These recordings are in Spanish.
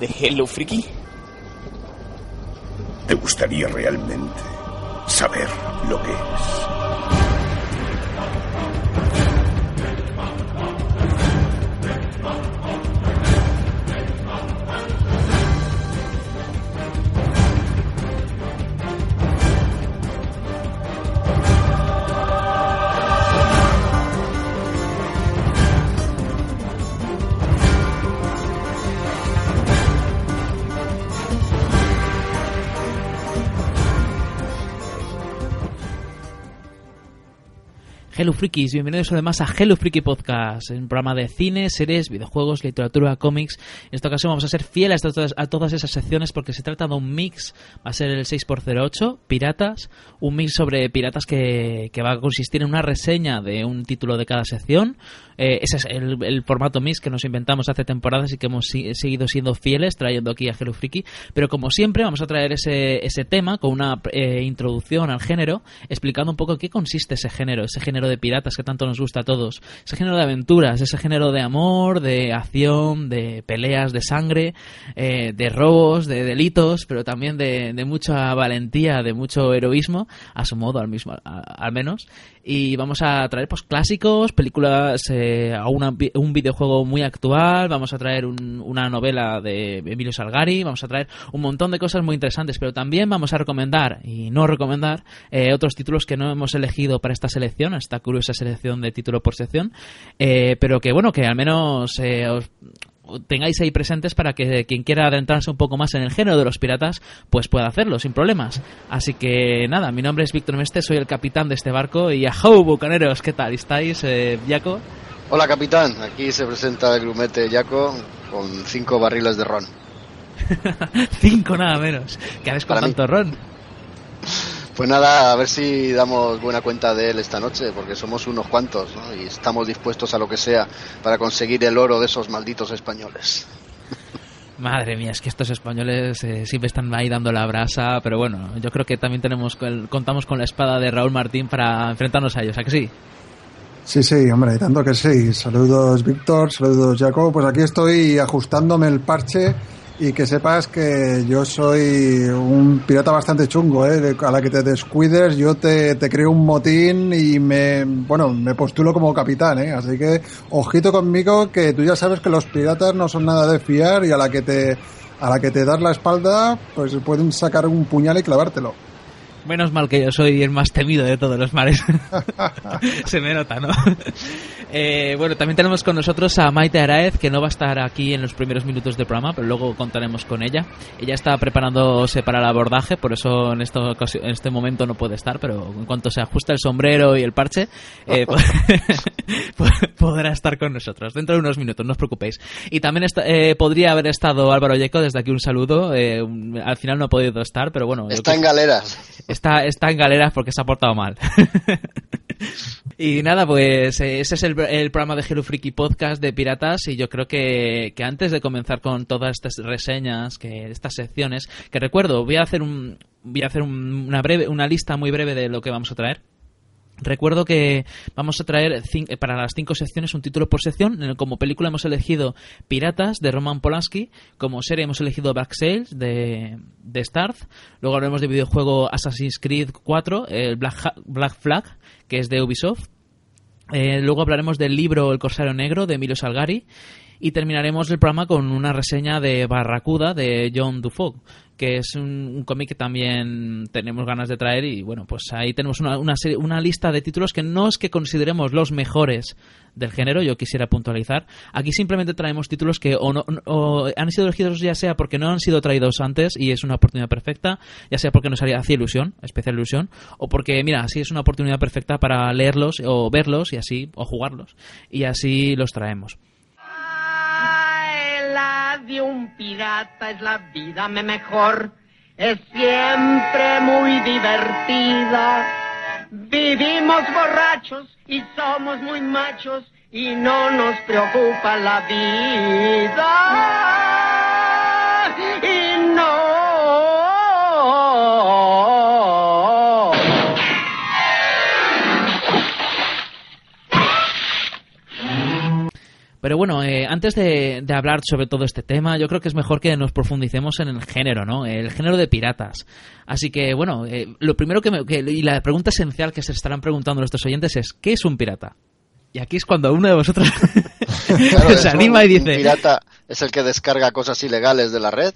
¿De Hello Freaky? ¿Te gustaría realmente saber lo que es? Hello Frikis, bienvenidos además a Hello Freaky Podcast, un programa de cine, series, videojuegos, literatura, cómics. En esta ocasión vamos a ser fieles a todas, esas secciones porque se trata de un mix, va a ser el 6x08, Piratas, un mix sobre piratas que, va a consistir en una reseña de un título de cada sección. Eh, ese es el, formato mix que nos inventamos hace temporadas y que hemos seguido siendo fieles trayendo aquí a Hello Freaky. Pero como siempre vamos a traer ese, tema con una eh, introducción al género, explicando un poco qué consiste ese género, ese género de piratas que tanto nos gusta a todos. Ese género de aventuras, ese género de amor, de acción, de peleas, de sangre, eh, de robos, de delitos, pero también de, mucha valentía, de mucho heroísmo, a su modo al mismo, al menos. Y vamos a traer pues clásicos, películas, eh, a una, un videojuego muy actual, vamos a traer un, una novela de Emilio Salgari, vamos a traer un montón de cosas muy interesantes, pero también vamos a recomendar y no recomendar eh, otros títulos que no hemos elegido para esta selección, esta curiosa selección de título por sección, eh, pero que bueno, que al menos eh, os, tengáis ahí presentes para que quien quiera adentrarse un poco más en el género de los piratas, pues pueda hacerlo sin problemas. Así que nada, mi nombre es Víctor Meste, soy el capitán de este barco y ¡ajo, bucaneros! ¿Qué tal? ¿Estáis, eh, Jaco? Hola, capitán. Aquí se presenta el grumete Jaco con cinco barriles de ron. cinco nada menos. ¿Qué haces con tanto ron? Pues nada, a ver si damos buena cuenta de él esta noche, porque somos unos cuantos, ¿no? Y estamos dispuestos a lo que sea para conseguir el oro de esos malditos españoles. Madre mía, es que estos españoles eh, siempre están ahí dando la brasa, pero bueno, yo creo que también tenemos contamos con la espada de Raúl Martín para enfrentarnos a ellos, ¿a que sí? Sí, sí, hombre, tanto que sí. Saludos, Víctor, saludos, Jacob. Pues aquí estoy ajustándome el parche y que sepas que yo soy un pirata bastante chungo, ¿eh? a la que te descuides yo te, te creo un motín y me, bueno, me postulo como capitán, ¿eh? así que ojito conmigo que tú ya sabes que los piratas no son nada de fiar y a la que te, a la que te das la espalda pues pueden sacar un puñal y clavártelo. Menos mal que yo soy el más temido de todos los mares. Se me nota, ¿no? Eh, bueno, también tenemos con nosotros a Maite Araez, que no va a estar aquí en los primeros minutos del programa, pero luego contaremos con ella. Ella está preparándose para el abordaje, por eso en, esto, en este momento no puede estar, pero en cuanto se ajuste el sombrero y el parche, eh, podrá estar con nosotros dentro de unos minutos, no os preocupéis. Y también está, eh, podría haber estado Álvaro Yeco, desde aquí un saludo. Eh, al final no ha podido estar, pero bueno. Está en galeras está, está en galeras porque se ha portado mal. y nada, pues ese es el, el, programa de Hello Freaky Podcast de Piratas y yo creo que, que antes de comenzar con todas estas reseñas, que estas secciones, que recuerdo, voy a hacer un voy a hacer un, una breve una lista muy breve de lo que vamos a traer. Recuerdo que vamos a traer para las cinco secciones un título por sección. Como película hemos elegido Piratas de Roman Polanski. Como serie hemos elegido Black Sails de, de Starz. Luego hablaremos de videojuego Assassin's Creed 4, el Black, Black Flag, que es de Ubisoft. Eh, luego hablaremos del libro El Corsario Negro de Emilio Salgari. Y terminaremos el programa con una reseña de Barracuda de John Dufault que es un, un cómic que también tenemos ganas de traer y bueno, pues ahí tenemos una, una, serie, una lista de títulos que no es que consideremos los mejores del género, yo quisiera puntualizar. Aquí simplemente traemos títulos que o, no, o han sido elegidos ya sea porque no han sido traídos antes y es una oportunidad perfecta, ya sea porque nos hacía ilusión, especial ilusión, o porque, mira, así es una oportunidad perfecta para leerlos o verlos y así, o jugarlos, y así los traemos. De un pirata es la vida me mejor. Es siempre muy divertida. Vivimos borrachos y somos muy machos y no nos preocupa la vida. Pero bueno, eh, antes de, de hablar sobre todo este tema, yo creo que es mejor que nos profundicemos en el género, ¿no? El género de piratas. Así que, bueno, eh, lo primero que, me, que- y la pregunta esencial que se estarán preguntando nuestros oyentes es, ¿qué es un pirata? Y aquí es cuando uno de vosotros Claro, se un- anima y un dice, pirata es el que descarga cosas ilegales de la red.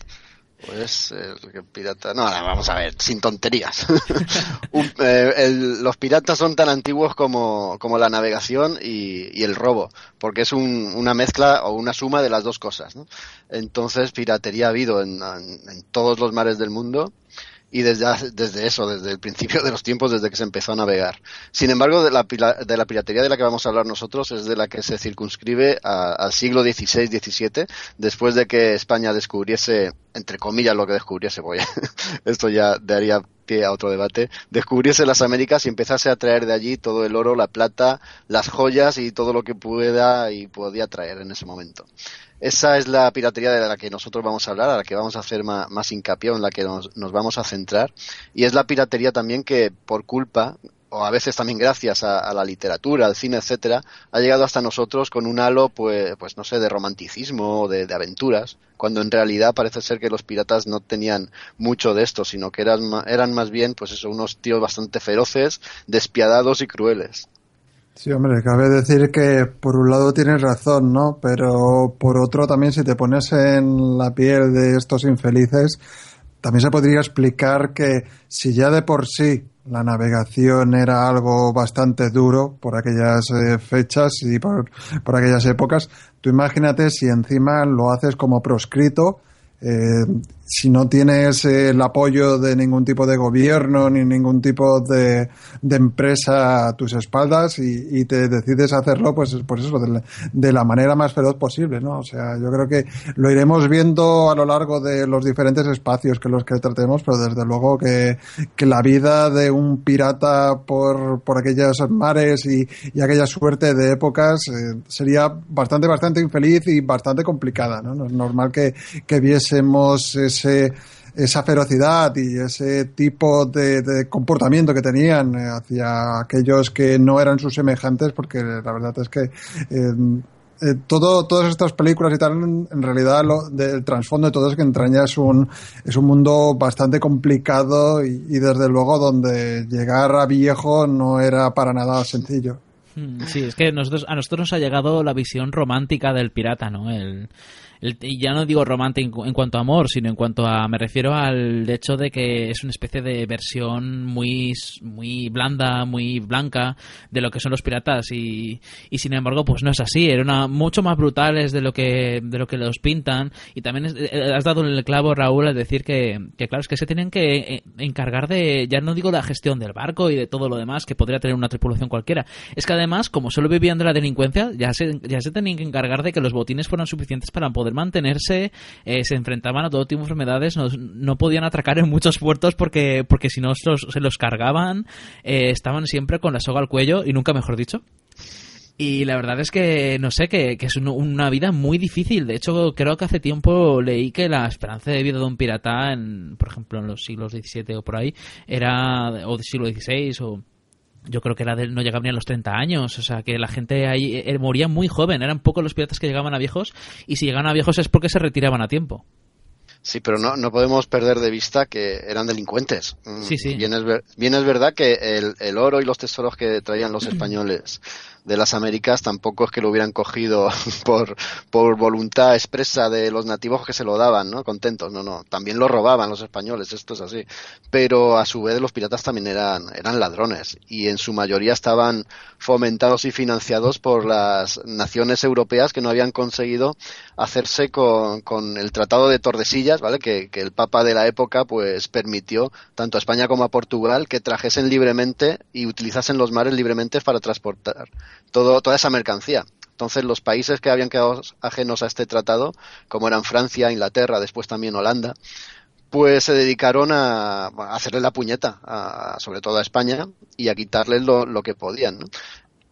Pues el que pirata. No, vamos a ver, sin tonterías. Eh, los piratas son tan antiguos como, como la navegación y, y el robo, porque es un- una mezcla o una suma de las dos cosas. ¿no? Entonces, piratería ha habido en todos los mares del mundo y desde, desde eso, desde el principio de los tiempos, desde que se empezó a navegar. Sin embargo, de la, de la piratería de la que vamos a hablar nosotros es de la que se circunscribe al siglo XVI-XVII, después de que España descubriese, entre comillas lo que descubriese, porque esto ya daría pie a otro debate, descubriese las Américas y empezase a traer de allí todo el oro, la plata, las joyas y todo lo que pueda y podía traer en ese momento. Esa es la piratería de la que nosotros vamos a hablar, a la que vamos a hacer ma- más, hincapié, o en la que nos, nos vamos a centrar. Y es la piratería también que, por culpa, o a veces también gracias a, la literatura, al cine, etcétera, ha llegado hasta nosotros con un halo, pues, pues no sé, de romanticismo, de, de aventuras, cuando en realidad parece ser que los piratas no tenían mucho de esto, sino que eran, eran más bien, pues eso, unos tíos bastante feroces, despiadados y crueles. Sí, hombre, cabe decir que por un lado tienes razón, ¿no? Pero por otro también si te pones en la piel de estos infelices, también se podría explicar que si ya de por sí la navegación era algo bastante duro por aquellas eh, fechas y por, aquellas épocas, tú imagínate si encima lo haces como proscrito, eh, si no tienes el apoyo de ningún tipo de gobierno ni ningún tipo de, de empresa a tus espaldas y, y te decides hacerlo, pues, pues eso, de la, manera más feroz posible, ¿no? O sea, yo creo que lo iremos viendo a lo largo de los diferentes espacios que los que tratemos, pero desde luego que, que la vida de un pirata por, por aquellos mares y, y aquella suerte de épocas eh, sería bastante, bastante infeliz y bastante complicada, ¿no? No es normal que, que viésemos esa ferocidad y ese tipo de, comportamiento que tenían eh, hacia aquellos que no eran sus semejantes, porque la verdad es que eh, eh, todo, todas estas películas y tal, en, realidad lo, de- el trasfondo de todo es que entraña es un, es un mundo bastante complicado y, y desde luego donde llegar a viejo no era para nada sencillo. Mm, Sí, es que nosotros, a nosotros nos ha llegado la visión romántica del pirata, ¿no? El- y ya no digo romántico en, cuanto a amor, sino en cuanto a. Me refiero al hecho de que es una especie de versión muy, muy blanda, muy blanca de lo que son los piratas. Y, y sin embargo, pues no es así. Eran una- mucho más brutales de lo que, de lo que los pintan. Y también es- eh, has dado el clavo, Raúl, al decir que, que, claro, es que se tienen que eh, encargar de. Ya no digo la gestión del barco y de todo lo demás que podría tener una tripulación cualquiera. Es que además, como solo vivían de la delincuencia, ya se, ya se tenían que encargar de que los botines fueran suficientes para poder mantenerse, eh, se enfrentaban a todo tipo de enfermedades, no, no podían atracar en muchos puertos porque, porque si no se los, cargaban, eh, estaban siempre con la soga al cuello y nunca mejor dicho. Y la verdad es que, no sé, que, que es un- una vida muy difícil. De hecho, creo que hace tiempo leí que la esperanza de vida de un pirata, en, por ejemplo, en los siglos XVII o por ahí, era, o siglo XVI, o yo creo que era de, no llegaba ni a los 30 años. O sea, que la gente ahí eh, moría muy joven. Eran pocos los piratas que llegaban a viejos, y si llegaban a viejos es porque se retiraban a tiempo. Sí, pero no, no podemos perder de vista que eran delincuentes. Sí, sí. Bien es, ver- bien es verdad que el, el oro y los tesoros que traían los españoles de las Américas tampoco es que lo hubieran cogido por, por voluntad expresa de los nativos que se lo daban, ¿no? Contentos, no, no. También lo robaban los españoles, esto es así. Pero a su vez los piratas también eran, eran ladrones y en su mayoría estaban fomentados y financiados por las naciones europeas que no habían conseguido hacerse con, con el Tratado de Tordesillas, ¿vale? Que, que el Papa de la época pues permitió tanto a España como a Portugal que trajesen libremente y utilizasen los mares libremente para transportar todo, toda esa mercancía. Entonces los países que habían quedado ajenos a este tratado, como eran Francia, Inglaterra, después también Holanda, pues se dedicaron a, hacerle la puñeta, sobre todo a España, y a quitarle lo, que podían.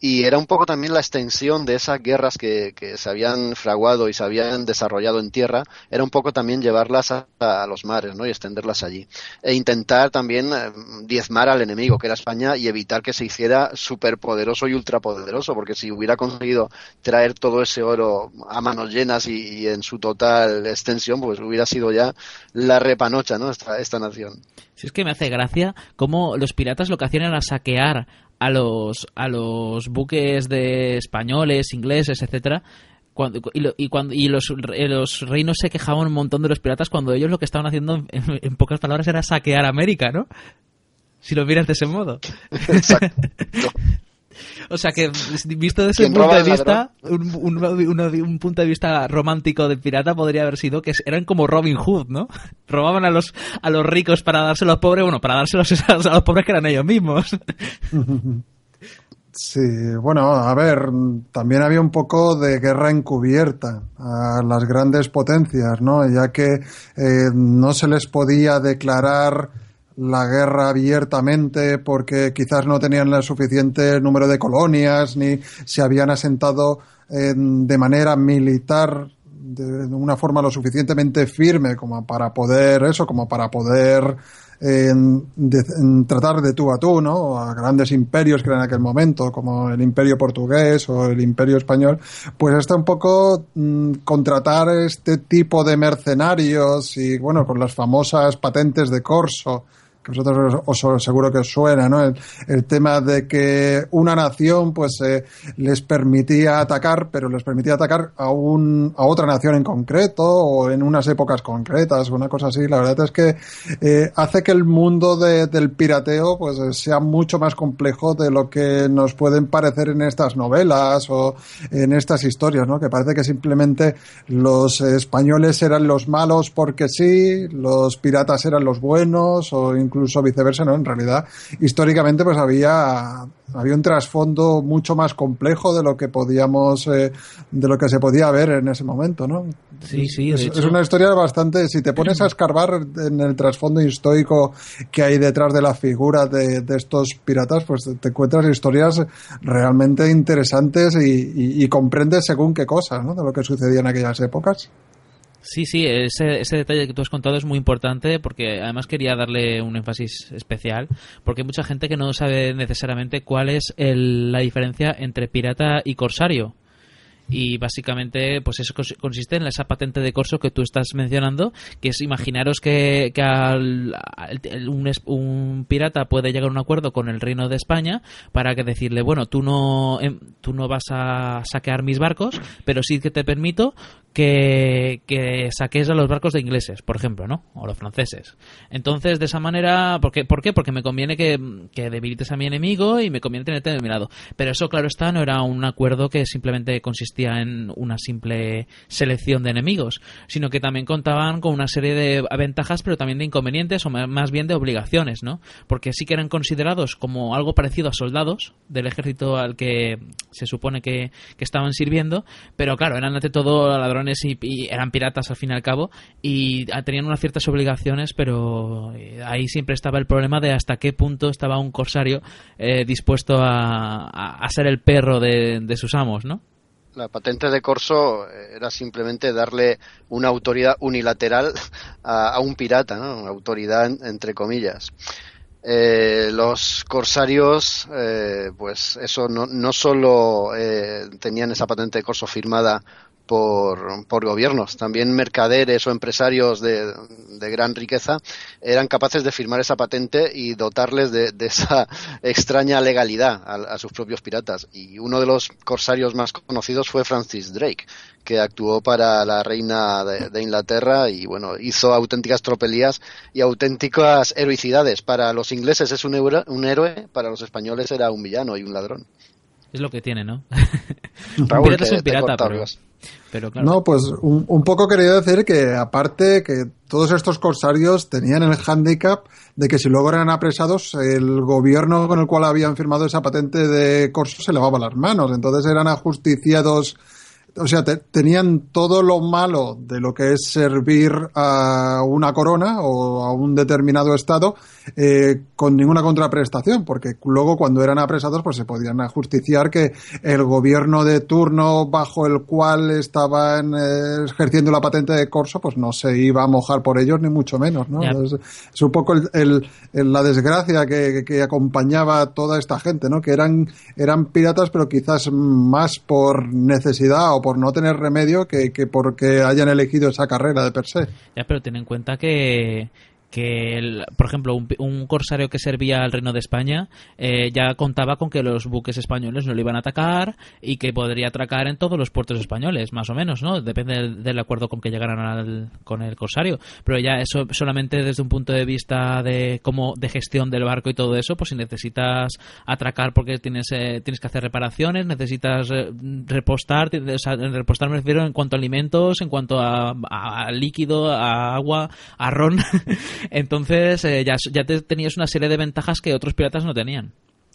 Y era un poco también la extensión de esas guerras que, que, se habían fraguado y se habían desarrollado en tierra, era un poco también llevarlas a, a los mares, ¿no? Y extenderlas allí. E intentar también eh, diezmar al enemigo, que era España, y evitar que se hiciera superpoderoso y ultrapoderoso, porque si hubiera conseguido traer todo ese oro a manos llenas y, en su total extensión, pues hubiera sido ya la repanocha, ¿no? Esta, esta nación. Si es que me hace gracia cómo los piratas lo que hacían era saquear a los a los buques de españoles, ingleses, etcétera, cuando, y, lo, y, cuando, y los, los, reinos se quejaban un montón de los piratas cuando ellos lo que estaban haciendo, en, en pocas palabras, era saquear América, ¿no? Si lo miras de ese modo. Exacto. O sea que, visto desde ese punto de vista, un, un, un, un, punto de vista romántico del pirata podría haber sido que eran como Robin Hood, ¿no? Robaban a los, a los ricos para dárselo a los pobres, bueno, para dárselos a los pobres que eran ellos mismos. Sí, bueno, a ver, también había un poco de guerra encubierta a las grandes potencias, ¿no? Ya que eh, no se les podía declarar la guerra abiertamente porque quizás no tenían el suficiente número de colonias ni se habían asentado eh, de manera militar de una forma lo suficientemente firme como para poder eso, como para poder en, de, tratar de tú a tú, ¿no? A grandes imperios que eran en aquel momento, como el imperio portugués o el imperio español, pues está un poco mmm, contratar este tipo de mercenarios y, bueno, con las famosas patentes de corso, que vosotros os, seguro que os suena, ¿no? El, tema de que una nación, pues, eh, les permitía atacar, pero les permitía atacar a un, a otra nación en concreto o en unas épocas concretas, una cosa así. La verdad es que eh, hace que el mundo de, del pirateo, pues, sea mucho más complejo de lo que nos pueden parecer en estas novelas o en estas historias, ¿no? Que parece que simplemente los españoles eran los malos porque sí, los piratas eran los buenos o incluso viceversa, ¿no? En realidad, históricamente, pues había, había un trasfondo mucho más complejo de lo que podíamos, eh, de lo que se podía ver en ese momento, ¿no? Sí, sí. Es, es, una historia bastante, si te pones a escarbar en el trasfondo histórico que hay detrás de la figura de, de estos piratas, pues te encuentras historias realmente interesantes y, y, y comprendes según qué cosas, ¿no? De lo que sucedía en aquellas épocas. Sí, sí, ese, ese, detalle que tú has contado es muy importante porque además quería darle un énfasis especial porque hay mucha gente que no sabe necesariamente cuál es el, la diferencia entre pirata y corsario. Y básicamente pues eso consiste en esa patente de corso que tú estás mencionando que es imaginaros que, que al, al, un, un, pirata puede llegar a un acuerdo con el reino de España para que decirle bueno tú no tú no vas a saquear mis barcos pero sí que te permito que, que saques a los barcos de ingleses por ejemplo no o los franceses entonces de esa manera ¿por qué? ¿Por, qué? porque me conviene que, que debilites a mi enemigo y me conviene tenerte de mi lado pero eso claro está no era un acuerdo que simplemente consistía en una simple selección de enemigos, sino que también contaban con una serie de ventajas, pero también de inconvenientes o más bien de obligaciones, ¿no? Porque sí que eran considerados como algo parecido a soldados del ejército al que se supone que, que estaban sirviendo, pero claro, eran ante todo ladrones y, eran piratas al fin y al cabo y tenían unas ciertas obligaciones, pero eh, ahí siempre estaba el problema de hasta qué punto estaba un corsario eh, dispuesto a, a, ser el perro de, sus amos, ¿no? la patente de corso era simplemente darle una autoridad unilateral a, un pirata, ¿no? Una autoridad entre comillas. Eh, los corsarios, eh, pues eso no, no solo eh, tenían esa patente de corso firmada por, por, gobiernos. También mercaderes o empresarios de, de, gran riqueza eran capaces de firmar esa patente y dotarles de, de esa extraña legalidad a, a, sus propios piratas. Y uno de los corsarios más conocidos fue Francis Drake, que actuó para la reina de, de Inglaterra y bueno, hizo auténticas tropelías y auténticas heroicidades. Para los ingleses es un, un héroe, para los españoles era un villano y un ladrón. Es lo que tiene, ¿no? Raúl, pirata es un pirata, pero, Rivas. pero claro. No, pues un, un poco quería decir que aparte que todos estos corsarios tenían el hándicap de que si luego eran apresados, el gobierno con el cual habían firmado esa patente de corso se lavaba las manos. Entonces eran ajusticiados, o sea, te- tenían todo lo malo de lo que es servir a una corona o a un determinado estado eh, con ninguna contraprestación, porque luego cuando eran apresados pues se podían ajusticiar que el gobierno de turno bajo el cual estaban eh, ejerciendo la patente de corso pues no se iba a mojar por ellos ni mucho menos, ¿no? Entonces, es un poco el- el- el- la desgracia que, que acompañaba a toda esta gente, ¿no? Que eran, eran piratas pero quizás más por necesidad o por no tener remedio que, que porque hayan elegido esa carrera de per se. Ya, pero ten en cuenta que, que el- por ejemplo, un, un corsario que servía al Reino de España eh, ya contaba con que los buques españoles no le iban a atacar y que podría atracar en todos los puertos españoles, más o menos, ¿no? Depende del, acuerdo con que llegaran al- con el corsario. Pero ya eso solamente desde un punto de vista de cómo de gestión del barco y todo eso, pues si necesitas atracar porque tienes eh, tienes que hacer reparaciones, necesitas eh, repostar, o sea, repostar me refiero en cuanto a alimentos, en cuanto a líquido, a agua, a ron. Entonces eh, ya, ya te- tenías una serie de ventajas que otros piratas no tenían.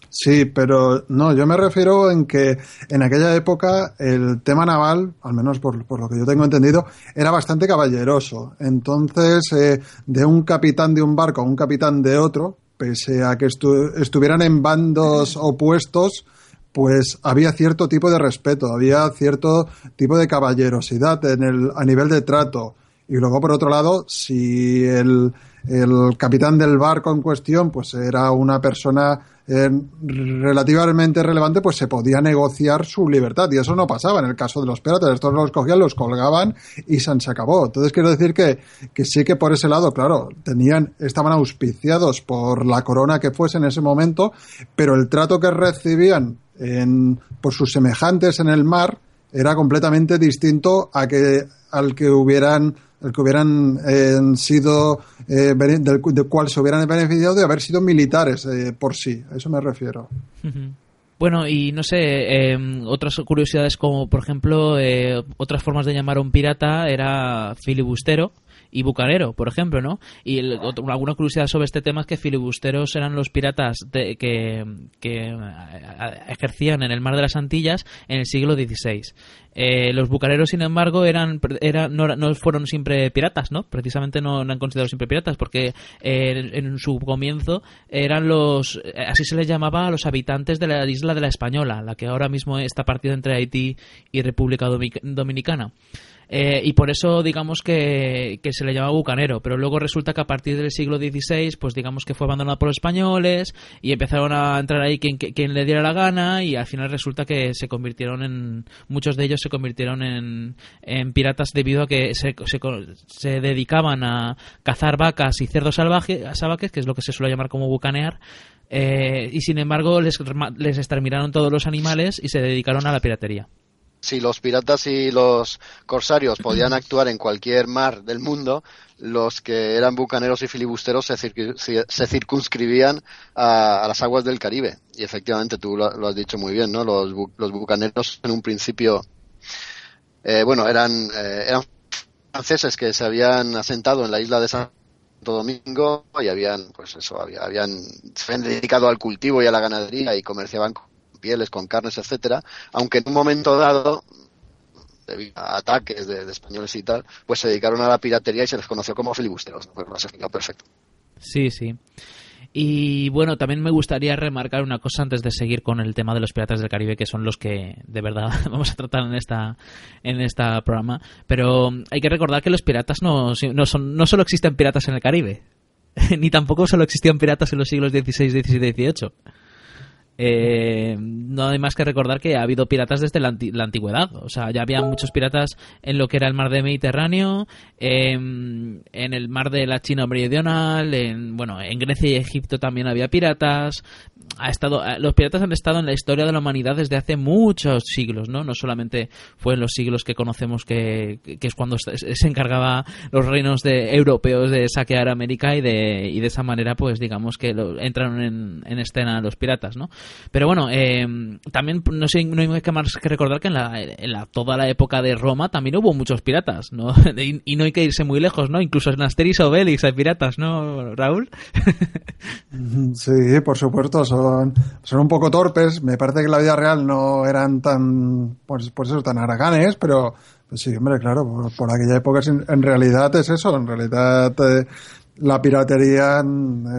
Sí, pero no, yo me refiero en que en aquella época el tema naval, al menos por, por lo que yo tengo entendido, era bastante caballeroso. Entonces, eh, de un capitán de un barco a un capitán de otro, pese a que estu- estuvieran en bandos opuestos, pues había cierto tipo de respeto, había cierto tipo de caballerosidad en el, a nivel de trato. Y luego, por otro lado, si el, el capitán del barco en cuestión pues era una persona eh, relativamente relevante, pues se podía negociar su libertad. Y eso no pasaba en el caso de los piratas. Estos los cogían, los colgaban y se acabó. Entonces quiero decir que, que sí que por ese lado, claro, tenían, estaban auspiciados por la corona que fuese en ese momento, pero el trato que recibían en, por sus semejantes en el mar era completamente distinto a que al que hubieran el que hubieran eh, sido eh, del, del cual se hubieran beneficiado de haber sido militares eh, por sí. A eso me refiero. Bueno, y no sé, eh, otras curiosidades como, por ejemplo, eh, otras formas de llamar a un pirata era filibustero y bucanero, por ejemplo, ¿no? Y el- otro- alguna curiosidad sobre este tema es que filibusteros eran los piratas de- que, que eh, ejercían en el mar de las Antillas en el siglo XVI. Eh, los bucaneros, sin embargo, eran, eran no, no fueron siempre piratas, ¿no? Precisamente no, no han considerado siempre piratas, porque eh, en su comienzo eran los, eh, así se les llamaba a los habitantes de la isla de la Española, la que ahora mismo está partida entre Haití y República Dominicana. Eh, y por eso digamos que, que se le llamaba bucanero, pero luego resulta que a partir del siglo XVI, pues digamos que fue abandonado por los españoles y empezaron a entrar ahí quien, quien le diera la gana y al final resulta que se convirtieron en, muchos de ellos se convirtieron en, en piratas debido a que se, se, se dedicaban a cazar vacas y cerdos salvajes, salvajes, que es lo que se suele llamar como bucanear, eh, y sin embargo les, les exterminaron todos los animales y se dedicaron a la piratería si los piratas y los corsarios podían actuar en cualquier mar del mundo, los que eran bucaneros y filibusteros se, circu se circunscribían a, a, las aguas del Caribe. Y efectivamente, tú lo, lo has dicho muy bien, ¿no? Los, bu los bucaneros en un principio, eh, bueno, eran, eh, eran franceses que se habían asentado en la isla de Santo Domingo y habían, pues eso, había, habían, se habían dedicado al cultivo y a la ganadería y comerciaban pieles, con carnes, etcétera, aunque en un momento dado, debido a ataques de, españoles y tal, pues se dedicaron a la piratería y se les conoció como filibusteros. Pues lo has explicado perfecto. Sí, sí. Y bueno, también me gustaría remarcar una cosa antes de seguir con el tema de los piratas del Caribe, que son los que de verdad vamos a tratar en esta en este programa. Pero hay que recordar que los piratas no, no, son, no solo existen piratas en el Caribe, ni tampoco solo existían piratas en los siglos XVI, XVII y XVIII. Eh, no hay más que recordar que ha habido piratas desde la, anti la, antigüedad. O sea, ya había muchos piratas en lo que era el mar de Mediterráneo, eh, en el mar de la China meridional, en, bueno, en Grecia y Egipto también había piratas. Ha estado, los piratas han estado en la historia de la humanidad desde hace muchos siglos, ¿no? No solamente fue en los siglos que conocemos que, que es cuando se encargaba los reinos de, europeos de saquear América y de, y de esa manera, pues digamos que lo, entraron en, en escena los piratas, ¿no? Pero bueno, eh, también no sé, no hay que más que recordar que en, la, en la, toda la época de Roma también hubo muchos piratas, ¿no? y, no hay que irse muy lejos, ¿no? Incluso en Asterix o Obelix hay piratas, ¿no, Raúl? sí, por supuesto, son, son un poco torpes. Me parece que en la vida real no eran tan, pues, por eso, tan haraganes, pero pues sí, hombre, claro, por, por aquella época en, realidad es eso, en realidad eh, la piratería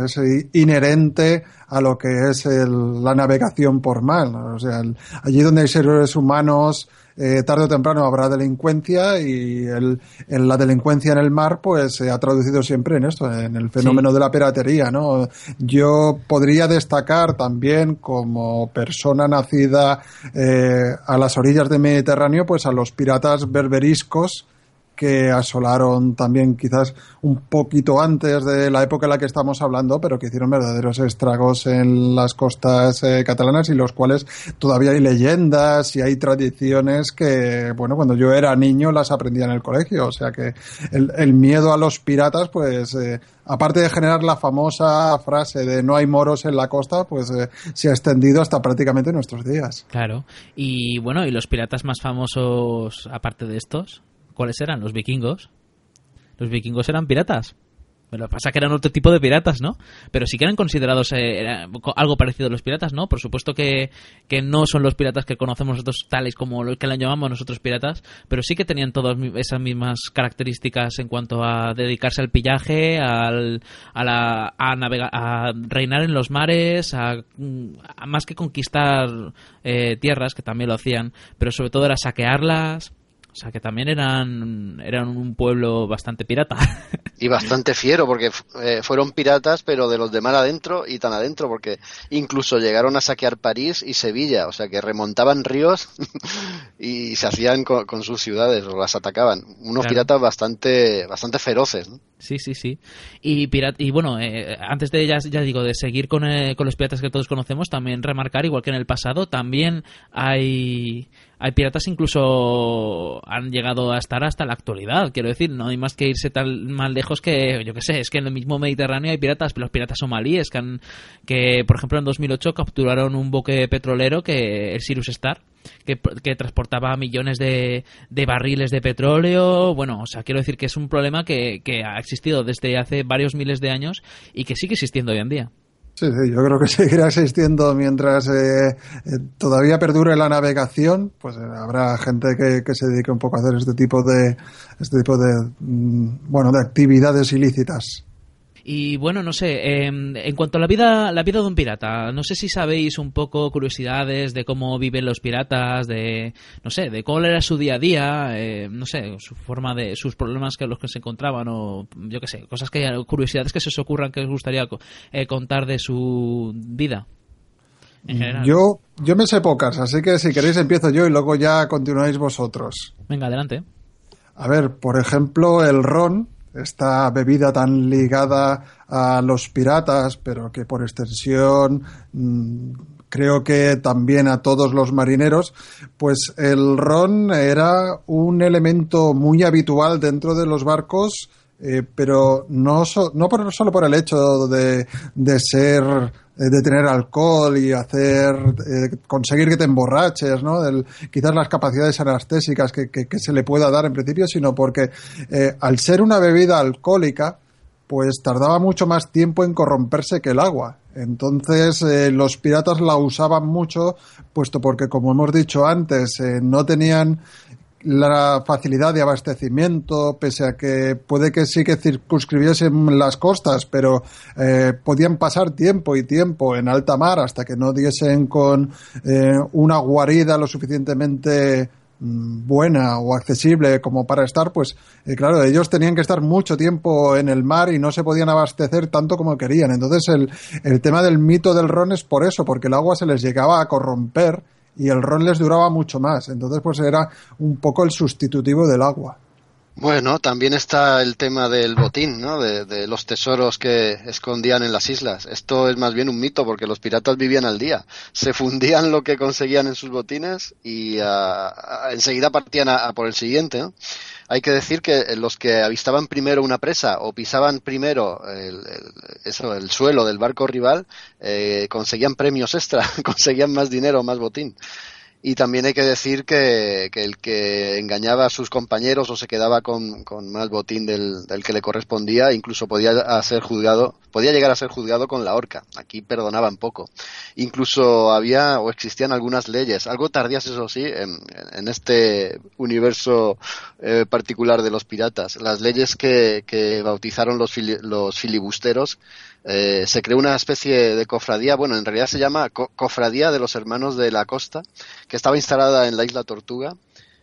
es inherente a lo que es el, la navegación por mar. ¿no? O sea, el, allí donde hay seres humanos, eh, tarde o temprano habrá delincuencia y el, en la delincuencia en el mar pues se ha traducido siempre en esto, en el fenómeno sí. de la piratería, ¿no? Yo podría destacar también como persona nacida eh, a las orillas del Mediterráneo pues a los piratas berberiscos que asolaron también quizás un poquito antes de la época en la que estamos hablando, pero que hicieron verdaderos estragos en las costas eh, catalanas y los cuales todavía hay leyendas y hay tradiciones que, bueno, cuando yo era niño las aprendía en el colegio. O sea que el, el miedo a los piratas, pues, eh, aparte de generar la famosa frase de no hay moros en la costa, pues eh, se ha extendido hasta prácticamente nuestros días. Claro. Y bueno, ¿y los piratas más famosos, aparte de estos? ¿Cuáles eran? Los vikingos. Los vikingos eran piratas. Lo que pasa es que eran otro tipo de piratas, ¿no? Pero sí que eran considerados eh, algo parecido a los piratas, ¿no? Por supuesto que, que, no son los piratas que conocemos nosotros tales como los que le llamamos nosotros piratas, pero sí que tenían todas esas mismas características en cuanto a dedicarse al pillaje, al, a, la, a, navegar, a reinar en los mares, a, a más que conquistar eh, tierras, que también lo hacían, pero sobre todo era saquearlas o sea, que también eran, eran un pueblo bastante pirata. Y bastante fiero, porque eh, fueron piratas, pero de los de mar adentro y tan adentro, porque incluso llegaron a saquear París y Sevilla, o sea, que remontaban ríos y se hacían con, con sus ciudades, o las atacaban. Unos claro. piratas bastante, bastante feroces, ¿no? Sí, sí, sí. Y, y bueno, eh, antes de ya, ya digo, de seguir con, eh, con los piratas que todos conocemos, también remarcar, igual que en el pasado, también hay hay piratas incluso han llegado a estar hasta la actualidad. Quiero decir, no hay más que irse tan más lejos que, yo que sé, es que en el mismo Mediterráneo hay piratas, los piratas somalíes que, han, que por ejemplo, en 2008 capturaron un buque petrolero que el Sirius Star. Que, transportaba millones de, de, barriles de petróleo. Bueno, o sea, quiero decir que es un problema que, que ha existido desde hace varios miles de años y que sigue existiendo hoy en día. Sí, sí, yo creo que seguirá existiendo mientras eh, eh, todavía perdure la navegación, pues eh, habrá gente que, que, se dedique un poco a hacer este tipo de este tipo de mm, bueno de actividades ilícitas. Y bueno, no sé, eh, en cuanto a la vida, la vida de un pirata, no sé si sabéis un poco curiosidades de cómo viven los piratas, de, no sé, de cuál era su día a día, eh, no sé, su forma de, sus problemas que los que se encontraban o yo qué sé, cosas que, curiosidades que se os ocurran que os gustaría eh, contar de su vida. En general. Yo, yo me sé pocas, así que si queréis empiezo yo y luego ya continuáis vosotros. Venga, adelante. A ver, por ejemplo, el ron, esta bebida tan ligada a los piratas, pero que por extensión mmm, creo que también a todos los marineros, pues el ron era un elemento muy habitual dentro de los barcos, eh, pero no, so, no por, solo por el hecho de, de ser de tener alcohol y hacer eh, conseguir que te emborraches, ¿no? Quizás las capacidades anestésicas que, que, se le pueda dar en principio, sino porque eh, al ser una bebida alcohólica, pues tardaba mucho más tiempo en corromperse que el agua. Entonces eh, los piratas la usaban mucho, puesto porque, como hemos dicho antes, eh, no tenían la facilidad de abastecimiento, pese a que puede que sí que circunscribiesen las costas, pero eh, podían pasar tiempo y tiempo en alta mar hasta que no diesen con eh, una guarida lo suficientemente mm, buena o accesible como para estar, pues eh, claro, ellos tenían que estar mucho tiempo en el mar y no se podían abastecer tanto como querían. Entonces el, el tema del mito del ron es por eso, porque el agua se les llegaba a corromper y el ron les duraba mucho más. Entonces, pues era un poco el sustitutivo del agua. Bueno, también está el tema del botín, ¿no? De, de, los tesoros que escondían en las islas. Esto es más bien un mito porque los piratas vivían al día. Se fundían lo que conseguían en sus botines y a, enseguida partían a, por el siguiente. Hay que decir que los que avistaban primero una presa o pisaban primero el, el, eso, el suelo del barco rival eh, conseguían premios extra, conseguían más dinero, más botín. Y también hay que decir que, el que engañaba a sus compañeros o se quedaba con, más botín del, que le correspondía, incluso podía ser juzgado, podía llegar a ser juzgado con la horca. Aquí perdonaban poco. Incluso había o existían algunas leyes, algo tardías eso sí, en, este universo eh, particular de los piratas. Las leyes que, que bautizaron los filibusteros eh, se creó una especie de cofradía, bueno, en realidad se llama Co Cofradía de los Hermanos de la Costa, que estaba instalada en la isla Tortuga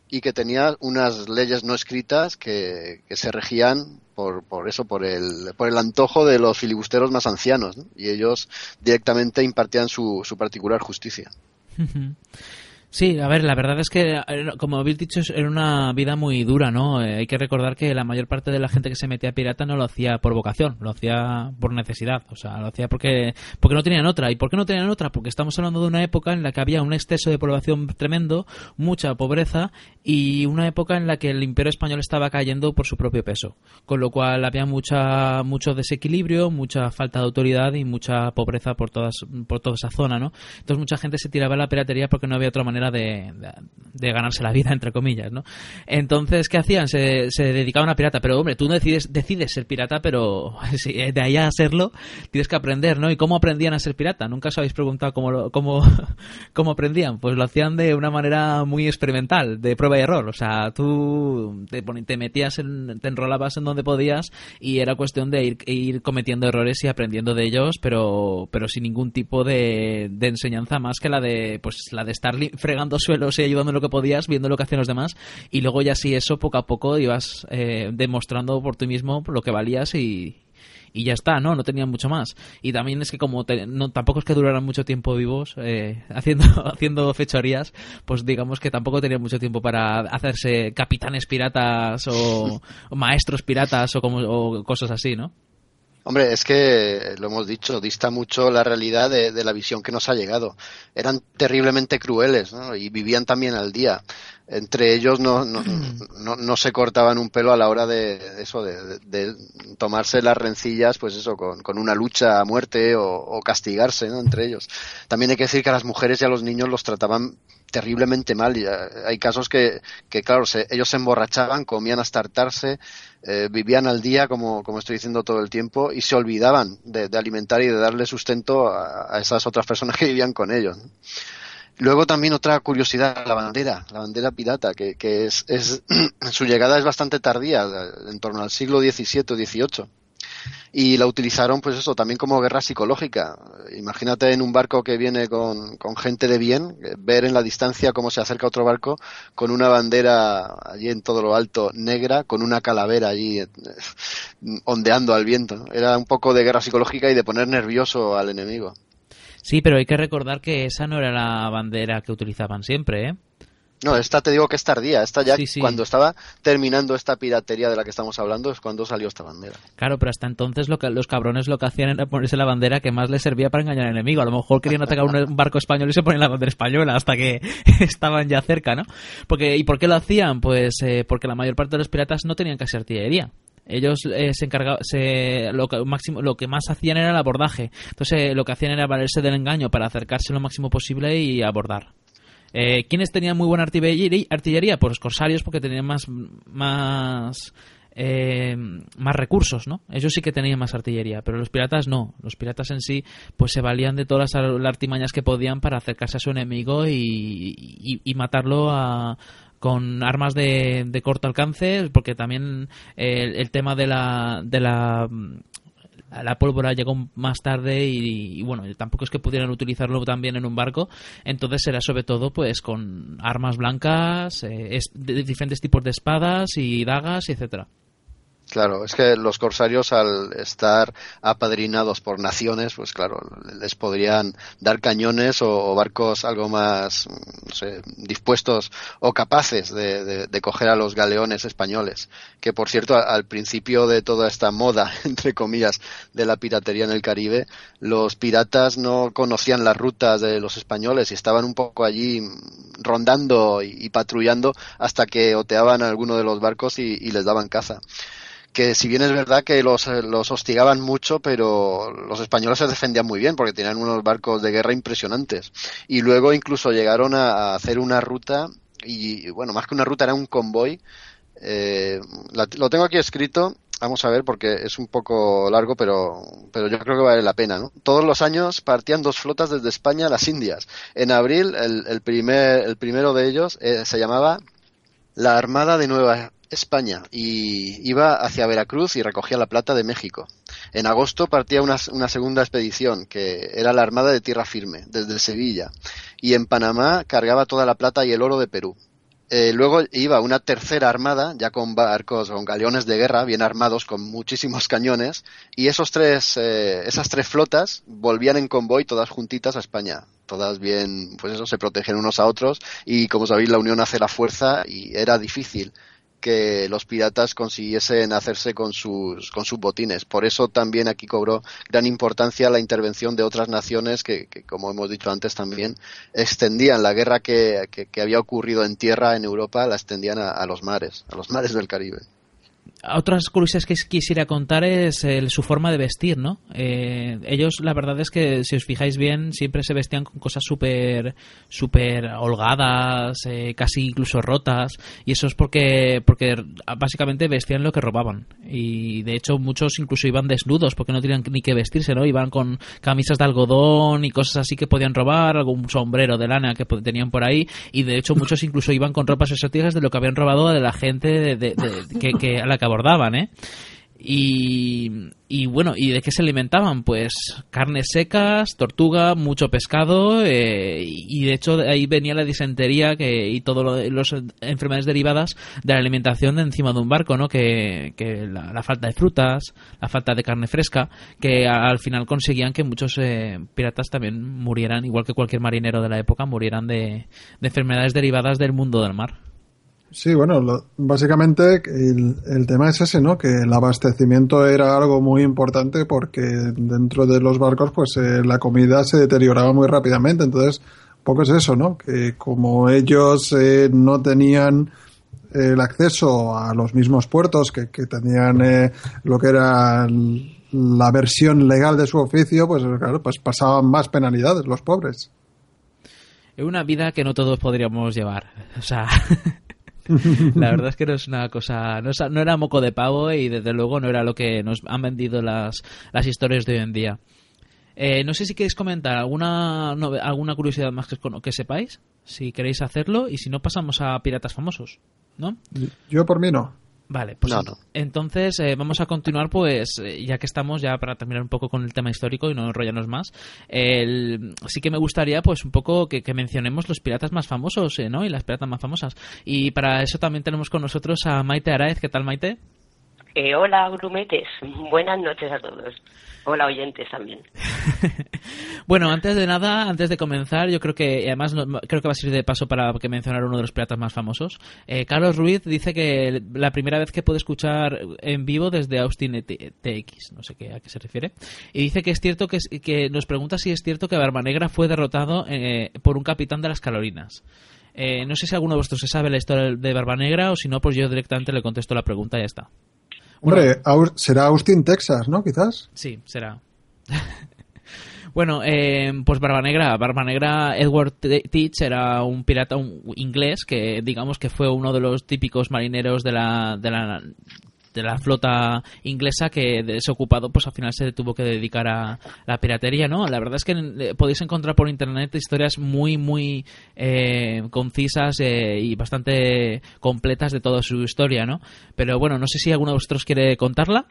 y que tenía unas leyes no escritas que, que se regían por, por, eso, por el, por el antojo de los filibusteros más ancianos, ¿no? y ellos directamente impartían su, su particular justicia. Sí, a ver, la verdad es que, eh, como habéis dicho, era una vida muy dura, ¿no? Eh, hay que recordar que la mayor parte de la gente que se metía pirata no lo hacía por vocación, lo hacía por necesidad, o sea, lo hacía porque, porque no tenían otra. ¿Y por qué no tenían otra? Porque estamos hablando de una época en la que había un exceso de población tremendo, mucha pobreza y una época en la que el imperio español estaba cayendo por su propio peso, con lo cual había mucha, mucho desequilibrio, mucha falta de autoridad y mucha pobreza por, todas, por toda esa zona, ¿no? Entonces mucha gente se tiraba a la piratería porque no había otra manera de, de, de, ganarse la vida, entre comillas, ¿no? Entonces, ¿qué hacían? Se, se, dedicaban a pirata, pero hombre, tú decides, decides ser pirata, pero si de ahí a serlo tienes que aprender, ¿no? ¿Y cómo aprendían a ser pirata? Nunca os habéis preguntado cómo, cómo, cómo aprendían. Pues lo hacían de una manera muy experimental, de prueba y error. O sea, tú te, te metías, en, te enrolabas en donde podías y era cuestión de ir, ir cometiendo errores y aprendiendo de ellos, pero, pero sin ningún tipo de, de enseñanza más que la de, pues, la de estar fregando suelos y ayudando en lo que podías, viendo lo que hacían los demás, y luego ya sí eso poco a poco ibas eh, demostrando por ti mismo lo que valías y, y ya está, ¿no? No tenían mucho más. Y también es que como te, no, tampoco es que duraran mucho tiempo vivos eh, haciendo, haciendo fechorías, pues digamos que tampoco tenían mucho tiempo para hacerse capitanes piratas o, o maestros piratas o, como, o cosas así, ¿no? Hombre, es que lo hemos dicho, dista mucho la realidad de, de, la visión que nos ha llegado. Eran terriblemente crueles ¿no? y vivían también al día. Entre ellos no, no, no, no se cortaban un pelo a la hora de, eso, de, de, tomarse las rencillas, pues eso, con, con una lucha a muerte o, o castigarse ¿no? entre ellos. También hay que decir que a las mujeres y a los niños los trataban terriblemente mal. Y hay casos que, que claro, se, ellos se emborrachaban, comían hasta hartarse, eh, vivían al día, como, como estoy diciendo todo el tiempo, y se olvidaban de, de alimentar y de darle sustento a, a, esas otras personas que vivían con ellos. Luego también otra curiosidad, la bandera, la bandera pirata, que, es, es su llegada es bastante tardía, en torno al siglo XVII o XVIII y la utilizaron pues eso también como guerra psicológica. Imagínate en un barco que viene con, con, gente de bien ver en la distancia cómo se acerca otro barco con una bandera allí en todo lo alto negra con una calavera allí eh, ondeando al viento era un poco de guerra psicológica y de poner nervioso al enemigo sí pero hay que recordar que esa no era la bandera que utilizaban siempre eh no, esta te digo que es tardía. Esta ya sí, sí. cuando estaba terminando esta piratería de la que estamos hablando es cuando salió esta bandera. Claro, pero hasta entonces lo que, los cabrones lo que hacían era ponerse la bandera que más les servía para engañar al enemigo. A lo mejor querían atacar un barco español y se ponían la bandera española hasta que estaban ya cerca, ¿no? Porque, ¿Y por qué lo hacían? Pues eh, porque la mayor parte de los piratas no tenían casi artillería ellos eh, se encargaban se, lo que máximo lo que más hacían era el abordaje entonces eh, lo que hacían era valerse del engaño para acercarse lo máximo posible y abordar eh, ¿Quiénes tenían muy buena artillería? Pues los corsarios porque tenían más, más, eh, más recursos, ¿no? Ellos sí que tenían más artillería, pero los piratas no. Los piratas en sí pues se valían de todas las artimañas que podían para acercarse a su enemigo y, y, y matarlo a, con armas de, corto alcance, porque también el, el tema de la, de la la pólvora llegó más tarde y, y, bueno, tampoco es que pudieran utilizarlo también en un barco, entonces era sobre todo pues con armas blancas, eh, diferentes tipos de espadas y dagas, etcétera. Claro, es que los corsarios al estar apadrinados por naciones, pues claro, les podrían dar cañones o, barcos algo más sé, dispuestos o capaces de, coger a los galeones españoles. Que por cierto, al principio de toda esta moda, entre comillas, de la piratería en el Caribe, los piratas no conocían las rutas de los españoles y estaban un poco allí rondando y, patrullando hasta que oteaban a alguno de los barcos y les daban caza que si bien es verdad que los, eh, los hostigaban mucho, pero los españoles se defendían muy bien porque tenían unos barcos de guerra impresionantes. Y luego incluso llegaron a, hacer una ruta, y bueno, más que una ruta era un convoy. Eh, lo tengo aquí escrito, vamos a ver porque es un poco largo, pero, pero yo creo que vale la pena. ¿no? Todos los años partían dos flotas desde España a las Indias. En abril, el, el, primer, el primero de ellos eh, se llamaba la Armada de Nueva España y iba hacia Veracruz y recogía la plata de México. En agosto partía una, segunda expedición, que era la Armada de Tierra Firme, desde Sevilla, y en Panamá cargaba toda la plata y el oro de Perú. Eh, luego iba una tercera armada, ya con barcos, con galeones de guerra, bien armados, con muchísimos cañones, y esos tres, eh, esas tres flotas volvían en convoy todas juntitas a España. Todas bien, pues eso, se protegen unos a otros, y como sabéis, la unión hace la fuerza, y era difícil que los piratas consiguiesen hacerse con sus, con sus botines. Por eso también aquí cobró gran importancia la intervención de otras naciones que, como hemos dicho antes también, extendían la guerra que, que, había ocurrido en tierra en Europa, la extendían a los mares, a los mares del Caribe otras curiosidades que quisiera contar es su forma de vestir, ¿no? Eh, ellos, la verdad es que, si os fijáis bien, siempre se vestían con cosas súper súper holgadas, eh, casi incluso rotas, y eso es porque, porque básicamente vestían lo que robaban. Y de hecho, muchos incluso iban desnudos porque no tenían ni que vestirse, ¿no? Iban con camisas de algodón y cosas así que podían robar, algún sombrero de lana que tenían por ahí, y de hecho, muchos incluso iban con ropas exóticas de lo que habían robado de la gente de, que, que a la que abordaban, ¿eh? Y, y, bueno, ¿y de qué se alimentaban? Pues carnes secas, tortuga, mucho pescado eh, y de hecho ahí venía la disentería que, y todas las enfermedades derivadas de la alimentación de encima de un barco, ¿no? Que, la, falta de frutas, la falta de carne fresca, que al final conseguían que muchos eh, piratas también murieran, igual que cualquier marinero de la época, murieran de enfermedades derivadas del mundo del mar. Sí, bueno, básicamente el, tema es ese, ¿no? Que el abastecimiento era algo muy importante porque dentro de los barcos, pues eh, la comida se deterioraba muy rápidamente. Entonces, poco es eso, ¿no? Que como ellos eh, no tenían el acceso a los mismos puertos que, que tenían eh, lo que era la versión legal de su oficio, pues claro, pues pasaban más penalidades los pobres. Es una vida que no todos podríamos llevar. O sea, la verdad es que no es una cosa, no, era moco de pavo y desde luego no era lo que nos han vendido las, las historias de hoy en día. Eh, no sé si queréis comentar alguna, alguna curiosidad más que, que sepáis, si queréis hacerlo, y si no pasamos a piratas famosos, ¿no? Yo por mí no. Vale, pues entonces eh, vamos a continuar, pues eh, ya que estamos, ya para terminar un poco con el tema histórico y no enrollarnos más, sí que me gustaría pues un poco que, mencionemos los piratas más famosos, eh, ¿no? Y las piratas más famosas. Y para eso también tenemos con nosotros a Maite Araez. ¿Qué tal, Maite? hola, grumetes. Buenas noches a todos. Hola oyentes también. bueno, antes de nada, antes de comenzar, yo creo que, además creo que va a ser de paso para que mencionar uno de los piratas más famosos. Eh, Carlos Ruiz dice que la primera vez que puede escuchar en vivo desde Austin TX, no sé qué, a qué se refiere, y dice que es cierto que, que nos pregunta si es cierto que Barba Negra fue derrotado eh, por un capitán de las Carolinas. Eh, no sé si alguno de vosotros se sabe la historia de Barba Negra o si no, pues yo directamente le contesto la pregunta y ya está. Hombre, será Austin, Texas, ¿no? Quizás. Sí, será. bueno, eh, pues Barba Negra. Barba Negra, Edward Teach era un pirata inglés que, digamos, que fue uno de los típicos marineros de la, de la de la flota inglesa que desocupado pues al final se tuvo que dedicar a la piratería no la verdad es que eh, podéis encontrar por internet historias muy muy eh, concisas eh, y bastante completas de toda su historia no pero bueno no sé si alguno de vosotros quiere contarla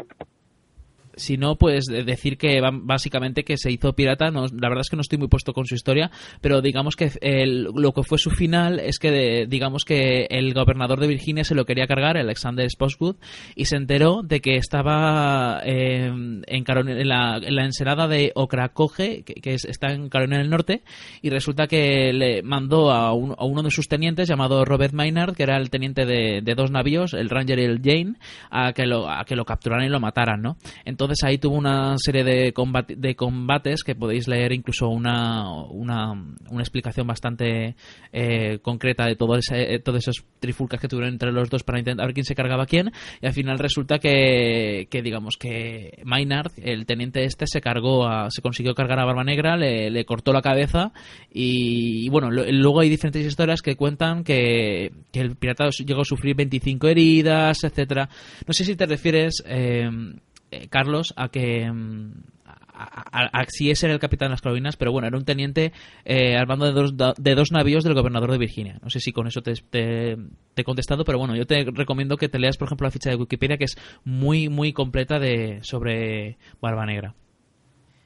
sino pues de- decir que básicamente que se hizo pirata. No, la verdad es que no estoy muy puesto con su historia, pero digamos que el- lo que fue su final es que digamos que el gobernador de Virginia se lo quería cargar, Alexander Spotswood, y se enteró de que estaba eh, en, Carolina- en la, en la ensenada de Ocracoge, que, que es- está en Carolina del Norte, y resulta que le mandó a uno de sus tenientes llamado Robert Maynard, que era el teniente de, de dos navíos, el Ranger y el Jane, a que lo, a que lo capturaran y lo mataran, ¿no? Entonces ahí tuvo una serie de, combate- de combates que podéis leer incluso una, una, una explicación bastante eh, concreta de todo ese, eh, todas esas trifulcas que tuvieron entre los dos para intentar ver quién se cargaba a quién y al final resulta que, que digamos que Maynard, el teniente este, se cargó a, se consiguió cargar a Barba Negra, le, cortó la cabeza y, y bueno, lo- luego hay diferentes historias que cuentan que, que el pirata llegó a sufrir 25 heridas, etcétera. No sé si te refieres, eh, eh, Carlos, a que mm, a, a- a- si ese era el capitán de las Carolinas, pero bueno, era un teniente eh, al mando de dos, de dos navíos del gobernador de Virginia. No sé si con eso te, te- te he contestado, pero bueno, yo te recomiendo que te leas, por ejemplo, la ficha de Wikipedia, que es muy, muy completa de sobre Barba Negra.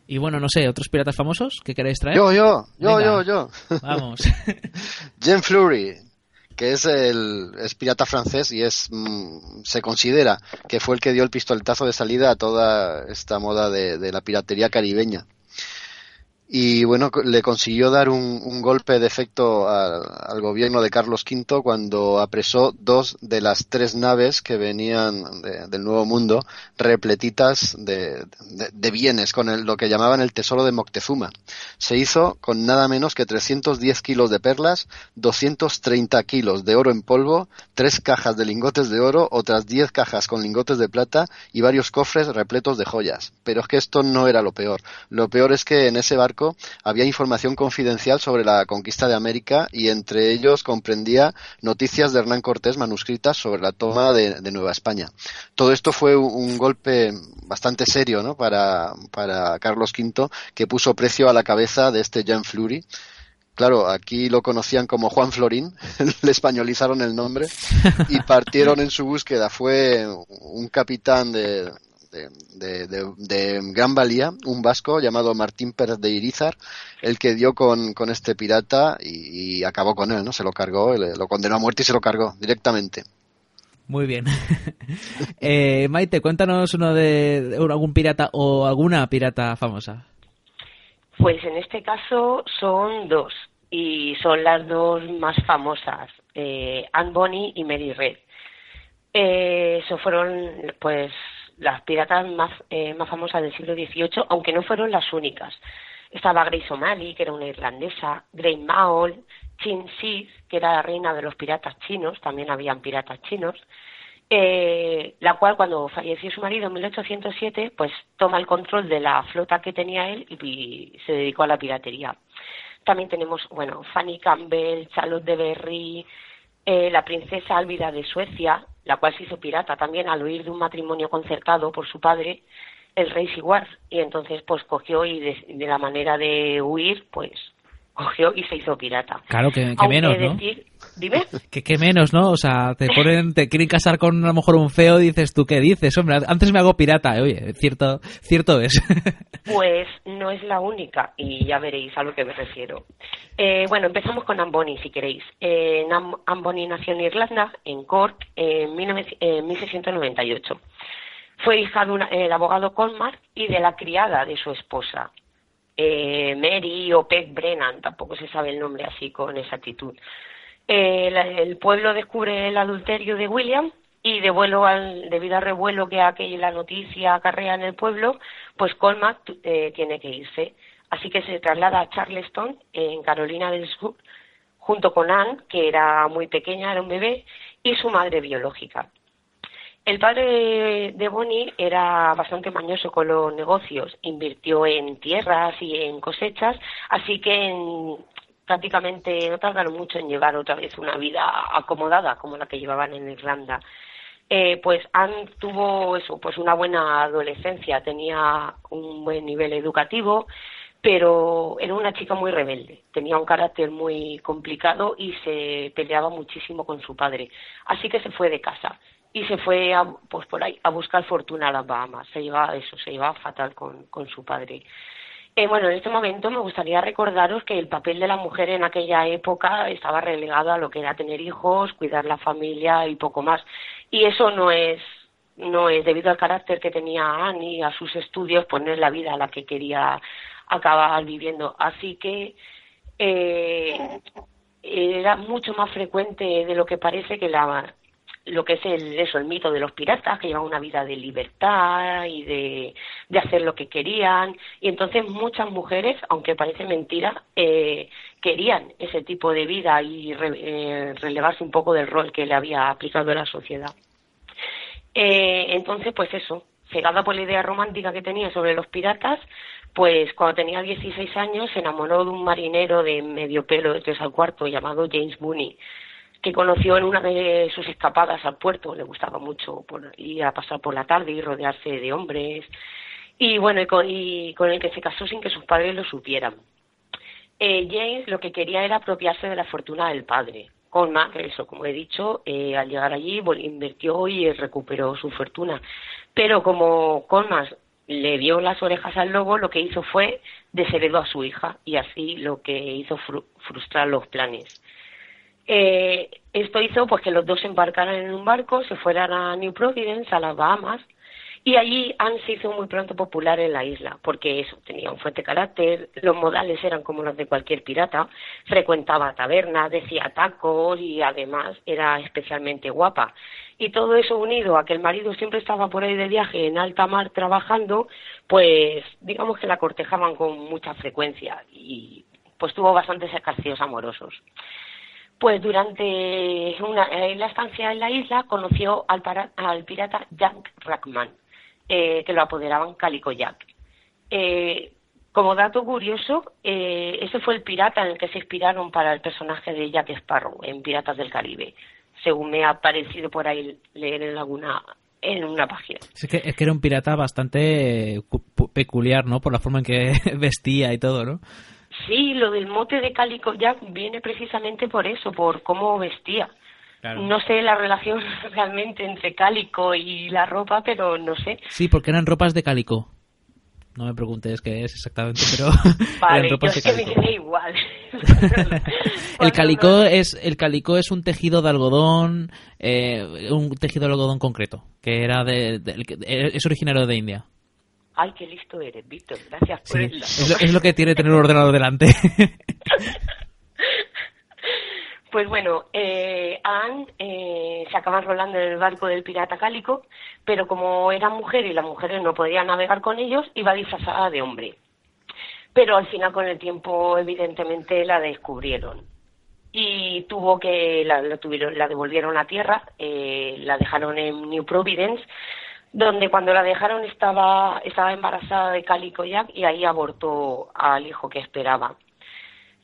Y bueno, no sé, otros piratas famosos que queréis traer. Yo, yo, yo, Venga. yo, yo. Vamos. Jean Fleury, que es el es pirata francés y es mm, se considera que fue el que dio el pistoletazo de salida a toda esta moda de, de la piratería caribeña. Y bueno, le consiguió dar un, un golpe de efecto al, gobierno de Carlos V cuando apresó dos de las tres naves que venían de- del Nuevo Mundo repletitas de, de- de bienes con el- lo que llamaban el tesoro de Moctezuma. Se hizo con nada menos que 310 kilos de perlas, 230 kilos de oro en polvo, tres cajas de lingotes de oro, otras 10 cajas con lingotes de plata y varios cofres repletos de joyas. Pero es que esto no era lo peor. Lo peor es que en ese barco había información confidencial sobre la conquista de América y entre ellos comprendía noticias de Hernán Cortés manuscritas sobre la toma de, Nueva España. Todo esto fue un, golpe bastante serio para, para Carlos V que puso precio a la cabeza de este Jean Fleury. Claro, aquí lo conocían como Juan Florín, le españolizaron el nombre y partieron en su búsqueda. Fue un capitán de, de, de- de- de gran valía, un vasco llamado Martín Pérez de Irizar, el que dio con, con este pirata y, y acabó con él, ¿no? Se lo cargó, le- lo condenó a muerte y se lo cargó directamente. Muy bien. eh, Maite, cuéntanos uno de, de algún pirata o alguna pirata famosa. Pues en este caso son dos y son las dos más famosas, eh, Anne Bonny y Mary Red. Eh, eso fueron pues las piratas más, eh, más famosas del siglo XVIII, aunque no fueron las únicas. Estaba Grace O'Malley, que era una irlandesa, Grace Maul, Chin Sid, que era la reina de los piratas chinos, también habían piratas chinos, eh, la cual cuando falleció su marido en 1807, pues toma el control de la flota que tenía él y, y se dedicó a la piratería. También tenemos, bueno, Fanny Campbell, Charlotte de Berry, eh, la princesa Álvida de Suecia, la cual se hizo pirata también al huir de un matrimonio concertado por su padre, el rey Siguar, y entonces pues cogió y de, de la manera de huir, pues cogió y se hizo pirata. Claro, que, menos, ¿no? decir- dime. Que, que menos, ¿no? O sea, te ponen, te quieren casar con a lo mejor un feo dices, ¿tú qué dices? Hombre, antes me hago pirata. Oye, cierto, cierto es. Pues no es la única y ya veréis a lo que me refiero. Eh, bueno, empezamos con Amboni, si queréis. Eh, Amboni nació en Irlanda, en Cork, en 19 en 1698. Fue hija del abogado Colmar y de la criada de su esposa, eh, Mary o Peg Brennan, tampoco se sabe el nombre así con exactitud. Eh, la- el pueblo descubre el adulterio de William y de vuelo al, debido al revuelo que aquella noticia acarrea en el pueblo, pues Colmac eh, tiene que irse. Así que se traslada a Charleston, en Carolina del Sur, junto con Anne, que era muy pequeña, era un bebé, y su madre biológica. El padre de Bonnie era bastante mañoso con los negocios, invirtió en tierras y en cosechas, así que en- prácticamente no tardaron mucho en llevar otra vez una vida acomodada como la que llevaban en Irlanda. Eh, pues Anne tuvo eso, pues una buena adolescencia, tenía un buen nivel educativo, pero era una chica muy rebelde, tenía un carácter muy complicado y se peleaba muchísimo con su padre, así que se fue de casa y se fue a, pues por ahí a buscar fortuna a las Bahamas. Se llevaba eso, se llevaba fatal con, con su padre. Eh, bueno, en este momento me gustaría recordaros que el papel de la mujer en aquella época estaba relegado a lo que era tener hijos, cuidar la familia y poco más. Y eso no es no es debido al carácter que tenía Anne y a sus estudios, poner la vida a la que quería acabar viviendo. Así que eh, era mucho más frecuente de lo que parece que la lo que es el, eso, el mito de los piratas, que llevaban una vida de libertad y de, de hacer lo que querían. Y entonces muchas mujeres, aunque parece mentira, eh, querían ese tipo de vida y eh, relevarse un poco del rol que le había aplicado la sociedad. Eh, entonces, pues eso, cegada por la idea romántica que tenía sobre los piratas, pues cuando tenía 16 años se enamoró de un marinero de medio pelo de tres al cuarto llamado James Mooney, que conoció en una de sus escapadas al puerto. Le gustaba mucho ir a pasar por la tarde y rodearse de hombres. Y bueno, y con, el que se casó sin que sus padres lo supieran. Eh, James lo que quería era apropiarse de la fortuna del padre. Colma, eso, como he dicho, eh, al llegar allí invirtió y recuperó su fortuna. Pero como Colmas le dio las orejas al lobo, lo que hizo fue desheredó a su hija y así lo que hizo frustrar los planes. Eh, esto hizo pues que los dos se embarcaran en un barco, se fueran a New Providence, a las Bahamas, y allí Anne se hizo muy pronto popular en la isla, porque eso, tenía un fuerte carácter, los modales eran como los de cualquier pirata, frecuentaba tabernas, decía tacos y además era especialmente guapa. Y todo eso unido a que el marido siempre estaba por ahí de viaje en alta mar trabajando, pues digamos que la cortejaban con mucha frecuencia y pues tuvo bastantes ejercicios amorosos. Pues durante una, la estancia en la isla conoció al, al pirata Jack Rackman, eh, que lo apoderaban Calico Jack. Eh, como dato curioso, eh, ese fue el pirata en el que se inspiraron para el personaje de Jack Sparrow en Piratas del Caribe, según me ha parecido por ahí leer en alguna en una página. Es que, es que era un pirata bastante peculiar, ¿no? Por la forma en que vestía y todo, ¿no? Sí, lo del mote de Calico Jack viene precisamente por eso, por cómo vestía. No sé la relación realmente entre cálico y la ropa, pero no sé. Sí, porque eran ropas de cálico. No me preguntes qué es exactamente, pero vale, eran ropas de cálico. me igual. el calico es el calico es un tejido de algodón, eh, un tejido de algodón concreto, que era de, es originario de India. Ay, qué listo eres, Víctor. Gracias por sí, es, lo, es lo que tiene tener un ordenador delante. Pues bueno, eh, Anne eh, se acaba enrolando en el barco del pirata cálico, pero como era mujer y las mujeres no podían navegar con ellos, iba disfrazada de hombre. Pero al final, con el tiempo, evidentemente la descubrieron y tuvo que la, tuvieron, la devolvieron a tierra, eh, la dejaron en New Providence, donde cuando la dejaron estaba estaba embarazada de Calico Jack y ahí abortó al hijo que esperaba.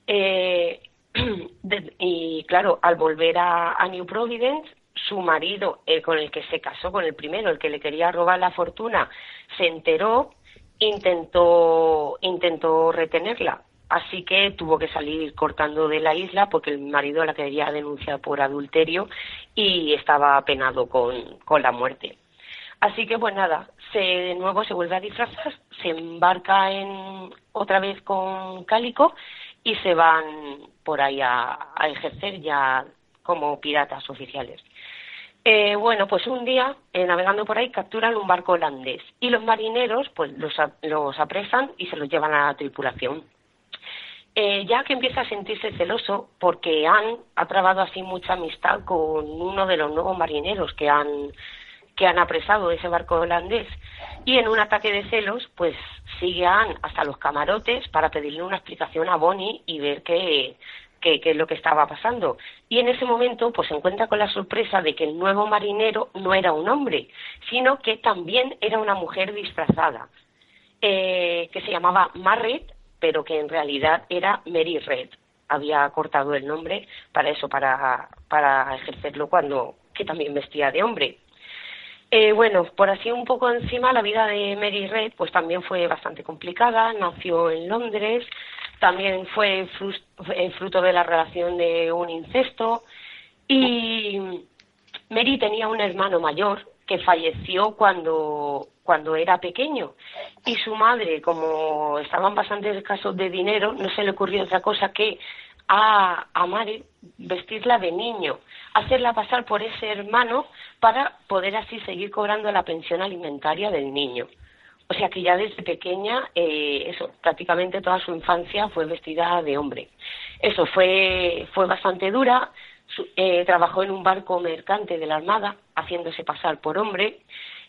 Eh, y claro, al volver a, New Providence, su marido, el con el que se casó, con el primero, el que le quería robar la fortuna, se enteró, intentó, intentó retenerla. Así que tuvo que salir cortando de la isla porque el marido la quería denunciar por adulterio y estaba penado con, con la muerte. Así que pues nada, se, de nuevo se vuelve a disfrazar, se embarca en otra vez con Cálico y se van por ahí a, ejercer ya como piratas oficiales. Eh, bueno, pues un día, eh, navegando por ahí, capturan un barco holandés y los marineros pues los, los apresan y se los llevan a la tripulación. Eh, que empieza a sentirse celoso porque Anne ha trabado así mucha amistad con uno de los nuevos marineros que han que han apresado ese barco holandés y en un ataque de celos pues sigue Anne hasta los camarotes para pedirle una explicación a Bonnie y ver qué, qué, es lo que estaba pasando. Y en ese momento pues se encuentra con la sorpresa de que el nuevo marinero no era un hombre, sino que también era una mujer disfrazada, eh, que se llamaba Marret, pero que en realidad era Mary Red. Había cortado el nombre para eso, para, para ejercerlo cuando que también vestía de hombre. Eh, bueno, por así un poco encima, la vida de Mary Red pues también fue bastante complicada. Nació en Londres, también fue fruto de la relación de un incesto. Y, Mary tenía un hermano mayor que falleció cuando, cuando era pequeño. Y su madre, como estaban bastante escasos de dinero, no se le ocurrió otra cosa que a, a Mary vestirla de niño, hacerla pasar por ese hermano para poder así seguir cobrando la pensión alimentaria del niño. O sea que ya desde pequeña, eh, eso, prácticamente toda su infancia fue vestida de hombre. Eso fue, fue bastante dura. Su- eh, trabajó en un barco mercante de la Armada, haciéndose pasar por hombre,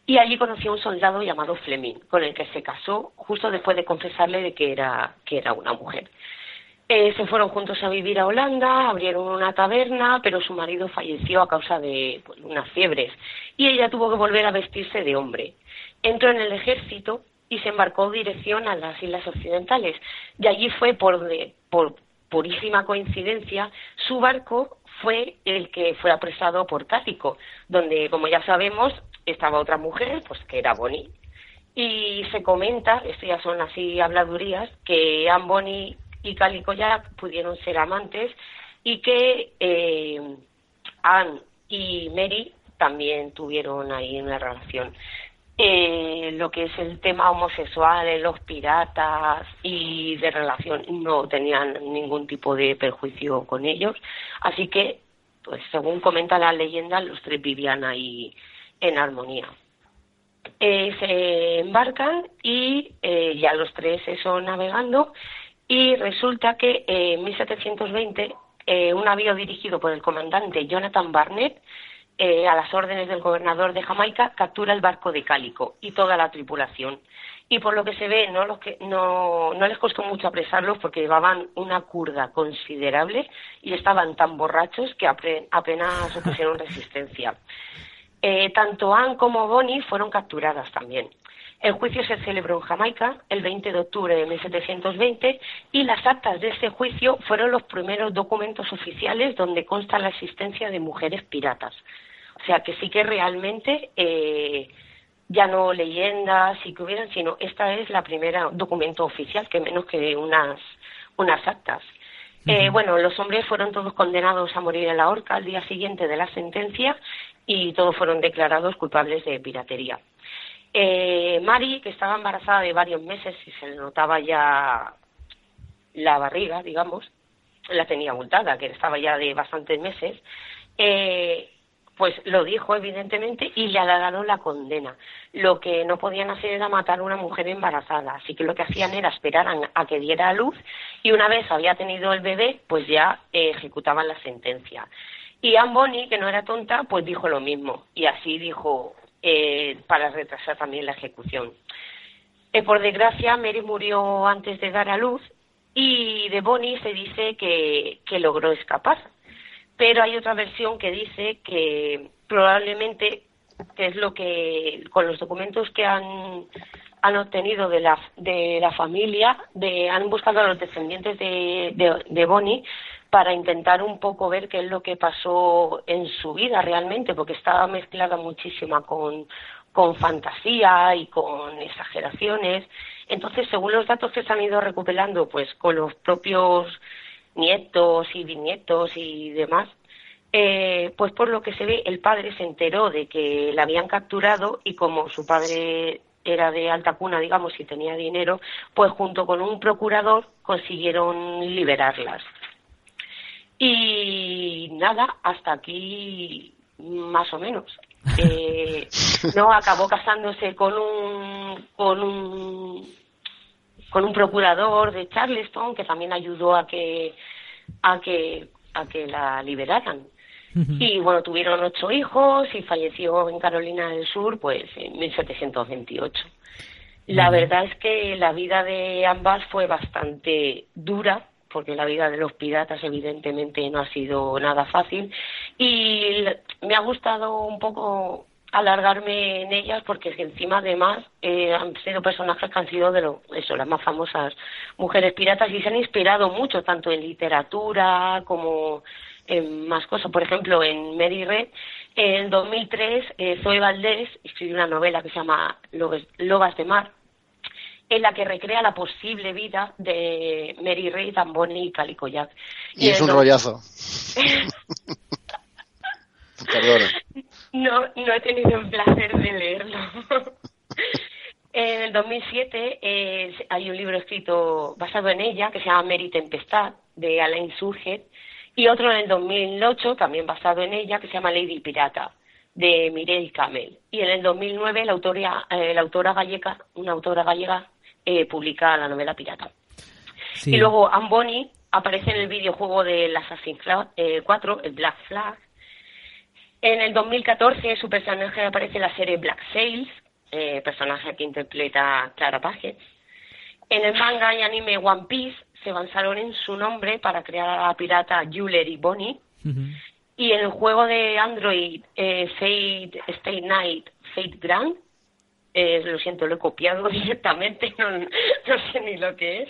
y allí conoció a un soldado llamado Fleming, con el que se casó justo después de confesarle de que era, que era una mujer. Eh, se fueron juntos a vivir a Holanda, abrieron una taberna, pero su marido falleció a causa de pues, unas fiebres y ella tuvo que volver a vestirse de hombre. Entró en el ejército y se embarcó dirección a las Islas Occidentales. Y allí fue por, de- por purísima coincidencia, su barco fue el que fue apresado por Cático, donde, como ya sabemos, estaba otra mujer, pues que era Bonnie. Y se comenta, esto ya son así habladurías, que Anne Bonny y Calico Jack pudieron ser amantes y que eh, Anne y Mary también tuvieron ahí una relación. Eh, lo que es el tema homosexual, los piratas y de relación no tenían ningún tipo de perjuicio con ellos, así que, pues según comenta la leyenda, los tres vivían ahí en armonía eh, se embarcan y eh, ya los tres eso navegando y resulta que eh, en 1720 eh, un navío dirigido por el comandante Jonathan Barnett eh, a las órdenes del gobernador de Jamaica captura el barco de Cálico y toda la tripulación y por lo que se ve no los que no, no les costó mucho apresarlos porque llevaban una curda considerable y estaban tan borrachos que apenas opusieron resistencia eh, tanto Anne como Bonnie fueron capturadas también. El juicio se celebró en Jamaica el 20 de octubre de 1720 y las actas de ese juicio fueron los primeros documentos oficiales donde consta la existencia de mujeres piratas. O sea que sí que realmente eh, ya no leyendas y que hubieran, sino esta es la primera documento oficial, que menos que unas, unas actas. Eh, bueno, los hombres fueron todos condenados a morir en la horca al día siguiente de la sentencia y todos fueron declarados culpables de piratería. Eh, Mari, que estaba embarazada de varios meses y se le notaba ya la barriga, digamos, la tenía abultada, que estaba ya de bastantes meses, eh, pues lo dijo evidentemente y le alargaron la condena. Lo que no podían hacer era matar a una mujer embarazada, así que lo que hacían era esperar a, que diera a luz y una vez había tenido el bebé, pues ya eh, ejecutaban la sentencia. Y Anne Bonny, que no era tonta, pues dijo lo mismo y así dijo eh, para retrasar también la ejecución. Eh, por desgracia, Mary murió antes de dar a luz y de Bonnie se dice que, que logró escapar. Pero hay otra versión que dice que probablemente, que es lo que con los documentos que han, han obtenido de la, de la familia, de, han buscado a los descendientes de, de, de Bonnie para intentar un poco ver qué es lo que pasó en su vida realmente, porque estaba mezclada muchísima con, fantasía y con exageraciones. Entonces, según los datos que se han ido recuperando, pues con los propios nietos y bisnietos y demás, eh, pues por lo que se ve, el padre se enteró de que la habían capturado y como su padre era de alta cuna, digamos, y tenía dinero, pues junto con un procurador consiguieron liberarlas. Y nada, hasta aquí más o menos. Eh, no acabó casándose con un con un con un procurador de Charleston que también ayudó a que a que a que la liberaran. Y bueno tuvieron ocho hijos y falleció en Carolina del Sur pues en 1728 la verdad es que la vida de ambas fue bastante dura porque la vida de los piratas evidentemente no ha sido nada fácil y me ha gustado un poco alargarme en ellas porque encima además eh, han sido personajes que han sido de lo, eso, las más famosas mujeres piratas y se han inspirado mucho tanto en literatura como en más cosas. Por ejemplo, en Mary Red, en 2003, eh, Zoe Valdés escribió una novela que se llama Lobes- Lobas de Mar, en la que recrea la posible vida de Mary Ray, Dan Bonny y Calico Jack. Y es un el- rollazo. Perdona. No, no he tenido el placer de leerlo. en el 2007 eh, hay un libro escrito basado en ella que se llama Mary Tempestad, de Alain Surget, y otro en el 2008, también basado en ella, que se llama Lady Pirata, de Mireille Camel. Y en el 2009 la autora, eh, la autora gallega, una autora gallega, eh, publica la novela Pirata. Sí. Y luego Amboni aparece en el videojuego del Assassin's Creed 4, el Black Flag. En el 2014 su personaje aparece en la serie Black Sails, eh, personaje que interpreta Clara Page. En el manga y anime One Piece se basaron en su nombre para crear a la pirata Jewelry Bonnie. Ujú. Y en el juego de Android eh, Fate Stay Night Fate Grand, eh, lo siento, lo he copiado directamente, no, no sé ni lo que es.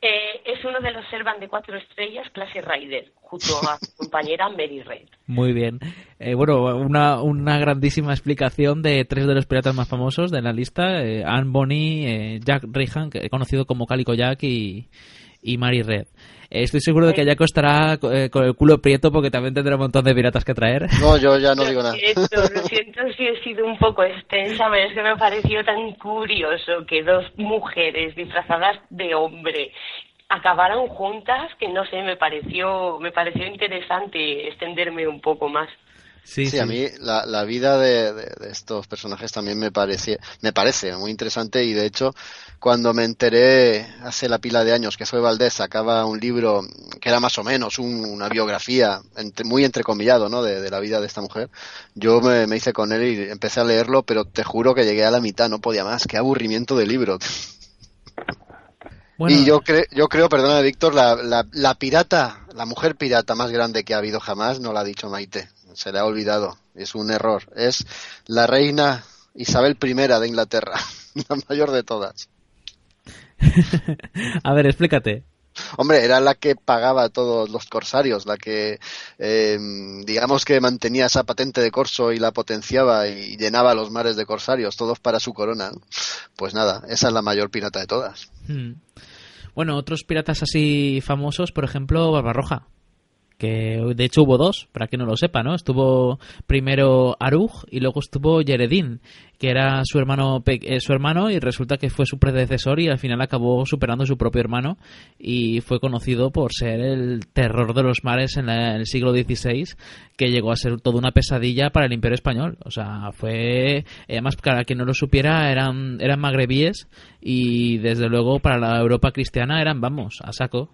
Eh, es uno de los Servan de cuatro estrellas, clase Rider, junto a su compañera Mary Red. Muy bien. Eh, bueno, una, una grandísima explicación de tres de los piratas más famosos de la lista. eh, Anne Bonny, eh, Jack Rehan, que- conocido como Calico Jack, y, y Mary Red. Eh, estoy seguro de que Jaco estará eh, con el culo prieto porque también tendrá un montón de piratas que traer. No, yo ya no digo Lo nada. siento, lo siento si he sido un poco extensa, pero es que me ha parecido tan curioso que dos mujeres disfrazadas de hombre acabaran juntas que no sé, me pareció, me pareció interesante extenderme un poco más. Sí, Sí, a mí la, la vida de, de- de estos personajes también me parece, me parece muy interesante y de hecho cuando me enteré hace la pila de años que Zoe Valdés sacaba un libro que era más o menos un- una biografía entre- muy entrecomillado ¿no? de, de la vida de esta mujer, yo me, me hice con él y empecé a leerlo, pero te juro que llegué a la mitad, no podía más, qué aburrimiento de libro. Bueno, Y yo, cre- yo creo, perdona Víctor, la, la, la pirata, la mujer pirata más grande que ha habido jamás, no la ha dicho Maite. Se le ha olvidado. Es un error. Es la reina Isabel I de Inglaterra, la mayor de todas. a ver, explícate. Hombre, era la que pagaba a todos los corsarios, la que, eh, digamos que mantenía esa patente de corso y la potenciaba y llenaba los mares de corsarios, todos para su corona. Pues nada, esa es la mayor pirata de todas. Hmm. Bueno, otros piratas así famosos, por ejemplo, Barbarroja. Que de hecho hubo dos, para que no lo sepa, ¿no? Estuvo primero Aruj y luego estuvo Yeredin, que era su hermano, eh, su hermano y resulta que fue su predecesor y al final acabó superando a su propio hermano y fue conocido por ser el terror de los mares en, la- en el siglo XVI, que llegó a ser toda una pesadilla para el Imperio Español. O sea, fue... Además, para quien no lo supiera, eran, eran magrebíes y desde luego para la Europa cristiana eran, vamos, a saco.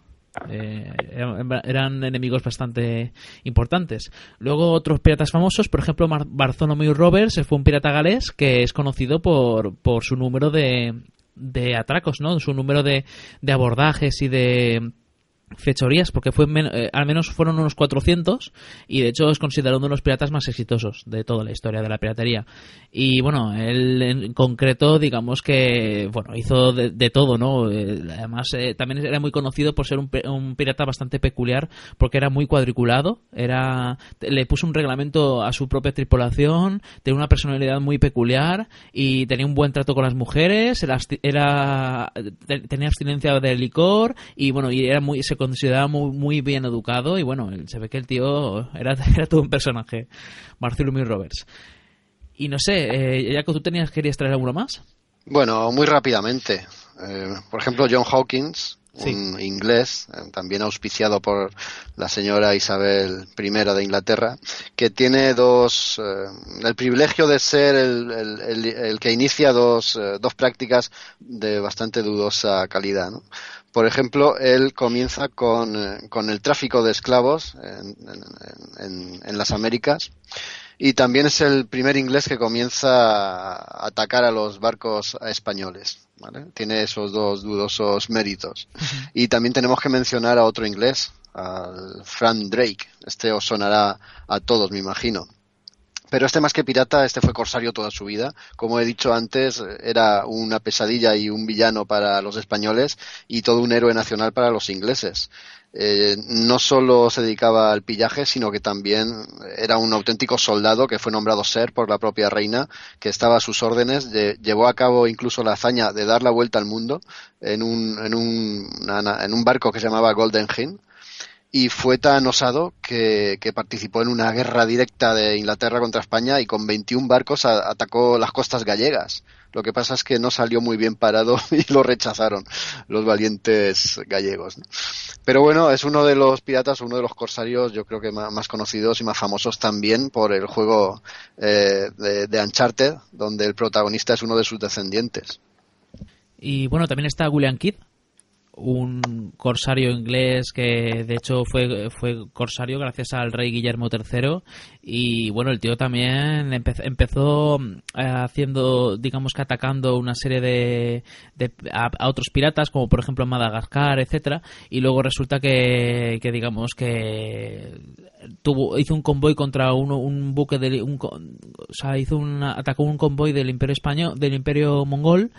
Eh, eran, enemigos bastante importantes. Luego otros piratas famosos, por ejemplo Bartholomew Roberts fue un pirata galés que es conocido por, por su número de, de atracos, ¿no? Su número de, de abordajes y de fechorías, porque fue men- eh, al menos fueron unos 400 y de hecho es considerado uno de los piratas más exitosos de toda la historia de la piratería. Y bueno, él en concreto, digamos que, bueno, hizo de, de todo, ¿no? Eh, además, eh, también era muy conocido por ser un, un pirata bastante peculiar, porque era muy cuadriculado, era le puso un reglamento a su propia tripulación, tenía una personalidad muy peculiar y tenía un buen trato con las mujeres, era, era te- tenía abstinencia de licor y bueno, y era muy consideraba muy, muy bien educado y bueno, se ve que el tío era, era todo un personaje, Bartholomew Roberts. Y no sé, eh, Jaco, ¿tú tenías, querías traer alguno más? Bueno, muy rápidamente. Eh, por ejemplo, John Hawkins, Sí. un inglés, eh, también auspiciado por la señora Isabel I de Inglaterra, que tiene dos, eh, el privilegio de ser el, el- el- el que inicia dos, dos prácticas de bastante dudosa calidad. ¿no? Por ejemplo, él comienza con, eh, con el tráfico de esclavos en, en- en- en las Américas y también es el primer inglés que comienza a atacar a los barcos españoles. ¿vale? Tiene esos dos dudosos méritos. Y también tenemos que mencionar a otro inglés, al Frank Drake. Este os sonará a todos, me imagino. Pero este más que pirata, este fue corsario toda su vida. Como he dicho antes, era una pesadilla y un villano para los españoles y todo un héroe nacional para los ingleses. Eh, no solo se dedicaba al pillaje, sino que también era un auténtico soldado que fue nombrado ser por la propia reina, que estaba a sus órdenes, lle- llevó a cabo incluso la hazaña de dar la vuelta al mundo en un, en un, en un barco que se llamaba Golden Hind y fue tan osado que, participó en una guerra directa de Inglaterra contra España y con 21 barcos atacó las costas gallegas. Lo que pasa es que no salió muy bien parado y lo rechazaron los valientes gallegos. Pero bueno, es uno de los piratas, uno de los corsarios, yo creo que más, conocidos y más famosos también por el juego eh, de, de Uncharted, donde el protagonista es uno de sus descendientes. Y bueno, también está William Kidd, un corsario inglés que de hecho fue, fue corsario gracias al rey Guillermo III y bueno el tío también empezó, eh, haciendo digamos que atacando una serie de, a, otros piratas como por ejemplo Madagascar etcétera. Y luego resulta que, que digamos que tuvo hizo un convoy contra uno, un buque de un, o sea hizo un atacó un convoy del imperio español del imperio mongol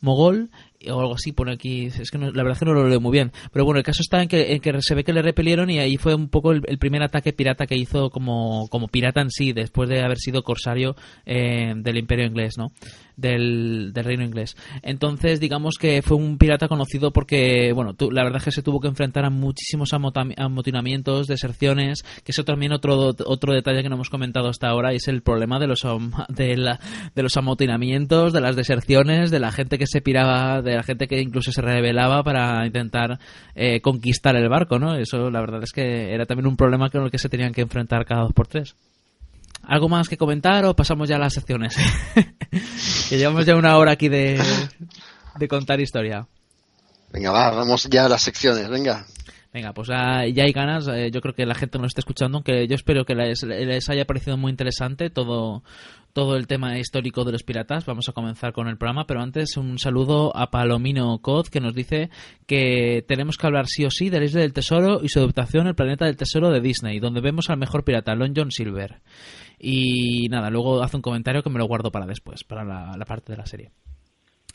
mogol o algo así pone aquí es que la verdad es que no lo leo muy bien pero bueno el caso está en que, se ve que le repelieron y ahí fue un poco el, primer ataque pirata que hizo como, como pirata en sí después de haber sido corsario eh, del imperio inglés no del, reino inglés. Entonces digamos que fue un pirata conocido porque bueno la verdad es que se tuvo que enfrentar a muchísimos amotinamientos deserciones que es también otro otro detalle que no hemos comentado hasta ahora y es el problema de los de, la, de los amotinamientos de las deserciones de la gente que se piraba la gente que incluso se rebelaba para intentar eh, conquistar el barco, ¿no? Eso la verdad es que era también un problema con el que se tenían que enfrentar cada dos por tres. ¿Algo más que comentar o pasamos ya a las secciones? que llevamos ya una hora aquí de, de contar historia. Venga, va, vamos ya a las secciones, venga. Venga, pues ya, hay ganas. Eh, yo creo que la gente nos está escuchando, aunque yo espero que les, haya parecido muy interesante todo, todo el tema histórico de los piratas. Vamos a comenzar con el programa, pero antes un saludo a Palomino Cod que nos dice que tenemos que hablar sí o sí de la Isla del Tesoro y su adaptación El Planeta del Tesoro de Disney, donde vemos al mejor pirata, Lon John Silver. Y nada, luego hace un comentario que me lo guardo para después, para la parte de la serie.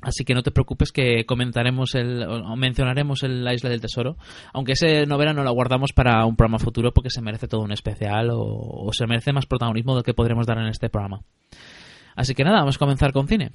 Así que no te preocupes que comentaremos el, o mencionaremos el, la Isla del Tesoro, aunque ese novela no la guardamos para un programa futuro porque se merece todo un especial o, o se merece más protagonismo del que podremos dar en este programa. Así que nada, vamos a comenzar con cine.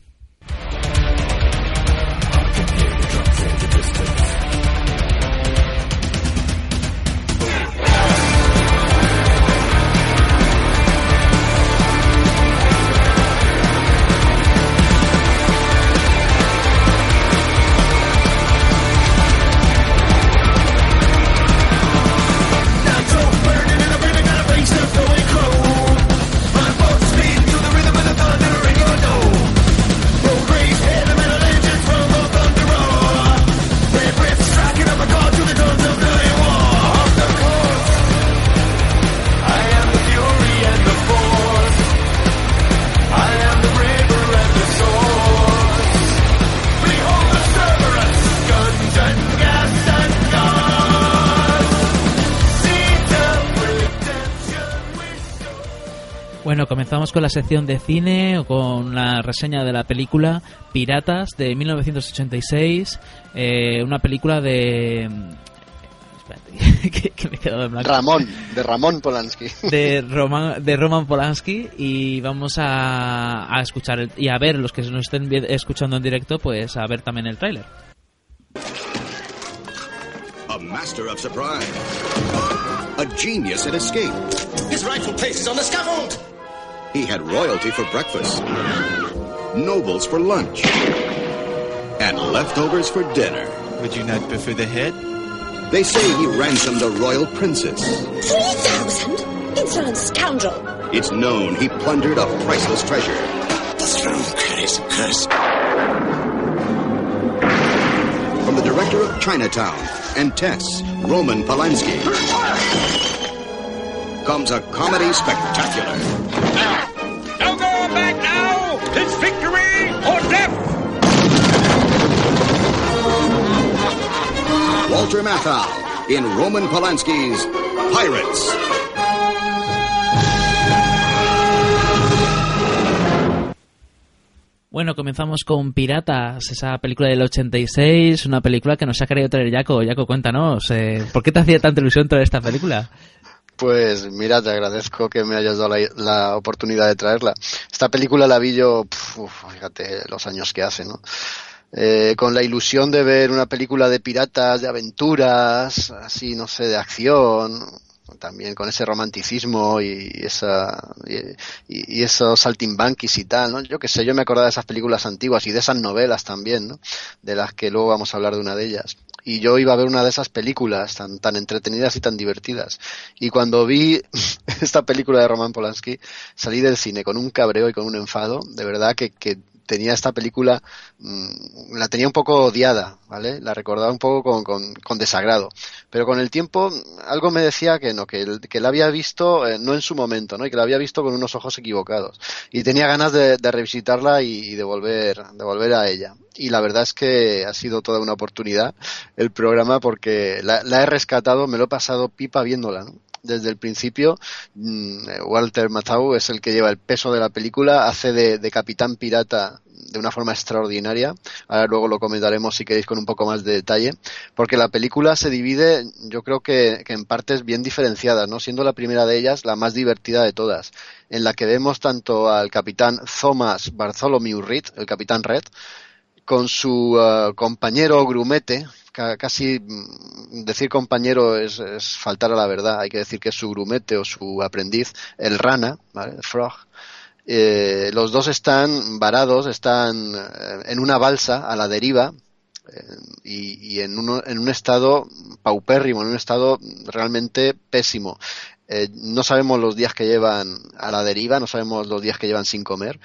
Comenzamos con la sección de cine o con la reseña de la película Piratas de 1986, eh, una película de Espérate, que, me he quedado en blanco. Ramón, de Ramón Polanski. De, Roman, de Roman Polanski y vamos a, a escuchar el, y a ver los que nos estén escuchando en directo, pues a ver también el tráiler. A master of surprise. A genius at escape. His rightful place is on the scaffold. He had royalty for breakfast, nobles for lunch, and leftovers for dinner. Would you not prefer the head? They say he ransomed a royal princess. Three thousand? Insolent scoundrel! It's known he plundered a priceless treasure. The throne carries a curse. From the director of Chinatown and Tess, Roman Polanski, comes a comedy spectacular. Walter Matthau in Roman Polanski's Pirates. Bueno, comenzamos con Piratas, esa película del 86, una película que nos ha querido traer Jaco. Jaco, cuéntanos, eh, ¿por qué te hacía tanta ilusión traer esta película? Pues mira, te agradezco que me hayas dado la, oportunidad de traerla. Esta película la vi yo, fíjate los años que hace, ¿no? eh, con la ilusión de ver una película de piratas, de aventuras, así, no sé, de acción, también con ese romanticismo y, esa y, esos saltimbanquis y tal, ¿no? Yo qué sé, yo me acordaba de esas películas antiguas y de esas novelas también, ¿no? De las que luego vamos a hablar de una de ellas. Y yo iba a ver una de esas películas tan, tan entretenidas y tan divertidas. Y cuando vi esta película de Roman Polanski, salí del cine con un cabreo y con un enfado, de verdad que, que tenía esta película, mm, la tenía un poco odiada, ¿vale? La recordaba un poco con, con, desagrado. Pero con el tiempo, algo me decía que no, que, que la había visto eh, no en su momento, ¿no? Y que la había visto con unos ojos equivocados. Y tenía ganas de, revisitarla y, de, volver, de volver a ella. Y la verdad es que ha sido toda una oportunidad el programa porque la, la he rescatado, me lo he pasado pipa viéndola, ¿no? Desde el principio. Mm, Walter Matthau es el que lleva el peso de la película, hace de, capitán pirata de una forma extraordinaria. Ahora luego lo comentaremos si queréis con un poco más de detalle, porque la película se divide, yo creo que, en partes bien diferenciadas, ¿no? Siendo la primera de ellas la más divertida de todas, en la que vemos tanto al capitán Thomas Bartholomew Reed, el capitán Red, con su uh, compañero grumete, casi mm, decir compañero es, faltar a la verdad, hay que decir que es su grumete o su aprendiz, el rana, ¿vale? frog. Eh, los dos están varados, están eh, en una balsa a la deriva eh, y, en, en, un estado paupérrimo, en un estado realmente pésimo. no sabemos los días que llevan a la deriva, no sabemos los días que llevan sin comer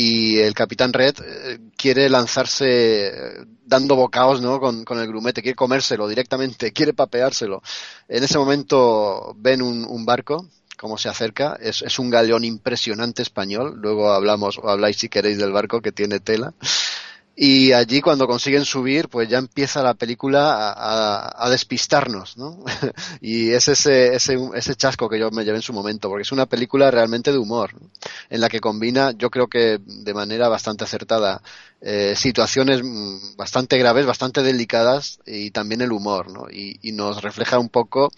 y el capitán Red eh, quiere lanzarse eh, dando bocaos ¿no? con, el grumete, quiere comérselo directamente, quiere papeárselo. En ese momento ven un, barco, como se acerca, es, es, un galeón impresionante español, luego hablamos o habláis si queréis del barco que tiene tela. Y allí cuando consiguen subir, pues ya empieza la película a, despistarnos, ¿no? y es ese, ese, ese chasco que yo me llevé en su momento, porque es una película realmente de humor, en la que combina, yo creo que de manera bastante acertada, eh, situaciones mm, bastante graves, bastante delicadas y también el humor, ¿no? Y, nos refleja un poco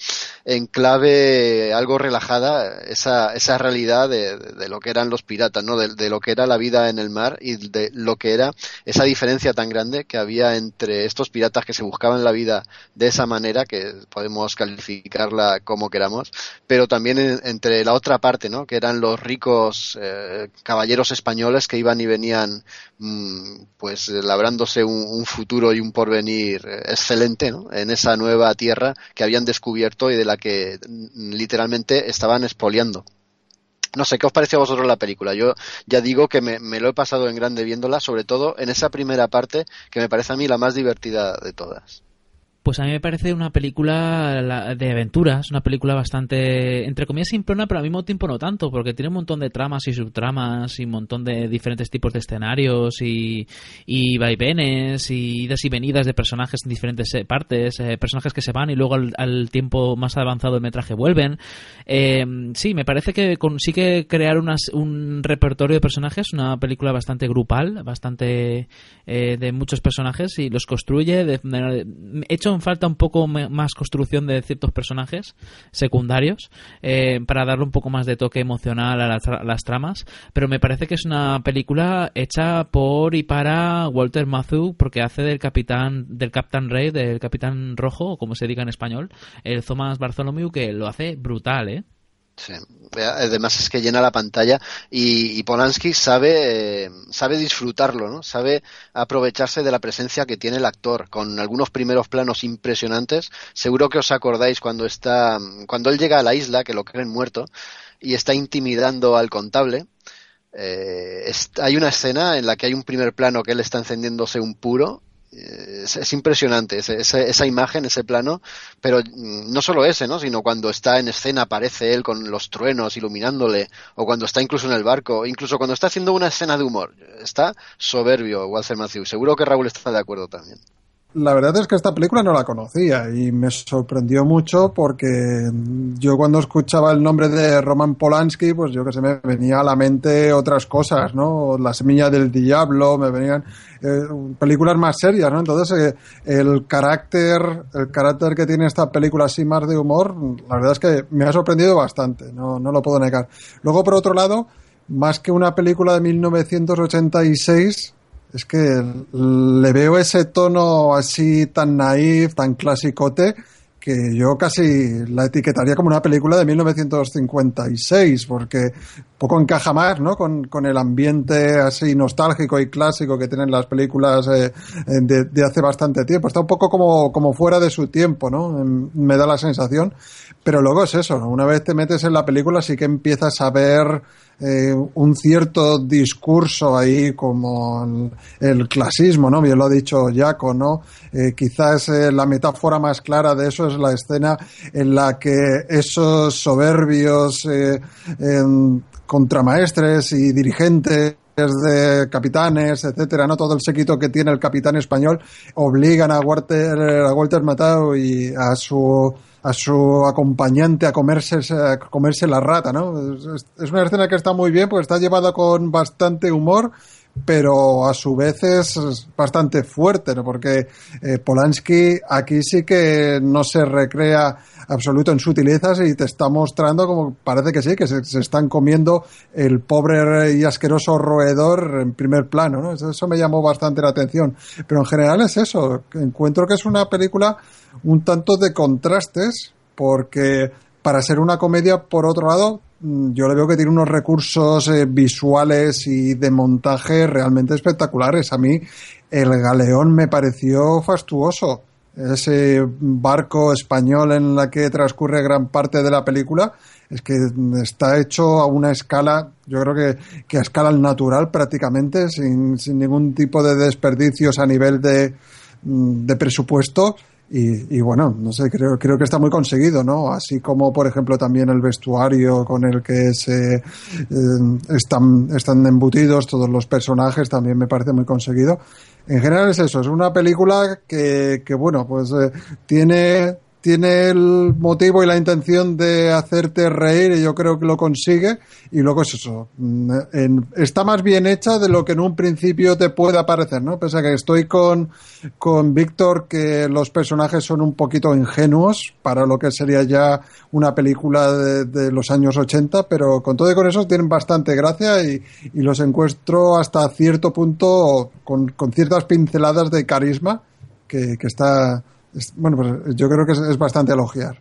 en clave algo relajada esa, esa realidad de, de, lo que eran los piratas, ¿no? De, de, lo que era la vida en el mar y de lo que era esa diferencia tan grande que había entre estos piratas que se buscaban la vida de esa manera, que podemos calificarla como queramos, pero también entre la otra parte, ¿no? Que eran los ricos eh, caballeros españoles que iban y venían mm, pues labrándose un, futuro y un porvenir excelente en esa nueva tierra que habían descubierto y de la que mm, literalmente estaban expoliando. No sé, ¿qué os parece a vosotros la película? Yo ya digo que me, me, lo he pasado en grande viéndola, sobre todo en esa primera parte que me parece a mí la más divertida de todas. Pues a mí me parece una película de aventuras, una película bastante, entre comillas, simplona, pero al mismo tiempo no tanto, porque tiene un montón de tramas y subtramas y un montón de diferentes tipos de escenarios y, y vaivenes y idas y venidas de personajes en diferentes eh, partes, eh, personajes que se van y luego al, tiempo más avanzado del metraje vuelven. Eh, sí, me parece que consigue crear un repertorio de personajes, una película bastante grupal, bastante de muchos personajes y los construye de, hecho falta un poco más construcción de ciertos personajes secundarios eh, para darle un poco más de toque emocional a las, tramas, pero me parece que es una película hecha por y para Walter Matthau porque hace del capitán del Capitán Rey, del Capitán Rojo, como se diga en español, el Thomas Bartholomew que lo hace brutal, ¿eh? Sí. Además es que llena la pantalla y, Polanski sabe, eh, sabe disfrutarlo, ¿no? Sabe aprovecharse de la presencia que tiene el actor con algunos primeros planos impresionantes. Seguro que os acordáis cuando está, cuando él llega a la isla, que lo creen muerto, y está intimidando al contable. Eh, hay una escena en la que hay un primer plano que él está encendiéndose un puro es, impresionante esa, imagen, ese plano, pero mm, no solo ese, ¿no? sino cuando está en escena aparece él con los truenos iluminándole, o cuando está incluso en el barco, incluso cuando está haciendo una escena de humor. Está soberbio Walter Matthews. Seguro que Raúl está de acuerdo también. La verdad es que esta película no la conocía y me sorprendió mucho porque yo cuando escuchaba el nombre de Roman Polanski, pues yo que se me venía a la mente otras cosas, ¿no? La semilla del diablo, me venían eh, películas más serias, ¿no? Entonces eh, el carácter, el carácter que tiene esta película así más de humor, la verdad es que me ha sorprendido bastante, no, no lo puedo negar. Luego por otro lado, más que una película de 1986, Es que le veo ese tono así tan naif, tan clasicote, que yo casi la etiquetaría como una película de 1956, porque poco encaja más, ¿no? Con, con el ambiente así nostálgico y clásico que tienen las películas eh, de, de, hace bastante tiempo. Está un poco como, como fuera de su tiempo, ¿no? Me da la sensación. Pero luego es eso, una vez te metes en la película sí que empiezas a ver eh, un cierto discurso ahí como el, clasismo, ¿no? Bien lo ha dicho Jaco, ¿no? Eh, quizás eh, la metáfora más clara de eso es la escena en la que esos soberbios contramaestres y dirigentes de capitanes, etcétera, no todo el séquito que tiene el capitán español obligan a Walter, a Walter Matthau y a su a su acompañante a comerse, a comerse la rata, ¿no? Es, es, una escena que está muy bien porque está llevada con bastante humor, pero a su vez es bastante fuerte, ¿no? Porque eh, Polanski aquí sí que no se recrea absoluto en sutilezas y te está mostrando como parece que sí, que se, están comiendo el pobre y asqueroso roedor en primer plano, ¿no? Eso, eso me llamó bastante la atención. Pero en general es eso, encuentro que es una película un tanto de contrastes, porque para ser una comedia, por otro lado, yo le veo que tiene unos recursos eh, visuales y de montaje realmente espectaculares. A mí el galeón me pareció fastuoso. Ese barco español en la que transcurre gran parte de la película es que está hecho a una escala, yo creo que, que a escala natural prácticamente, sin, sin ningún tipo de desperdicios a nivel de, de presupuesto y, y, bueno, no sé, creo, creo que está muy conseguido, ¿no? Así como, por ejemplo, también el vestuario con el que se eh, están, están embutidos todos los personajes también me parece muy conseguido. En general es eso, es una película que, que bueno, pues eh, tiene tiene el motivo y la intención de hacerte reír y yo creo que lo consigue y luego es eso mm, en, está más bien hecha de lo que en un principio te pueda parecer no pese a que estoy con con Víctor que los personajes son un poquito ingenuos para lo que sería ya una película de, los años 80 pero con todo y con eso tienen bastante gracia y, y los encuentro hasta cierto punto con, con ciertas pinceladas de carisma que está bueno, pues yo creo que es, bastante elogiar.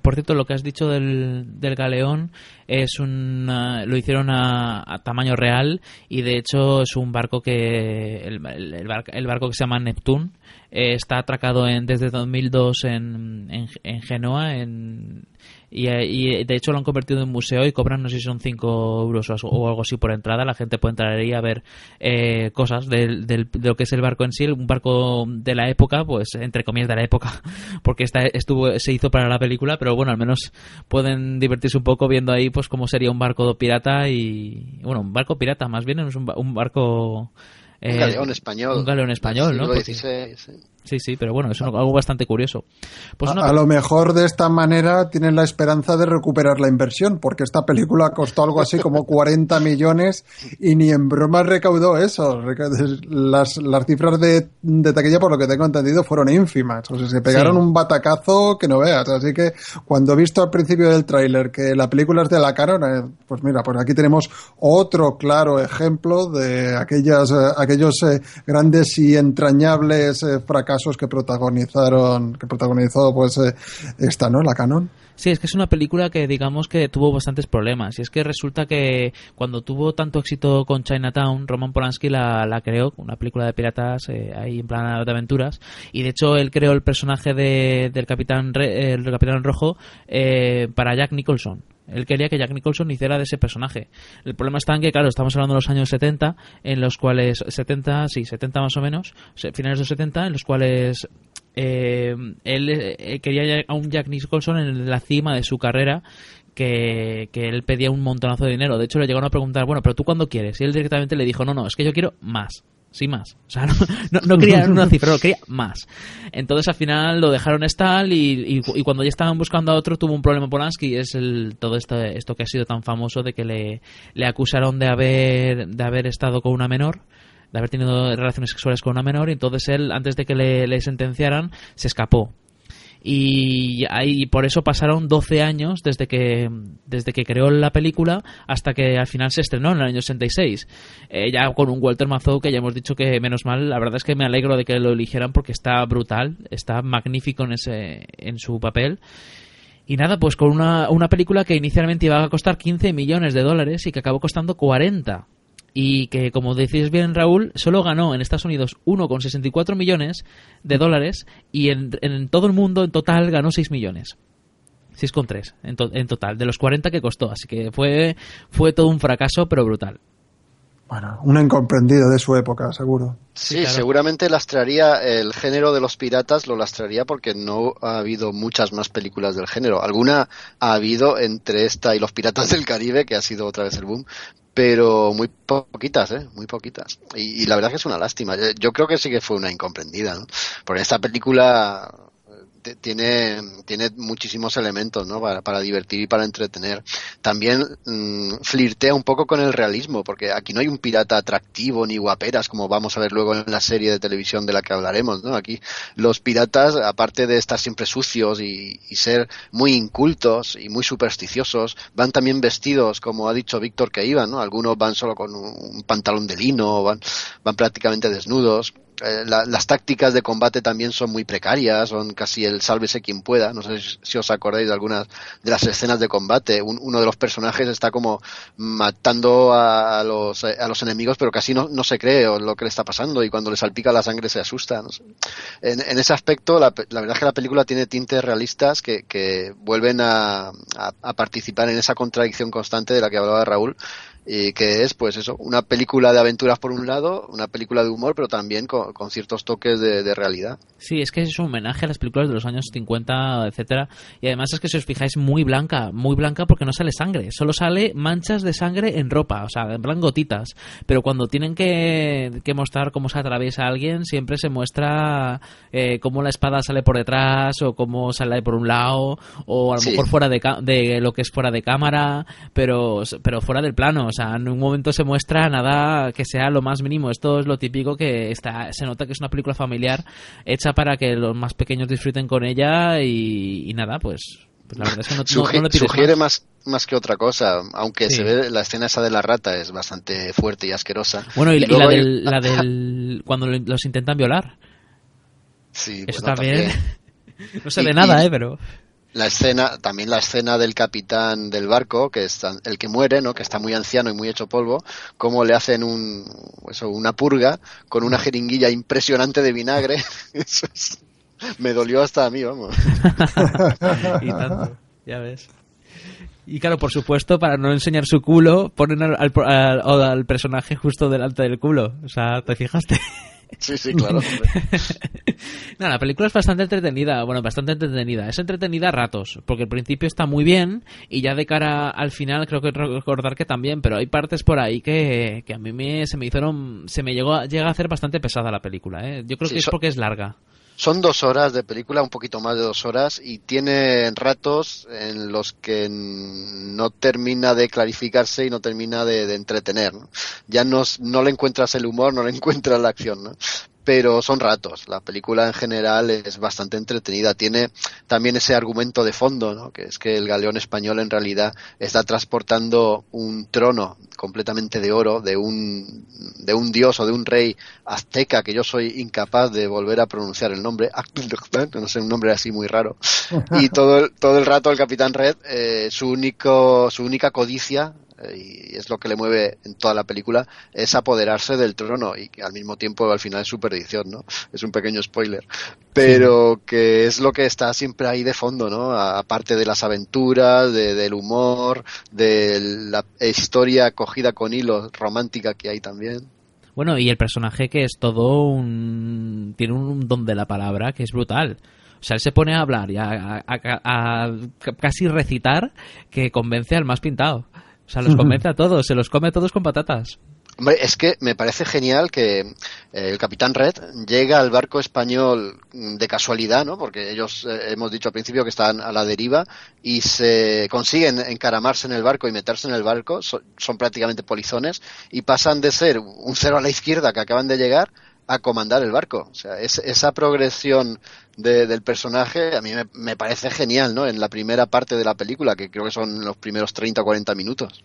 Por cierto, lo que has dicho del, del galeón es un lo hicieron a, tamaño real y de hecho es un barco que el, el, barco, el barco que se llama Neptune eh, está atracado en, desde 2002 en, en, en Genoa en, y, y, de hecho lo han convertido en museo y cobran no sé si son 5 euros o, o, algo así por entrada la gente puede entrar ahí a ver eh, cosas del, del, de lo que es el barco en sí un barco de la época pues entre comillas de la época porque esta estuvo se hizo para la película pero bueno al menos pueden divertirse un poco viendo ahí pues cómo sería un barco pirata y bueno un barco pirata más bien es un, un barco eh, un galeón español. Un galeón español, ¿no? Porque, sí. Sí, sí, pero bueno, es algo bastante curioso. Pues a, a, lo mejor de esta manera tienen la esperanza de recuperar la inversión, porque esta película costó algo así como 40 millones y ni en broma recaudó eso. Las, las cifras de, de taquilla, por lo que tengo entendido, fueron ínfimas. O sea, se pegaron sí. un batacazo que no veas. Así que cuando he visto al principio del tráiler que la película es de la Caron, pues mira, pues aquí tenemos otro claro ejemplo de aquellas aquellos eh, grandes y entrañables eh, fracasos que protagonizaron, que protagonizó pues eh, esta, ¿no? La Canon. Sí, es que es una película que digamos que tuvo bastantes problemas. Y es que resulta que cuando tuvo tanto éxito con Chinatown, Roman Polanski la, creó, una película de piratas eh, ahí en plan de aventuras. Y de hecho él creó el personaje de, del Capitán, el Capitán Rojo eh, para Jack Nicholson. Él quería que Jack Nicholson hiciera de ese personaje. El problema está en que, claro, estamos hablando de los años 70, en los cuales, 70, sí, 70 más o menos, finales de los 70, en los cuales eh, él eh, quería a un Jack Nicholson en la cima de su carrera que, que, él pedía un montonazo de dinero. De hecho, le llegaron a preguntar, bueno, pero tú cuándo quieres? Y él directamente le dijo, no, no, es que yo quiero más. Sí, más. O sea, no, no, no quería una cifra, no, quería más. Entonces al final lo dejaron estar y, y, y, cuando ya estaban buscando a otro tuvo un problema Polanski y es el, todo esto, esto que ha sido tan famoso de que le, le acusaron de haber, de haber estado con una menor de haber tenido relaciones sexuales con una menor y entonces él, antes de que le, le sentenciaran, se escapó y ahí por eso pasaron 12 años desde que desde que creó la película hasta que al final se estrenó en el año 66 eh, ya con un Walter Mazou que ya hemos dicho que menos mal la verdad es que me alegro de que lo eligieran porque está brutal está magnífico en ese en su papel. Y nada, pues con una, una película que inicialmente iba a costar 15 millones de dólares y que acabó costando 40 y que, como decís bien Raúl, solo ganó en Estados Unidos 1,64 millones de dólares y en, en, todo el mundo en total ganó 6 millones. 6,3 en, to en total, de los 40 que costó. Así que fue, fue todo un fracaso, pero brutal. Bueno, un incomprendido de su época, seguro. Sí, claro. seguramente lastraría el género de los piratas, lo lastraría porque no ha habido muchas más películas del género. Alguna ha habido entre esta y los piratas del Caribe, que ha sido otra vez el boom, pero muy poquitas, ¿eh? Muy poquitas. Y, y, la verdad que es una lástima. Yo creo que sí que fue una incomprendida, ¿no? Porque esta película tiene, tiene muchísimos elementos ¿no? para, divertir y para entretener. También mmm, flirtea un poco con el realismo, porque aquí no hay un pirata atractivo ni guaperas, como vamos a ver luego en la serie de televisión de la que hablaremos. ¿no? Aquí los piratas, aparte de estar siempre sucios y, y ser muy incultos y muy supersticiosos, van también vestidos, como ha dicho Víctor que iban. ¿no? Algunos van solo con un pantalón de lino, van, van prácticamente desnudos eh, la, las tácticas de combate también son muy precarias, son casi el sálvese quien pueda. No sé si os acordáis de algunas de las escenas de combate. Un, uno de los personajes está como matando a, los, a los enemigos, pero casi no, no se cree lo que le está pasando y cuando le salpica la sangre se asusta. No sé. en, en, ese aspecto, la, la, verdad es que la película tiene tintes realistas que, que vuelven a, a, a participar en esa contradicción constante de la que hablaba Raúl y que es pues eso una película de aventuras por un lado una película de humor pero también con, con ciertos toques de, de, realidad sí es que es un homenaje a las películas de los años 50 etcétera y además es que si os fijáis muy blanca muy blanca porque no sale sangre solo sale manchas de sangre en ropa o sea en plan gotitas pero cuando tienen que, que mostrar cómo se atraviesa a alguien siempre se muestra eh, cómo la espada sale por detrás o cómo sale por un lado o a lo sí. mejor fuera de, de lo que es fuera de cámara pero pero fuera del plano o sea, en un momento se muestra nada que sea lo más mínimo. Esto es lo típico que está, se nota que es una película familiar hecha para que los más pequeños disfruten con ella y, y nada, pues, pues, la verdad es que no, Sugi no, no sugiere más. más. más que otra cosa, aunque sí. se ve la escena esa de la rata es bastante fuerte y asquerosa. Bueno, y, y, y la, del, la del cuando los intentan violar. Sí, Eso bueno, también. también. no se ve nada, eh, pero la escena, también la escena del capitán del barco, que es el que muere, ¿no? Que está muy anciano y muy hecho polvo, cómo le hacen un, eso, una purga con una jeringuilla impresionante de vinagre. Eso es, me dolió hasta a mí, vamos. y tanto, ya ves. Y claro, por supuesto, para no enseñar su culo, ponen al, al, al, al personaje justo delante del culo. O sea, ¿te fijaste? Sí, sí, claro. no, la película es bastante entretenida, bueno, bastante entretenida. Es entretenida a ratos, porque al principio está muy bien y ya de cara al final creo que recordar que también, pero hay partes por ahí que, que a mí me, se me hicieron, se me llegó, llega a hacer bastante pesada la película, ¿eh? Yo creo sí, que es porque es larga. Son dos horas de película, un poquito más de dos horas, y tiene ratos en los que no termina de clarificarse y no termina de, entretener. ¿no? Ya no, no le encuentras el humor, no le encuentras la acción. ¿no? Pero son ratos. La película en general es bastante entretenida. Tiene también ese argumento de fondo, ¿no? que es que el galeón español en realidad está transportando un trono completamente de oro de un, de un dios o de un rey azteca que yo soy incapaz de volver a pronunciar el nombre, no sé, un nombre así muy raro. Y todo el, todo el rato el capitán Red, eh, su, único, su única codicia y es lo que le mueve en toda la película, es apoderarse del trono y que al mismo tiempo al final es su perdición, ¿no? Es un pequeño spoiler. Pero que es lo que está siempre ahí de fondo, ¿no? Aparte de las aventuras, de, del humor, de la historia cogida con hilos romántica que hay también. Bueno, y el personaje que es todo un... tiene un don de la palabra que es brutal. O sea, él se pone a hablar y a, a, a, a casi recitar que convence al más pintado. O sea, los convence a todos, se los come a todos con patatas. Hombre, es que me parece genial que eh, el capitán Red llega al barco español de casualidad, ¿no? Porque ellos eh, hemos dicho al principio que están a la deriva y se consiguen encaramarse en el barco y meterse en el barco, so, son prácticamente polizones y pasan de ser un cero a la izquierda que acaban de llegar a comandar el barco. O sea, es, esa progresión de- del personaje a mí me, me parece genial, ¿no? En la primera parte de la película, que creo que son los primeros 30 o 40 minutos.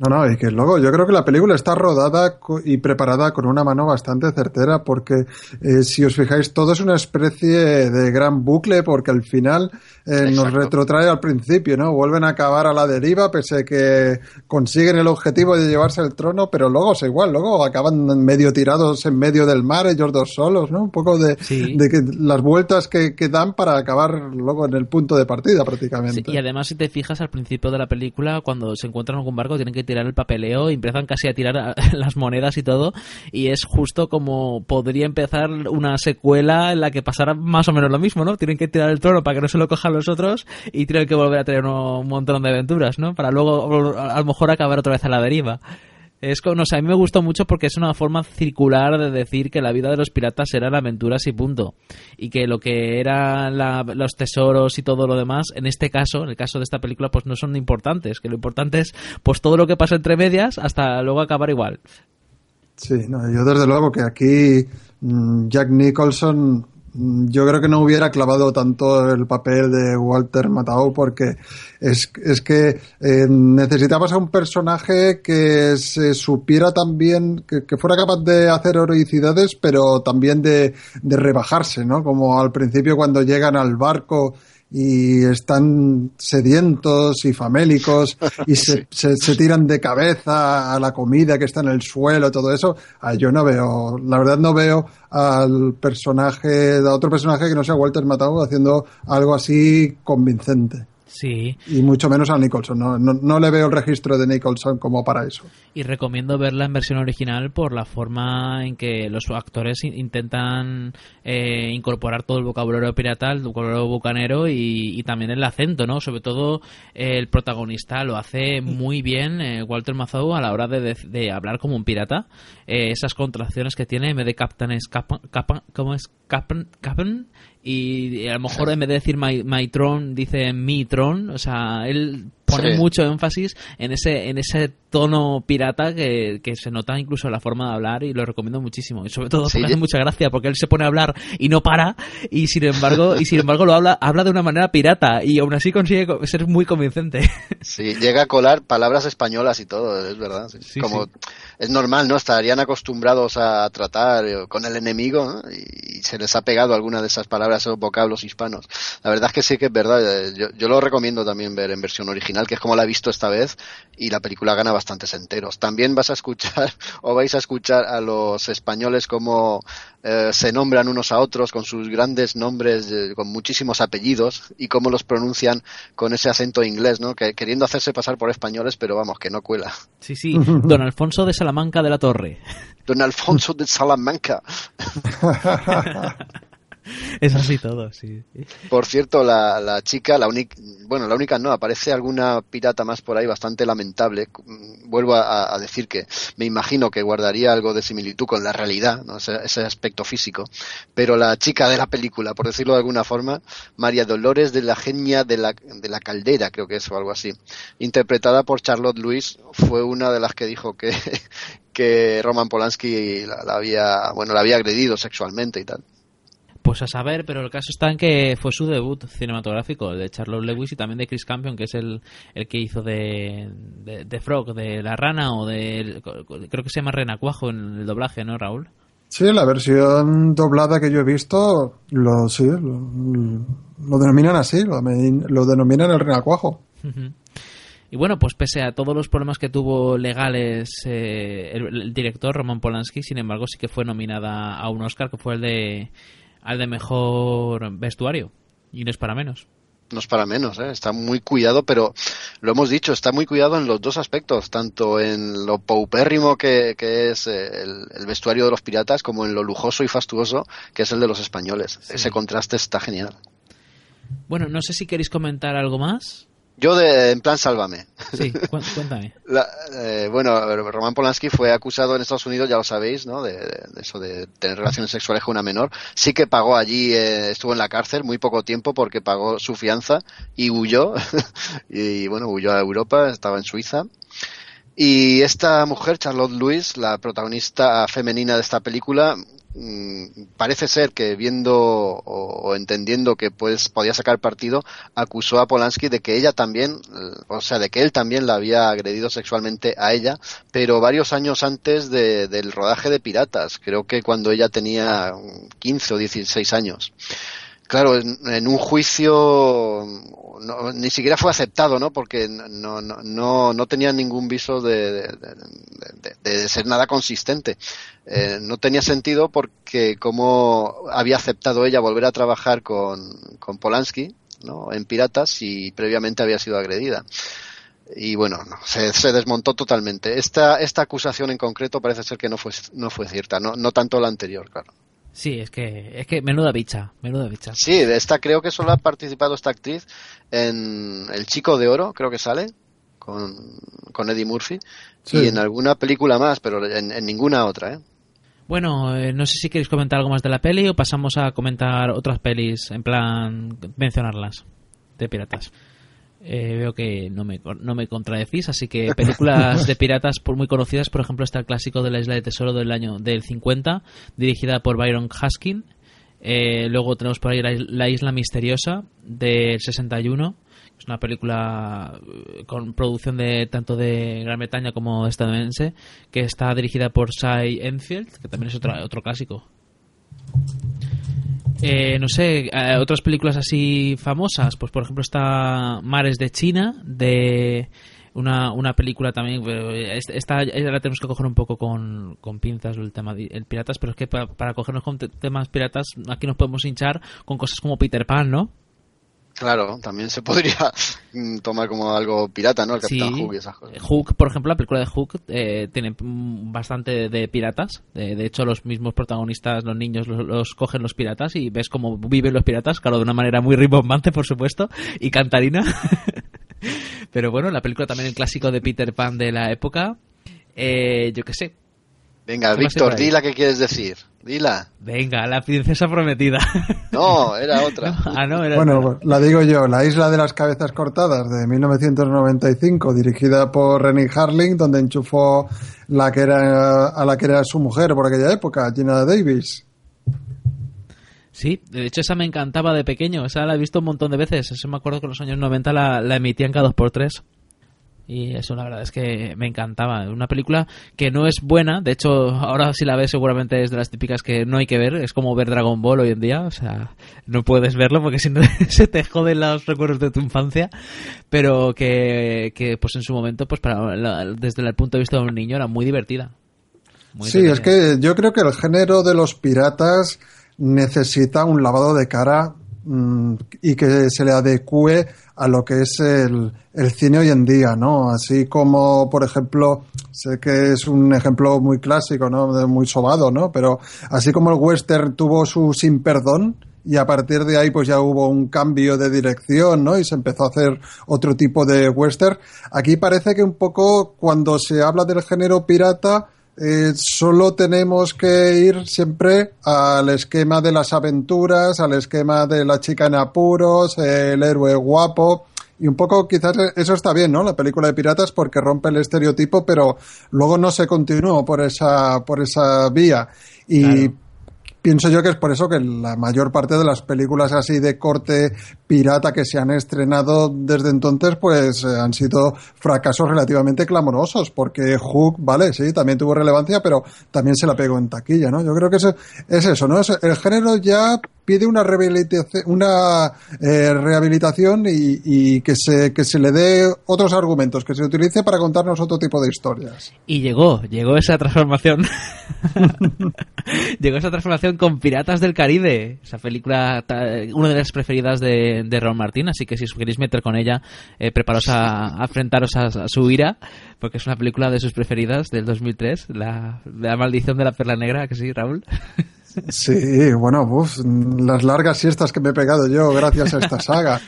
No, no, y que luego yo creo que la película está rodada y preparada con una mano bastante certera porque eh, si os fijáis todo es una especie de gran bucle porque al final eh, nos retrotrae al principio, ¿no? Vuelven a acabar a la deriva pese a que consiguen el objetivo de llevarse el trono, pero luego es igual, luego acaban medio tirados en medio del mar ellos dos solos, ¿no? Un poco de, Sí. de que las vueltas que, que dan para acabar luego en el punto de partida Sí, prácticamente. y además, si te fijas al principio de la película, cuando se encuentran en algún barco, tienen que tirar el papeleo empiezan casi a tirar las monedas y todo. Y es justo como podría empezar una secuela en la que pasara más o menos lo mismo, ¿no? Tienen que tirar el trono para que no se lo cojan los otros y tienen que volver a tener un montón de aventuras, ¿no? Para luego a lo mejor acabar otra vez a la deriva. Es como, no sé, a mí me gustó mucho porque es una forma circular de decir que la vida de los piratas eran aventuras y punto. Y que lo que eran los tesoros y todo lo demás, en este caso, en el caso de esta película, pues no son importantes. Que lo importante es, pues todo lo que pasa entre medias hasta luego acabar igual. Sí, no, yo desde luego que aquí mm, Jack Nicholson yo creo que no hubiera clavado tanto el papel de Walter Matthau porque es, es que eh, necesitabas a un personaje que se supiera también, que, que fuera capaz de hacer heroicidades, pero también de, de rebajarse, ¿no? Como al principio cuando llegan al barco y están sedientos y famélicos y se, se, se tiran de cabeza a la comida que está en el suelo, todo eso. Ah, yo no veo, la verdad no veo al personaje, a otro personaje que no sea Walter Matthau haciendo algo así convincente. Sí, Y mucho menos a Nicholson. No, no, no le veo el registro de Nicholson como para eso. y recomiendo verla en versión original por la forma en que los actores in- intentan eh, incorporar todo el vocabulario pirata, el vocabulario bucanero y, y también el acento, ¿no? Sobre todo eh, el protagonista lo hace muy bien, eh, Walter Mazau, a la hora de, de hablar como un pirata. Eh, esas contracciones que tiene, en vez de captain es capan- ¿cómo es? Cap'n, y a lo mejor en vez de decir my, my throne dice mi throne, o sea, él pone Sí. mucho énfasis en ese en ese tono pirata que, que se nota incluso en la forma de hablar y lo recomiendo muchísimo y sobre todo Sí, me hace mucha gracia porque él se pone a hablar y no para y sin embargo y sin embargo lo habla habla de una manera pirata y aún así consigue co- ser muy convincente Sí, llega a colar palabras españolas y todo, es verdad. sí. Sí, Como es normal, ¿no? Estarían acostumbrados a tratar eh, con el enemigo ¿no? y, y se les ha pegado alguna de esas palabras o vocablos hispanos. La verdad es que sí que es verdad. eh, Yo, yo lo recomiendo también ver en versión original, que es como la he visto esta vez, y la película gana bastantes enteros. También vas a escuchar o vais a escuchar a los españoles como eh, se nombran unos a otros con sus grandes nombres, eh, con muchísimos apellidos y cómo los pronuncian con ese acento inglés, ¿no? Que, queriendo hacerse pasar por españoles, pero vamos, que no cuela. sí sí don Alfonso de Salamanca de la Torre Don Alfonso de Salamanca. es así todo sí Por cierto, la, la chica, la única, bueno, la única no, aparece alguna pirata más por ahí bastante lamentable. Vuelvo a, decir que me imagino que guardaría algo de similitud con la realidad, ¿no? ese, aspecto físico. Pero la chica de la película, por decirlo de alguna forma, María Dolores de la Genia de la, de la Caldera, creo que es o algo así, interpretada por Charlotte Lewis, fue una de las que dijo que, que Roman Polanski la, la había, bueno, la había agredido sexualmente y tal. Pues a saber, pero el caso está en que fue su debut cinematográfico, el de Charlotte Lewis y también de Chris Campion, que es el, el que hizo de, de, de Frog, de la rana o de... Creo que se llama Renacuajo en el doblaje, ¿no, Raúl? Sí, la versión doblada que yo he visto, lo, sí, lo, lo denominan así, lo, lo denominan el renacuajo. Y bueno, pues pese a todos los problemas que tuvo legales eh, el, el director Roman Polanski, sin embargo sí que fue nominada a un Oscar que fue el de al de mejor vestuario y no es para menos. no es para menos, ¿eh? está muy cuidado, pero lo hemos dicho, está muy cuidado en los dos aspectos, tanto en lo paupérrimo que, que es eh, el, el, vestuario de los piratas, como en lo lujoso y fastuoso que es el de los españoles. Sí. Ese contraste está genial. Bueno, no sé si queréis comentar algo más. Yo de, en plan sálvame. Sí, cuéntame. La, eh, bueno, Roman Polanski fue acusado en Estados Unidos, ya lo sabéis, ¿no? De, de, eso de tener relaciones sexuales con una menor. Sí que pagó allí, eh, estuvo en la cárcel muy poco tiempo porque pagó su fianza y huyó. y bueno, huyó a Europa, estaba en Suiza. Y esta mujer, Charlotte Lewis, la protagonista femenina de esta película, parece ser que viendo o, o entendiendo que pues podía sacar partido, acusó a Polanski de que ella también, eh, o sea, de que él también la había agredido sexualmente a ella, pero varios años antes de- del rodaje de Piratas, creo que cuando ella tenía 15 o 16 años. Claro, en, un juicio no- ni siquiera fue aceptado, ¿no? Porque no, no, no, no tenía ningún viso de- de ser nada consistente. Eh, no tenía sentido porque como había aceptado ella volver a trabajar con, con Polanski, ¿no? En Piratas y previamente había sido agredida. Y bueno, no, se, se desmontó totalmente. Esta, esta acusación en concreto parece ser que no fue, no fue cierta, no, no tanto la anterior, claro. Sí, es que, es que menuda bicha, menuda bicha. Sí, de esta creo que solo ha participado esta actriz en El Chico de Oro, creo que sale, con, con Eddie Murphy, Sí. y en alguna película más, pero en, en ninguna otra, ¿eh? Bueno, eh, no sé si queréis comentar algo más de la peli o pasamos a comentar otras pelis, en plan mencionarlas, de piratas. Eh, veo que no me, no me contradecís, así que películas de piratas por muy conocidas, por ejemplo está el clásico de la Isla de Tesoro del año del 50, dirigida por Byron Haskin. Eh, luego tenemos por ahí la, La Isla Misteriosa del 61, es una película eh, con producción de tanto de Gran Bretaña como estadounidense, que está dirigida por Cy Enfield, que también es otro, otro clásico. Eh, no sé, eh, otras películas así famosas, pues por ejemplo está Mares de China, de una, una película también, pero esta esta la tenemos que coger un poco con, con pinzas el tema de el piratas, pero es que para, cogernos con te- temas piratas aquí nos podemos hinchar con cosas como Peter Pan, ¿no? Claro, también se podría mm, tomar como algo pirata, ¿no? El Capitán Sí. Hook y esas cosas. Hook, por ejemplo, la película de Hook eh, tiene mm, bastante de piratas. De, de hecho, los mismos protagonistas, los niños, los, los cogen los piratas y ves cómo viven los piratas, claro, de una manera muy rimbombante, por supuesto, y cantarina. Pero bueno, la película también el clásico de Peter Pan de la época. Eh, yo qué sé. Venga, ¿Qué más hay por Víctor, ahí? dila que quieres decir. Dila. Venga, la princesa prometida. No, era otra. ah, no, era Bueno, la digo yo, La Isla de las Cabezas Cortadas de 1995, dirigida por Rennie Harling, donde enchufó la que era, a la que era su mujer por aquella época, Gina Davis. Sí, de hecho esa me encantaba de pequeño, esa la he visto un montón de veces, eso me acuerdo que en los años 90 la, la emitían cada 2x3 y eso la verdad es que me encantaba, una película que no es buena, de hecho ahora si la ves seguramente es de las típicas que no hay que ver, es como ver Dragon Ball hoy en día, o sea, no puedes verlo porque si no se te joden los recuerdos de tu infancia, pero que, que pues en su momento pues para la- desde el punto de vista de un niño era muy divertida. Muy Sí, es que yo creo que el género de los piratas necesita un lavado de cara y que se le adecue a lo que es el, el cine hoy en día, ¿no? Así como, por ejemplo, sé que es un ejemplo muy clásico, ¿no? Muy sobado, ¿no? Pero así como el western tuvo su sin perdón, y a partir de ahí pues ya hubo un cambio de dirección, ¿no? Y se empezó a hacer otro tipo de western. Aquí parece que un poco cuando se habla del género pirata eh, solo tenemos que ir siempre al esquema de las aventuras, al esquema de la chica en apuros, el héroe guapo. Y un poco quizás eso está bien, ¿no? La película de piratas porque rompe el estereotipo, pero luego no se continuó por esa, por esa vía. Y. pienso yo que es por eso que la mayor parte de las películas así de corte pirata que se han estrenado desde entonces pues eh, han sido fracasos relativamente clamorosos porque Hook, vale, sí, también tuvo relevancia pero también se la pegó en taquilla, ¿no? Yo creo que es, es eso, ¿no? Es- el género ya pide una una eh, rehabilitación y, y que se que se le dé otros argumentos, que se utilice para contarnos otro tipo de historias. Y llegó, llegó esa transformación. llegó esa transformación con Piratas del Caribe, esa película, una de las preferidas de, de Ron Martín, así que si os queréis meter con ella, eh, preparaos a, a enfrentaros a, a su ira, porque es una película de sus preferidas del 2003, la, la maldición de la perla negra, que sí, Raúl. Sí, bueno, uf, las largas siestas que me he pegado yo gracias a esta saga.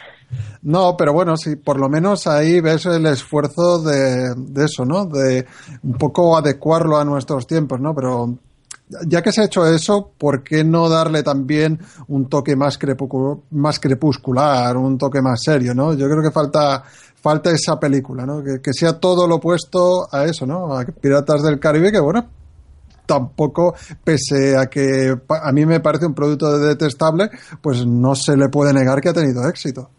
No, pero bueno, sí, por lo menos ahí ves el esfuerzo de, de eso, ¿no? De un poco adecuarlo a nuestros tiempos, ¿no? Pero ya que se ha hecho eso, ¿por qué no darle también un toque más, más crepuscular, un toque más serio, ¿no? Yo creo que falta, falta esa película, ¿no? Que, que sea todo lo opuesto a eso, ¿no? A Piratas del Caribe, que bueno, tampoco, pese a que a mí me parece un producto detestable, pues no se le puede negar que ha tenido éxito.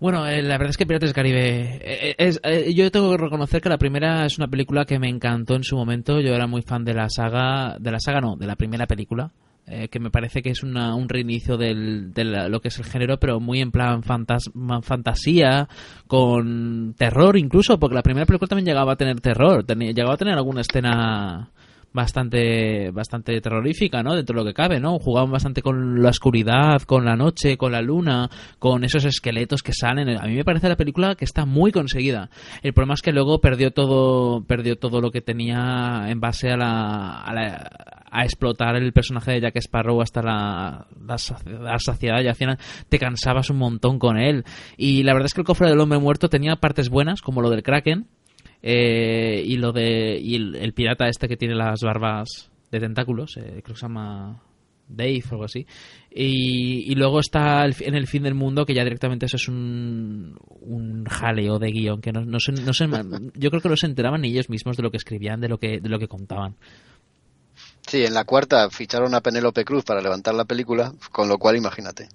Bueno, eh, la verdad es que Piratas del Caribe. eh, es, eh, yo tengo que reconocer que la primera es una película que me encantó en su momento. Yo era muy fan de la saga. De la saga, no, de la primera película. eh, que me parece que es una- un reinicio del, de la- lo que es el género, pero muy en plan fantasía, con terror incluso, porque la primera película también llegaba a tener terror, llegaba a tener alguna escena bastante bastante terrorífica, ¿no? Dentro de lo que cabe, ¿no? Jugaban bastante con la oscuridad, con la noche, con la luna, con esos esqueletos que salen. A mí me parece la película que está muy conseguida. El problema es que luego perdió todo perdió todo lo que tenía en base a la, a, la- a explotar el personaje de Jack Sparrow hasta la, la, la saciedad y al final te cansabas un montón con él. Y la verdad es que el cofre del hombre muerto tenía partes buenas, como lo del Kraken, eh, y lo de y el, el pirata este que tiene las barbas de tentáculos eh, creo que se llama Dave o algo así y, y luego está el en el fin del mundo que ya directamente eso es un, un jaleo de guion que no, no se- no se- yo creo que no se enteraban ni ellos mismos de lo que escribían de lo que de lo que contaban Sí, en la cuarta ficharon a Penélope Cruz para levantar la película, con lo cual imagínate.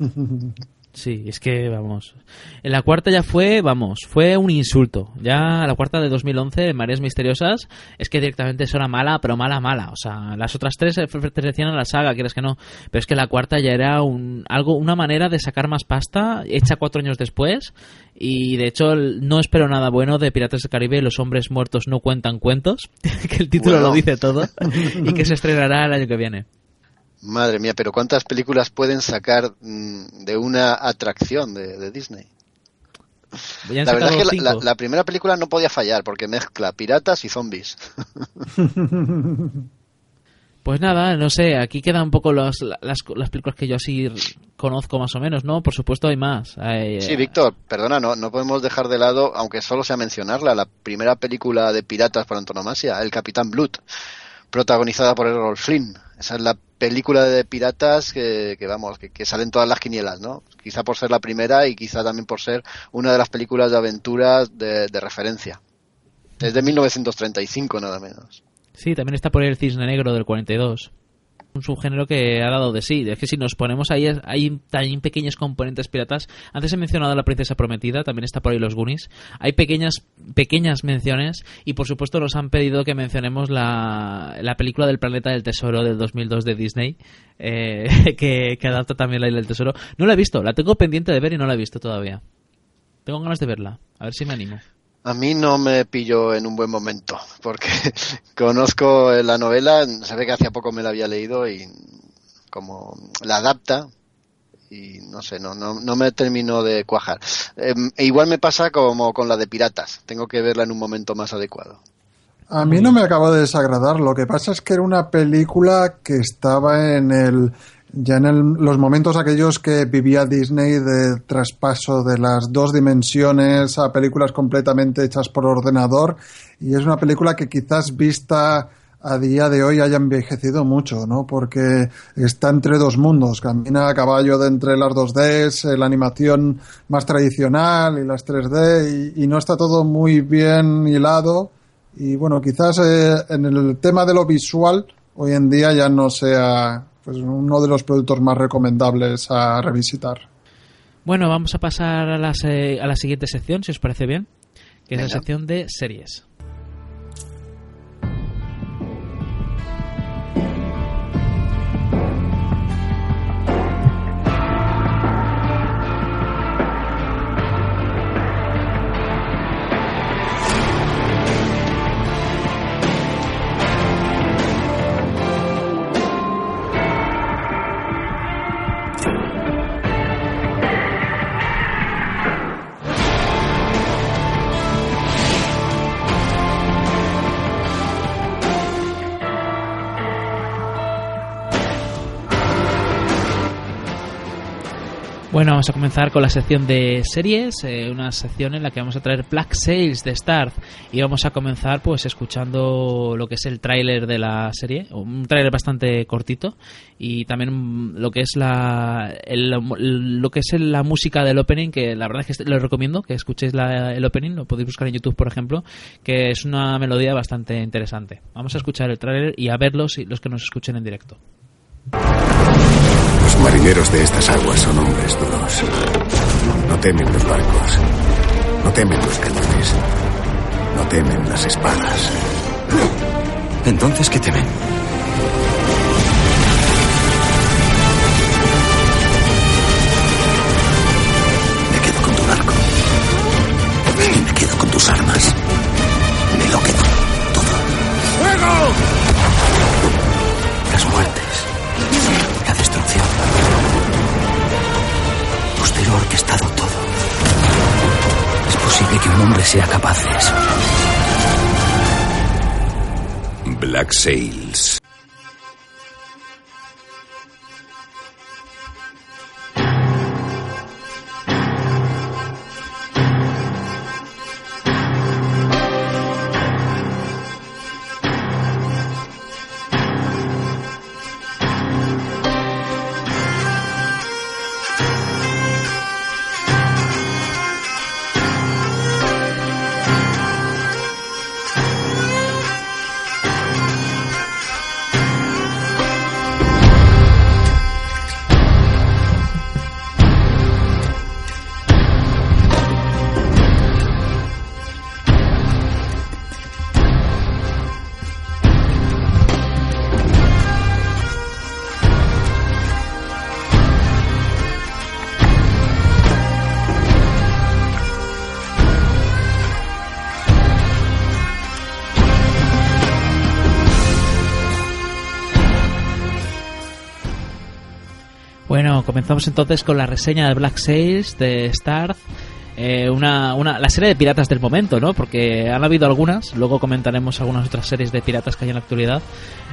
Sí, es que vamos. En la cuarta ya fue, vamos, fue un insulto. Ya la cuarta de 2011, Mareas Misteriosas, es que directamente eso era mala, pero mala, mala. O sea, las otras tres pertenecían a la saga, quieres que no. Pero es que la cuarta ya era un, algo, una manera de sacar más pasta, hecha cuatro años después. Y de hecho, no espero nada bueno de Piratas del Caribe, Los hombres muertos no cuentan cuentos, que el título Bueno. lo dice todo, y que se estrenará el año que viene. Madre mía, pero ¿cuántas películas pueden sacar mm, de una atracción de, de Disney? La verdad es que la, cinco. la- la primera película no podía fallar porque mezcla piratas y zombies. Pues nada, no sé, aquí quedan un poco los- las, las películas que yo así conozco más o menos, ¿no? Por supuesto hay más. Hay, Sí, eh, Víctor, perdona, no, no podemos dejar de lado, aunque solo sea mencionarla, la primera película de piratas por antonomasia, El Capitán Blood, protagonizada por Errol Flynn. Esa es la película de piratas que, que vamos, que, salen todas las quinielas, ¿no? Quizá por ser la primera y quizá también por ser una de las películas de aventuras de, de referencia. Es de 1935, nada menos. Sí, también está por el Cisne Negro del 42. Un subgénero que ha dado de sí. Es que si nos ponemos ahí, hay también pequeños componentes piratas. Antes he mencionado La Princesa Prometida, también está por ahí los Goonies. Hay pequeñas pequeñas menciones y por supuesto nos han pedido que mencionemos la, la película del Planeta del Tesoro del 2002 de Disney, eh, que, que adapta también la Isla del Tesoro. No la he visto, la tengo pendiente de ver y no la he visto todavía. Tengo ganas de verla, a ver si me animo. A mí no me pilló en un buen momento, porque conozco la novela, se ve que hacía poco me la había leído y como la adapta y no sé, no, no, no me terminó de cuajar. Eh, e igual me pasa como con la de Piratas, tengo que verla en un momento más adecuado. A mí no me acabó de desagradar. Lo que pasa es que era una película que estaba en el ya en el- los momentos aquellos que vivía Disney de traspaso de las dos dimensiones a películas completamente hechas por ordenador y es una película que quizás vista a día de hoy haya envejecido mucho, ¿no? Porque está entre dos mundos, camina a caballo de entre las 2Ds, eh, la animación más tradicional y las 3D y, y no está todo muy bien hilado y bueno, quizás eh, en el tema de lo visual hoy en día ya no sea pues uno de los productos más recomendables a revisitar. Bueno, vamos a pasar a la, se- a la siguiente sección, si os parece bien, que es la sección de series. Bueno, vamos a comenzar con la sección de series, eh, una sección en la que vamos a traer Black Sails de Starz y vamos a comenzar pues escuchando lo que es el tráiler de la serie, un tráiler bastante cortito y también lo que es la el- lo que es la música del opening que la verdad es que lo recomiendo que escuchéis la- el opening, lo podéis buscar en YouTube por ejemplo, que es una melodía bastante interesante. Vamos a escuchar el tráiler y a verlos los que nos escuchen en directo. Los marineros de estas aguas son hombres duros. No temen los barcos. No temen los cañones. No temen las espadas. Entonces, ¿qué temen? Me quedo con tu barco. Y me quedo con tus armas. Me lo quedo todo. ¡Fuego! Ha orquestado todo. Es posible que un hombre sea capaz de eso. Black Sails. Comenzamos entonces con la reseña de Black Sails de Starz. Eh, una, una, la serie de piratas del momento, ¿no? Porque han habido algunas, luego comentaremos algunas otras series de piratas que hay en la actualidad.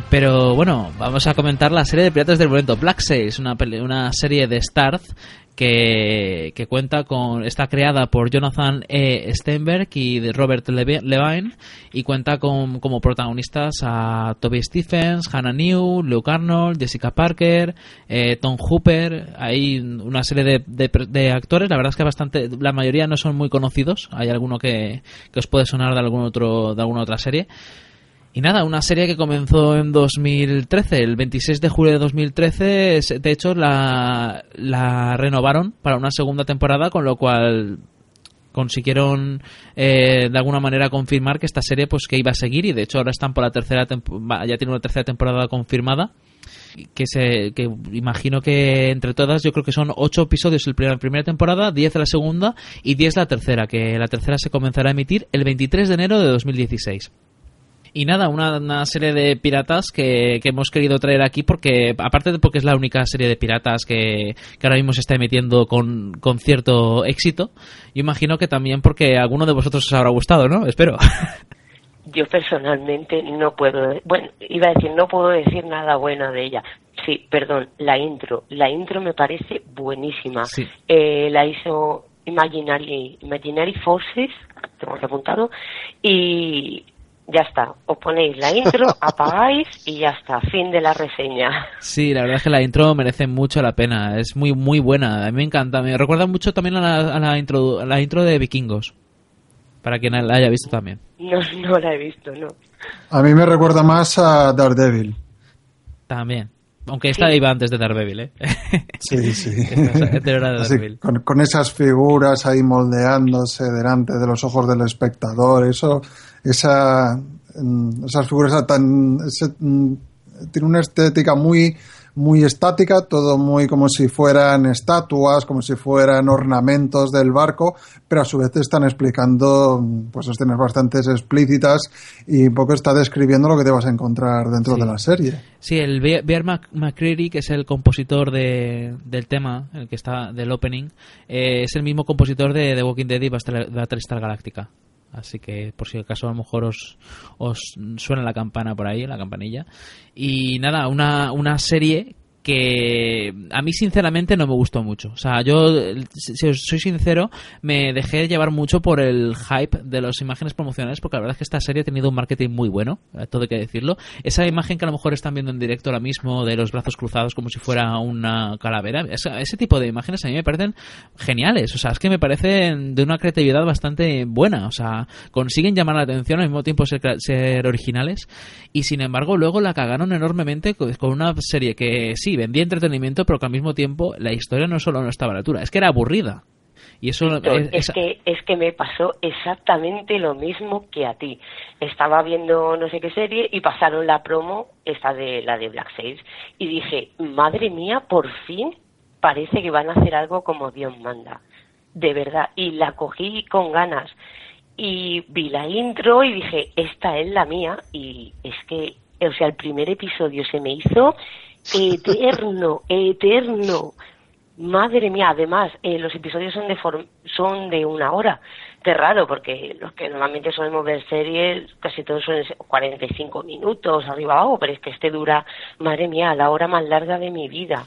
Pero bueno, vamos a comentar la serie de piratas del momento. Black Sails, una, una serie de Starz que, que cuenta con. está creada por Jonathan E. Steinberg y Robert Levi- Levine y cuenta con como protagonistas a Toby Stephens, Hannah New, Luke Arnold, Jessica Parker, eh, Tom Hooper. Hay una serie de, de- de actores, la verdad es que bastante. la mayoría no son muy conocidos. Hay alguno que, que os puede sonar de, algún otro, de alguna otra serie. Y nada, una serie que comenzó en 2013, el 26 de julio de 2013, es- de hecho la, la renovaron para una segunda temporada, con lo cual consiguieron eh, de alguna manera confirmar que esta serie pues que iba a seguir. Y de hecho ahora están por la tercera ya tiene una tercera temporada confirmada. Que se que imagino que entre todas yo creo que son ocho episodios. El primer- la primera temporada 10 la segunda y 10 la tercera que la tercera se comenzará a emitir el 23 de enero de 2016 y nada, una, una serie de piratas que, que hemos querido traer aquí porque, aparte de porque es la única serie de piratas que, que ahora mismo se está emitiendo con, con cierto éxito, yo imagino que también porque alguno de vosotros os habrá gustado, ¿no? Espero. Yo personalmente no puedo, bueno, iba a decir, no puedo decir nada bueno de ella. Sí, perdón, la intro. La intro me parece buenísima. Sí. Eh, la hizo Imaginary, Imaginary Forces, tengo que apuntado, y ya está. Os ponéis la intro, apagáis y ya está. Fin de la reseña. Sí, la verdad es que la intro merece mucho la pena. Es muy, muy buena. A mí me encanta. Me recuerda mucho también a la, a la intro, a la intro de Vikingos. Para quien la haya visto también. No, no la he visto, no. A mí me recuerda más a Daredevil. También. Aunque esta iba antes de Daredevil, ¿eh? Sí, sí. Esta de Así, con, con esas figuras ahí moldeándose delante de los ojos del espectador, eso, esa, mm, esas figuras tan, ese, mm, tiene una estética muy, muy estática, todo muy como si fueran estatuas, como si fueran ornamentos del barco, pero a su vez te están explicando pues escenas bastante explícitas y un poco está describiendo lo que te vas a encontrar dentro Sí. de la serie. Sí, el Be- Bear McCreary, que es el compositor de, del tema, el que está del opening, eh, es el mismo compositor de The Walking Dead y Battle- Battlestar Galactica. Así que por si acaso a lo mejor os, os suena la campana por ahí, la campanilla. Y nada, una, una serie que a mí sinceramente no me gustó mucho. O sea, yo, si os soy sincero, me dejé llevar mucho por el hype de las imágenes promocionales, porque la verdad es que esta serie ha tenido un marketing muy bueno, eh, todo hay que decirlo. Esa imagen que a lo mejor están viendo en directo ahora mismo de los brazos cruzados como si fuera una calavera, ese tipo de imágenes a mí me parecen geniales. O sea, es que me parecen de una creatividad bastante buena. O sea, consiguen llamar la atención al mismo tiempo ser, ser originales y sin embargo luego la cagaron enormemente con una serie que sí, vendía entretenimiento, pero que al mismo tiempo la historia no solo no estaba a la altura, es que era aburrida. Y eso es, que es que me pasó exactamente lo mismo que a ti. Estaba viendo no sé qué serie y pasaron la promo esta de la de Black Sails y dije, "Madre mía, por fin parece que van a hacer algo como Dios manda." De verdad, y la cogí con ganas y vi la intro y dije, "Esta es la mía" y es que o sea, el primer episodio se me hizo eterno, eterno. Madre mía, además, eh, los episodios son de, son de una hora. Qué raro, porque los que normalmente solemos ver series, casi todos son 45 minutos, arriba abajo, pero es que este dura, madre mía, la hora más larga de mi vida.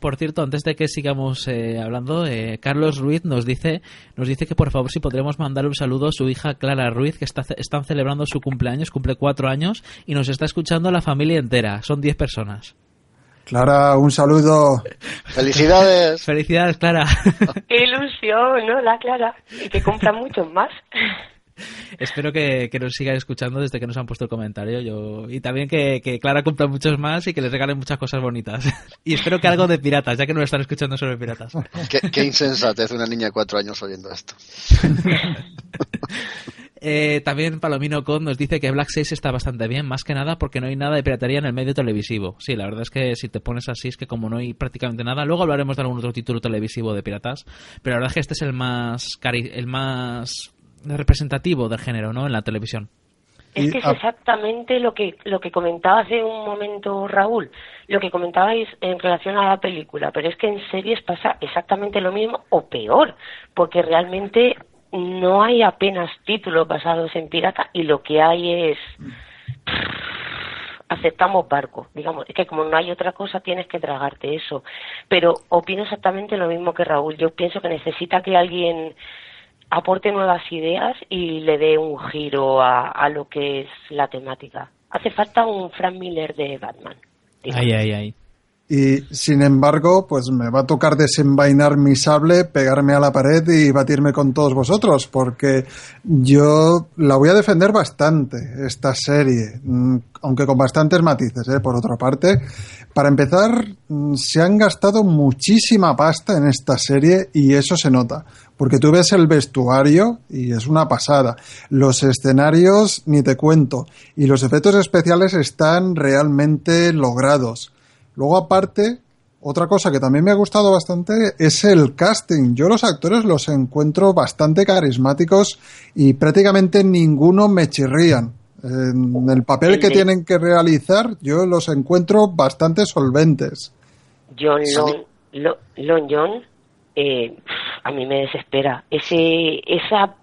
Por cierto, antes de que sigamos eh, hablando, eh, Carlos Ruiz nos dice, nos dice que por favor si podremos mandar un saludo a su hija Clara Ruiz, que está, están celebrando su cumpleaños, cumple cuatro años, y nos está escuchando la familia entera. Son diez personas. Clara, un saludo. Felicidades. Felicidades, Clara. Qué ilusión, ¿no? La Clara. Y que cumpla muchos más. Espero que, nos sigan escuchando desde que nos han puesto el comentario. Yo, y también que, Clara cumpla muchos más y que les regalen muchas cosas bonitas. y espero que algo de piratas, ya que no están escuchando sobre piratas. Qué, qué insensatez una niña de cuatro años oyendo esto. Eh, también Palomino Con nos dice que Black 6 está bastante bien, más que nada porque no hay nada de piratería en el medio televisivo. Sí, la verdad es que si te pones así es que como no hay prácticamente nada, luego hablaremos de algún otro título televisivo de piratas, pero la verdad es que este es el más el más representativo del género, ¿no? En la televisión. Es que es exactamente lo que lo que comentaba hace un momento Raúl, lo que comentabais en relación a la película, pero es que en series pasa exactamente lo mismo o peor, porque realmente no hay apenas títulos basados en pirata y lo que hay es aceptamos barco, digamos, es que como no hay otra cosa tienes que tragarte eso, pero opino exactamente lo mismo que Raúl, yo pienso que necesita que alguien aporte nuevas ideas y le dé un giro a, lo que es la temática. Hace falta un Frank Miller de Batman. Ay, ay, ay. Y sin embargo, pues me va a tocar desenvainar mi sable, pegarme a la pared y batirme con todos vosotros, porque yo la voy a defender bastante, esta serie, mm, aunque con bastantes matices, ¿eh? por otra parte. Para empezar, mm, se han gastado muchísima pasta en esta serie y eso se nota porque tú ves el vestuario y es una pasada. Los escenarios ni te cuento y los efectos especiales están realmente logrados. Luego aparte, otra cosa que también me ha gustado bastante es el casting. Yo los actores los encuentro bastante carismáticos y prácticamente ninguno me chirrían. En el papel que tienen que realizar yo los encuentro bastante solventes. John Long, John eh, a mí me desespera. Ese esa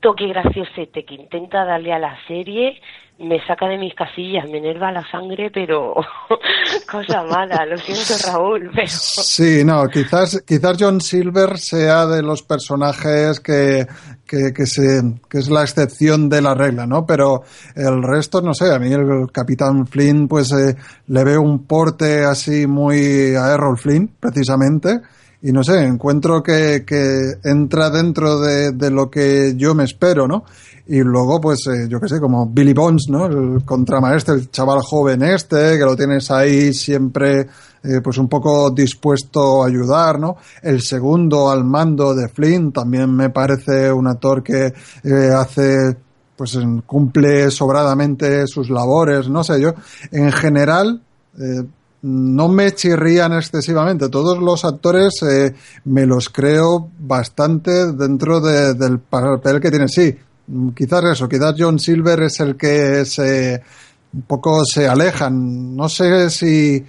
toque graciosete que intenta darle a la serie me saca de mis casillas, me enerva la sangre, pero cosa mala, lo siento Raúl, pero... Sí, no, quizás, quizás John Silver sea de los personajes que, que, que, se, que es la excepción de la regla, ¿no? Pero el resto, no sé, a mí el Capitán Flynn, pues eh, le veo un porte así muy a Errol Flynn, precisamente, y no sé, encuentro que, que entra dentro de, de, lo que yo me espero, ¿no? Y luego, pues, eh, yo qué sé, como Billy Bones, ¿no? El contramaestre, el chaval joven este, que lo tienes ahí siempre, eh, pues un poco dispuesto a ayudar, ¿no? El segundo al mando de Flynn también me parece un actor que eh, hace, pues cumple sobradamente sus labores, no sé, yo, en general, eh, no me chirrían excesivamente. Todos los actores eh, me los creo bastante dentro del papel que tienen. Sí, quizás eso, quizás John Silver es el que se un poco se alejan. No sé si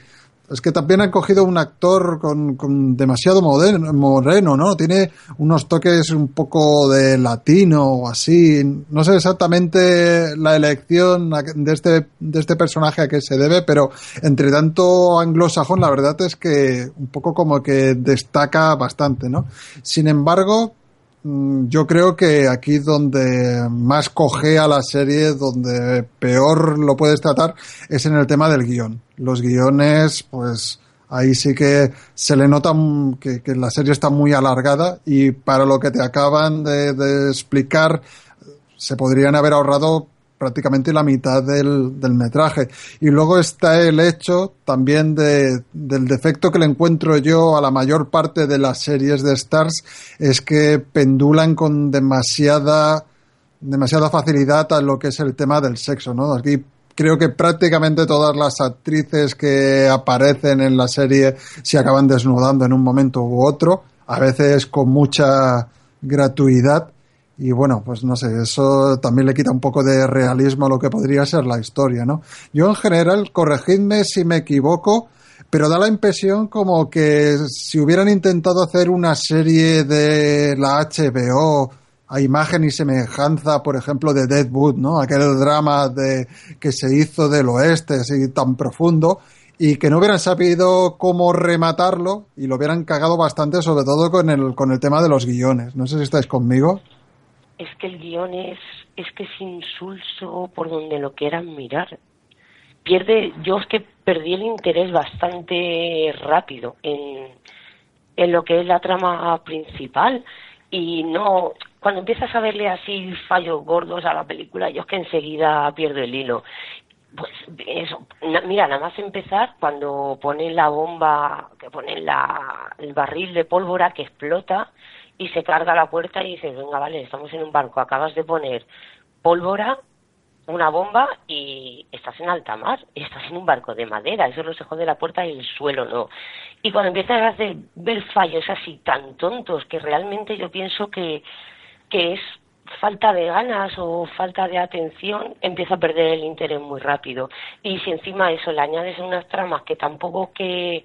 Es que también han cogido un actor con, con demasiado moreno, ¿no? Tiene unos toques un poco de latino o así. No sé exactamente la elección de este, de este personaje a qué se debe, pero entre tanto anglosajón, la verdad es que un poco como que destaca bastante, ¿no? Sin embargo, yo creo que aquí donde más cogea la serie, donde peor lo puedes tratar, es en el tema del guion. Los guiones, pues ahí sí que se le nota que, la serie está muy alargada y para lo que te acaban de explicar, se podrían haber ahorrado prácticamente la mitad del, del, metraje. Y luego está el hecho también de, del defecto que le encuentro yo a la mayor parte de las series de Stars, es que pendulan con demasiada, demasiada facilidad a lo que es el tema del sexo, ¿no? Aquí creo que prácticamente todas las actrices que aparecen en la serie se acaban desnudando en un momento u otro, a veces con mucha gratuidad y bueno, pues no sé, eso también le quita un poco de realismo a lo que podría ser la historia, ¿no? Yo en general, corregidme si me equivoco, pero da la impresión como que si hubieran intentado hacer una serie de la HBO a imagen y semejanza, por ejemplo, de Deadwood, ¿no? Aquel drama de que se hizo del oeste, así tan profundo, y que no hubieran sabido cómo rematarlo y lo hubieran cagado bastante, sobre todo con el, con el tema de los guiones. No sé si estáis conmigo es que el guion es, es que es insulso por donde lo quieran mirar. Pierde, yo es que perdí el interés bastante rápido en, en lo que es la trama principal y no, cuando empiezas a verle así fallos gordos a la película, yo es que enseguida pierdo el hilo. Pues eso, mira, nada más empezar cuando ponen la bomba, que ponen la, el barril de pólvora que explota, y se carga la puerta y dices, venga, vale, estamos en un barco, acabas de poner pólvora, una bomba y estás en alta mar, estás en un barco de madera, eso no se jode la puerta y el suelo no. Y cuando empiezas a hacer, ver fallos así tan tontos que realmente yo pienso que, que es falta de ganas o falta de atención, empieza a perder el interés muy rápido. Y si encima eso le añades unas tramas que tampoco que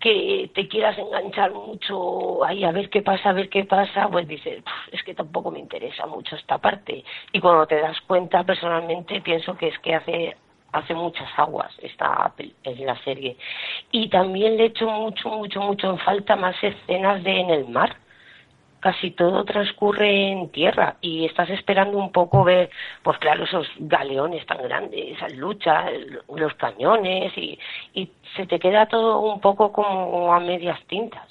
que te quieras enganchar mucho ahí a ver qué pasa, a ver qué pasa, pues dices, es que tampoco me interesa mucho esta parte. Y cuando te das cuenta, personalmente pienso que es que hace hace muchas aguas esta en la serie. Y también le echo mucho, mucho, mucho en falta más escenas de en el mar casi todo transcurre en tierra y estás esperando un poco ver, pues claro, esos galeones tan grandes, esas luchas, los cañones y, se te queda todo un poco como a medias tintas.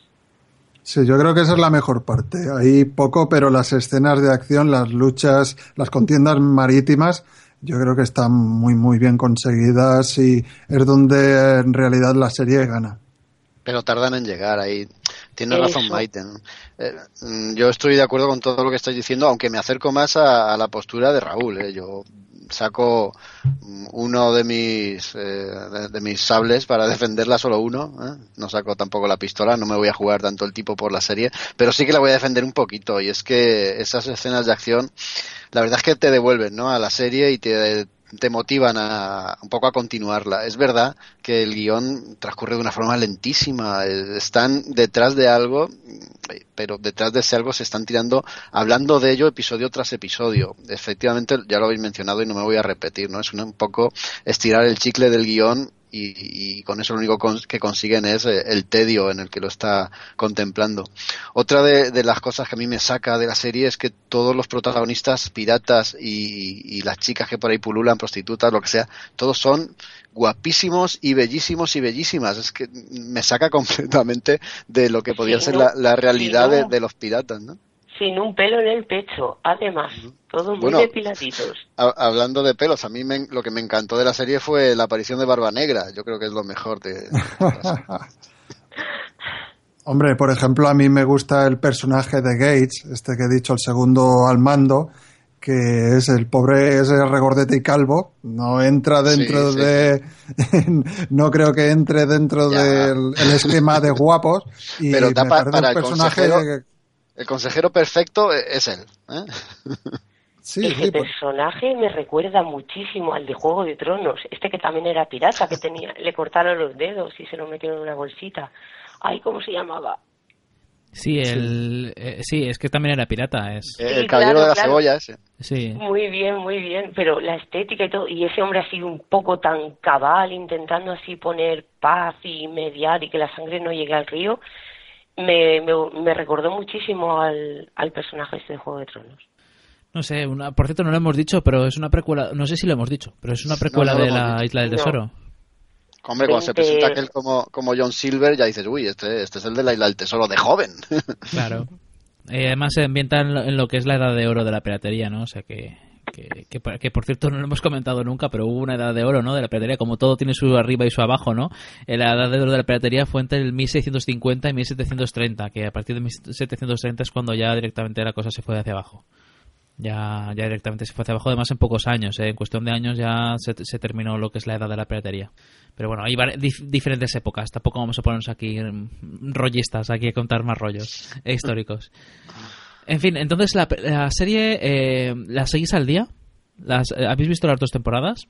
Sí, yo creo que esa es la mejor parte. Hay poco, pero las escenas de acción, las luchas, las contiendas marítimas, yo creo que están muy, muy bien conseguidas y es donde en realidad la serie gana. Pero tardan en llegar ahí. Tiene razón Maite. Eh, mm, yo estoy de acuerdo con todo lo que estáis diciendo, aunque me acerco más a, la postura de Raúl. ¿eh? Yo saco mm, uno de mis eh, de, mis sables para defenderla solo uno ¿eh? no saco tampoco la pistola no me voy a jugar tanto el tipo por la serie pero sí que la voy a defender un poquito y es que esas escenas de acción la verdad es que te devuelven no a la serie y te te motivan a, un poco a continuarla. Es verdad que el guion transcurre de una forma lentísima. Eh, están detrás de algo, pero detrás de ese algo se están tirando, hablando de ello episodio tras episodio. Efectivamente, ya lo habéis mencionado y no me voy a repetir, ¿no? Es un poco estirar el chicle del guion y, con eso lo único que consiguen es eh, el tedio en el que lo está contemplando. Otra de, las cosas que a mí me saca de la serie es que todos los protagonistas piratas y, las chicas que por ahí pululan, prostitutas, lo que sea, todos son guapísimos y bellísimos y bellísimas. Es que me saca completamente de lo que podría ser la, realidad de, de los piratas, ¿no? Sin un pelo en el pecho, además, todos muy depiladitos. hablando de pelos, a mí lo que me encantó de la serie fue la aparición de Barba Negra, yo creo que es lo mejor de... Hombre, por ejemplo, a mí me gusta el personaje de Gates, este que he dicho, el segundo al mando, que es el pobre, ese regordete y calvo, no entra dentro de, no creo que entre dentro del esquema de guapos. Y Pero para, el personaje el consejero perfecto es él. ¿eh? Sí, Ese sí, personaje me recuerda muchísimo al de Juego de Tronos. Este que también era pirata, que tenía, le cortaron los dedos y se lo metieron en una bolsita. Ay, ¿cómo se llamaba? Sí, el, eh, sí, es que también era pirata. Es, El Sí, caballero claro, de la claro. cebolla ese. sí. Muy bien, muy bien, pero la estética y todo, y ese hombre así un poco tan cabal, intentando así poner paz y mediar y que la sangre no llegue al río, me, me, me recordó muchísimo al, al personaje este de Juego de Tronos. No sé, una, por cierto, no lo hemos dicho, pero es una precuela. No sé si lo hemos dicho, pero es una precuela no de la dicho. Isla del No. Tesoro. Hombre, cuando se presenta aquel como, como John Silver, ya dices, uy, este, este es el de la isla del tesoro de joven. Claro. Eh, además se ambienta en lo, en lo que es la edad de oro de la piratería, ¿no? O sea que, que, por- cierto no lo hemos comentado nunca, pero hubo una edad de oro, ¿no? De la piratería, como todo tiene su arriba y su abajo, ¿no? Eh, La edad de oro de la piratería fue entre el 1650 y 1730, que a partir de 1730 es cuando ya directamente la cosa se fue hacia abajo. Ya, ya directamente se fue hacia abajo, además en pocos años, ¿eh? en cuestión de años ya se, terminó lo que es la edad de la piratería. Pero bueno, hay diferentes épocas, tampoco vamos a ponernos aquí mm, rollistas, aquí a contar más rollos eh, históricos. En fin, entonces la, la serie, eh, ¿la seguís al día? ¿Las, eh, ¿Habéis visto las dos temporadas?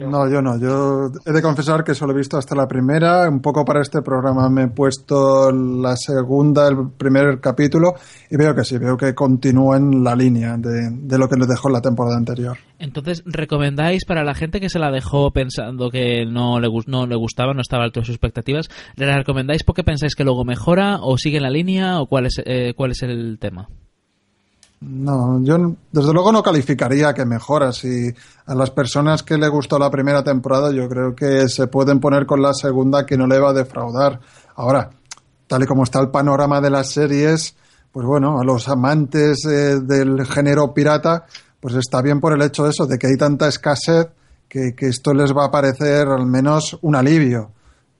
No, yo no. Yo he de confesar que solo he visto hasta la primera. Un poco para este programa me he puesto la segunda, el primer capítulo, y veo que sí, veo que continúa en la línea de, de lo que nos dejó la temporada anterior. Entonces, ¿recomendáis para la gente que se la dejó pensando que no le, no le gustaba, no estaba alto de sus expectativas, ¿le la recomendáis porque pensáis que luego mejora o sigue la línea o cuál es, eh, cuál es el tema? No, yo desde luego no calificaría que mejora. Si a las personas que le gustó la primera temporada, yo creo que se pueden poner con la segunda que no le va a defraudar. Ahora, tal y como está el panorama de las series, pues bueno, a los amantes eh, del género pirata, pues está bien por el hecho de eso, de que hay tanta escasez que, que esto les va a parecer al menos un alivio.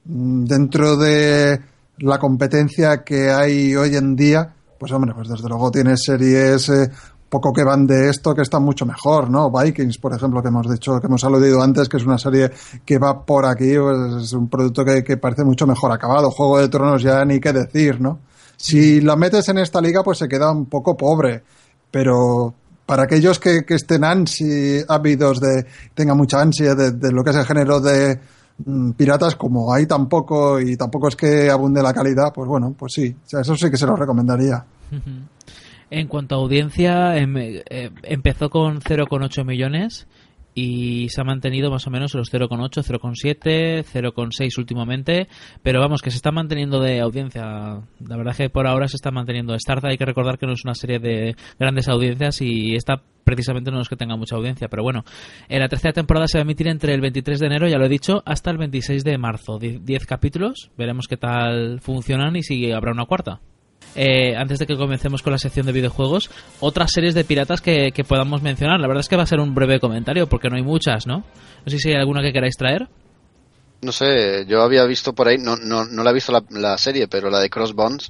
Mm, Dentro de la competencia que hay hoy en día, pues hombre, pues desde luego tiene series eh, poco que van de esto que están mucho mejor, ¿no? Vikings, por ejemplo, que hemos dicho, que hemos aludido antes, que es una serie que va por aquí, pues es un producto que, que parece mucho mejor acabado. Juego de Tronos ya ni qué decir, ¿no? Si la metes en esta liga, pues se queda un poco pobre, pero para aquellos que, que estén ansi, ávidos de, tengan mucha ansia de, de lo que es el género de mm, piratas, como hay tampoco y tampoco es que abunde la calidad, pues bueno, pues sí, o sea, eso sí que se lo recomendaría. En cuanto a audiencia, em- eh, empezó con 0,8 millones y se ha mantenido más o menos en los 0,8, 0,7, 0,6 últimamente, pero vamos, que se está manteniendo de audiencia. La verdad es que por ahora se está manteniendo. Starza hay que recordar que no es una serie de grandes audiencias y esta precisamente no es que tenga mucha audiencia, pero bueno, en la tercera temporada se va a emitir entre el 23 de enero, ya lo he dicho, hasta el 26 de marzo. Die- 10 capítulos, veremos qué tal funcionan y si habrá una cuarta. Eh, antes de que comencemos con la sección de videojuegos, otras series de piratas que, que podamos mencionar. La verdad es que va a ser un breve comentario porque no hay muchas, ¿no? No sé si hay alguna que queráis traer. No sé, yo había visto por ahí, no, no, no la he visto la, la serie, pero la de Crossbones,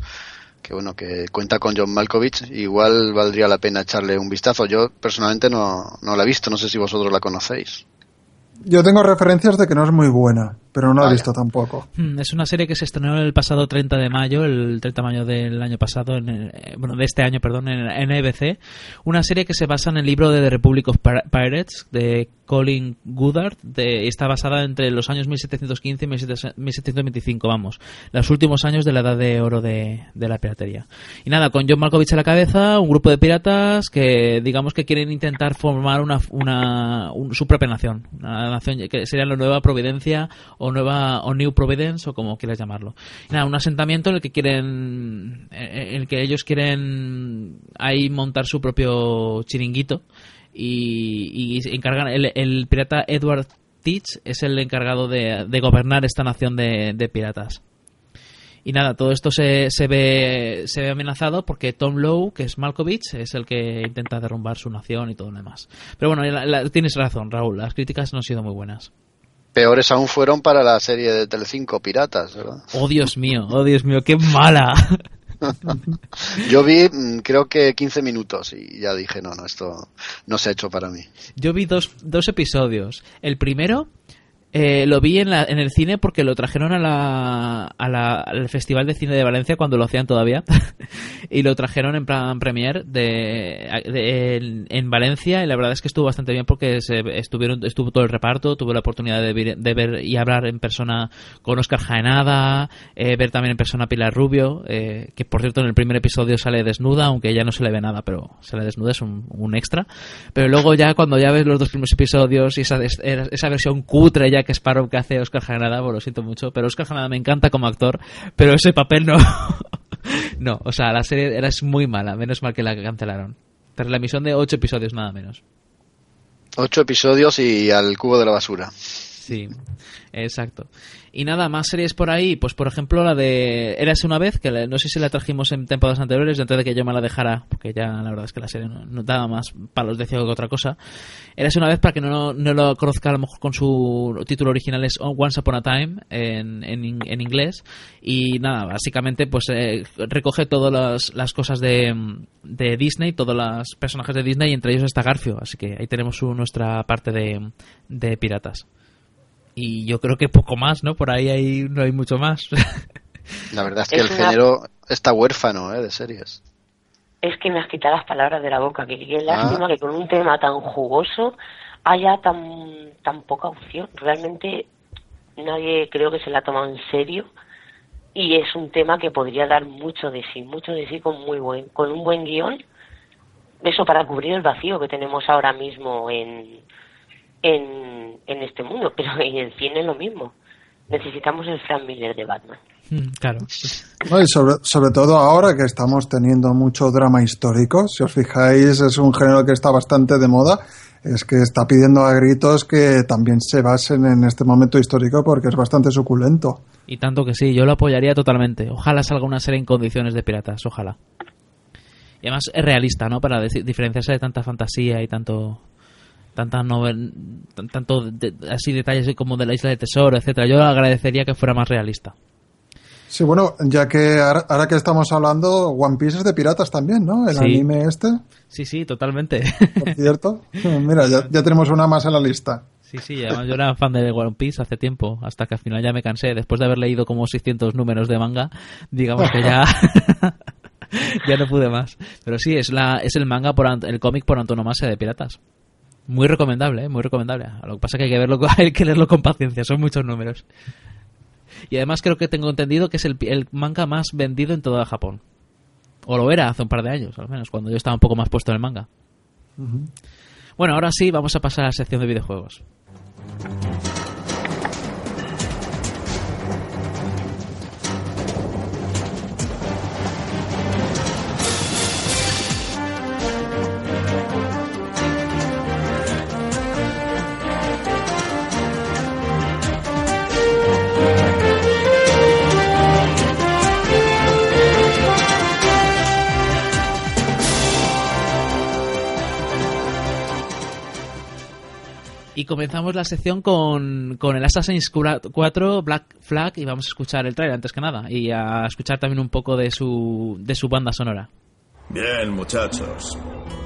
que bueno, que cuenta con John Malkovich, igual valdría la pena echarle un vistazo. Yo personalmente no, no la he visto, no sé si vosotros la conocéis. Yo tengo referencias de que no es muy buena, pero no la he visto tampoco. Hmm, Es una serie que se estrenó el pasado 30 de mayo, el 30 de mayo del año pasado, en, eh, bueno, de este año, perdón, en, en ABC. Una serie que se basa en el libro de The Republic of Pir- Pirates de Colin Goodard. De, está basada entre los años 1715 y 17- 1725, vamos, los últimos años de la edad de oro de, de la piratería. Y nada, con John Malkovich a la cabeza, un grupo de piratas que, digamos que quieren intentar formar una, una un- su propia nación. Una nación que sería la nueva Providencia o nueva o New Providence o como quieras llamarlo. Nada, un asentamiento en el que quieren, en el que ellos quieren ahí montar su propio chiringuito y, encargan el, pirata Edward Teach es el encargado de, de gobernar esta nación de, de piratas. Y nada, todo esto se, se, ve, se ve amenazado porque Tom Lowe, que es Malkovich, es el que intenta derrumbar su nación y todo lo demás. Pero bueno, la- tienes razón, Raúl, las críticas no han sido muy buenas. Peores aún fueron para la serie de Telecinco, Piratas, ¿verdad? Oh, Dios mío, oh, Dios mío, qué mala. Yo vi, mm, creo que 15 minutos y ya dije, no, no, esto no se ha hecho para mí. Yo vi dos, dos episodios. El primero Eh, lo vi en, la- en el cine porque lo trajeron a la, a la- al Festival de Cine de Valencia cuando lo hacían todavía. y lo trajeron en plan premier de, de- en, en Valencia y la verdad es que estuvo bastante bien porque se, estuvieron, estuvo todo el reparto, tuve la oportunidad de ver, de ver y hablar en persona con Oscar Jaenada, eh, ver también en persona a Pilar Rubio, eh, que por cierto en el primer episodio sale desnuda, aunque ella no se le ve nada, pero sale desnuda, es un, un extra. Pero luego ya cuando ya ves los dos primeros episodios y esa, esa versión cutre ya que Sparrow que hace Oscar Jaenada, pues lo siento mucho, pero Oscar Jaenada me encanta como actor, pero ese papel no. no, o sea, la serie era es muy mala, menos mal que la cancelaron. Tras la emisión de ocho episodios, nada menos. Ocho episodios y al cubo de la basura. Sí, exacto. Y nada, más series por ahí, pues por ejemplo la de Érase una vez, que no sé si la trajimos en temporadas anteriores, antes de que yo me la dejara, porque ya la verdad es que la serie no, no daba más palos de ciego que otra cosa. Érase una vez, para que no, no lo conozca a lo mejor con su título original, es Once Upon a Time en, en, en inglés. Y nada, básicamente pues eh, recoge todas las, las cosas de, de Disney, todos los personajes de Disney, y entre ellos está Garfio, así que ahí tenemos su- nuestra parte de, de piratas y yo creo que poco más, ¿no? Por ahí hay, no hay mucho más. La verdad es que Es el una- género está huérfano ¿eh? de series. Es que me has quitado las palabras de la boca, que qué Ah. lástima que con un tema tan jugoso haya tan, tan poca opción. Realmente nadie creo que se la ha tomado en serio y es un tema que podría dar mucho de sí, mucho de sí con muy buen, con un buen guion. Eso para cubrir el vacío que tenemos ahora mismo en, en, en este mundo, pero en el cine es lo mismo. Necesitamos el Frank Miller de Batman. claro. No, y sobre, sobre todo ahora que estamos teniendo mucho drama histórico, si os fijáis es un género que está bastante de moda, es que está pidiendo a gritos que también se basen en este momento histórico porque es bastante suculento. Y tanto que sí, yo lo apoyaría totalmente. Ojalá salga una serie en condiciones de piratas, ojalá. Y además es realista, ¿no? Para diferenciarse de tanta fantasía y tanto tanta novel, tan- tanto de- así detalles como de la isla de tesoro, etcétera. Yo agradecería que fuera más realista. Sí, bueno, ya que ahora, ahora que estamos hablando, One Piece es de piratas también, ¿no? El Sí. anime este, Sí, sí, totalmente. por cierto. Mira, ya, ya tenemos una más en la lista. Sí, sí, además yo era fan de One Piece hace tiempo, hasta que al final ya me cansé. Después de haber leído como 600 números de manga, digamos que ya ya no pude más. Pero sí, es la es el manga, por el cómic por antonomasia de piratas. Muy recomendable, ¿eh? muy recomendable. Lo que pasa es que hay que, verlo, con- hay que leerlo con paciencia, son muchos números. Y además creo que tengo entendido que es el, el manga más vendido en todo Japón. O lo era hace un par de años, al menos, cuando yo estaba un poco más puesto en el manga. Bueno, ahora sí, vamos a pasar a la sección de videojuegos. Y comenzamos la sección con, con el Assassin's Creed 4 Black Flag y vamos a escuchar el trailer antes que nada y a escuchar también un poco de su, de su banda sonora. Bien, muchachos.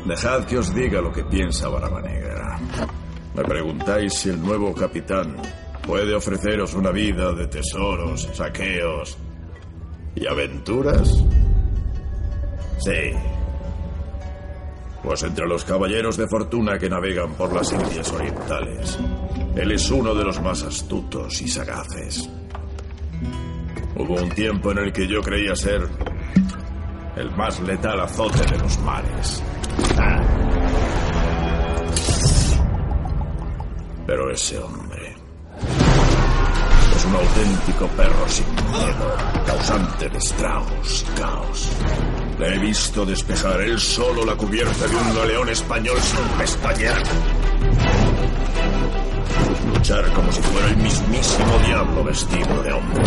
Dejad que os diga lo que piensa Barba Negra. Me preguntáis si el nuevo capitán puede ofreceros una vida de tesoros, saqueos y aventuras. Sí. Pues entre los caballeros de fortuna que navegan por las Indias Orientales, él es uno de los más astutos y sagaces. Hubo un tiempo en el que yo creía ser el más letal azote de los mares. Pero ese hombre es un auténtico perro sin miedo, causante de estragos y caos. Le he visto despejar él solo la cubierta de un galeón español sin pestañear. Luchar como si fuera el mismísimo diablo vestido de hombre.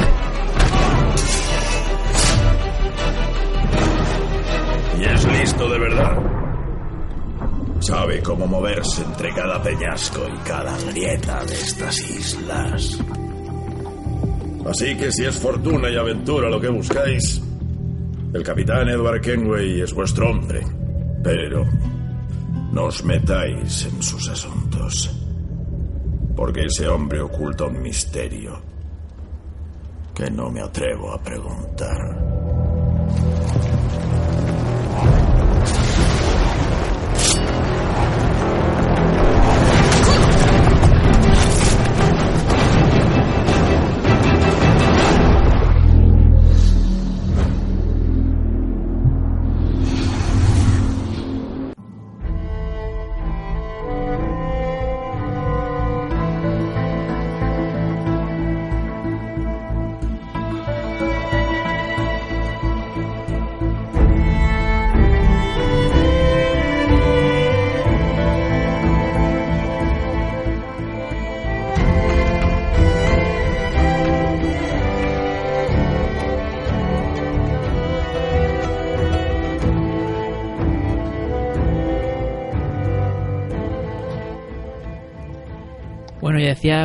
Y es listo de verdad. Sabe cómo moverse entre cada peñasco y cada grieta de estas islas. Así que si es fortuna y aventura lo que buscáis, el capitán Edward Kenway es vuestro hombre. Pero no os metáis en sus asuntos. Porque ese hombre oculta un misterio que no me atrevo a preguntar.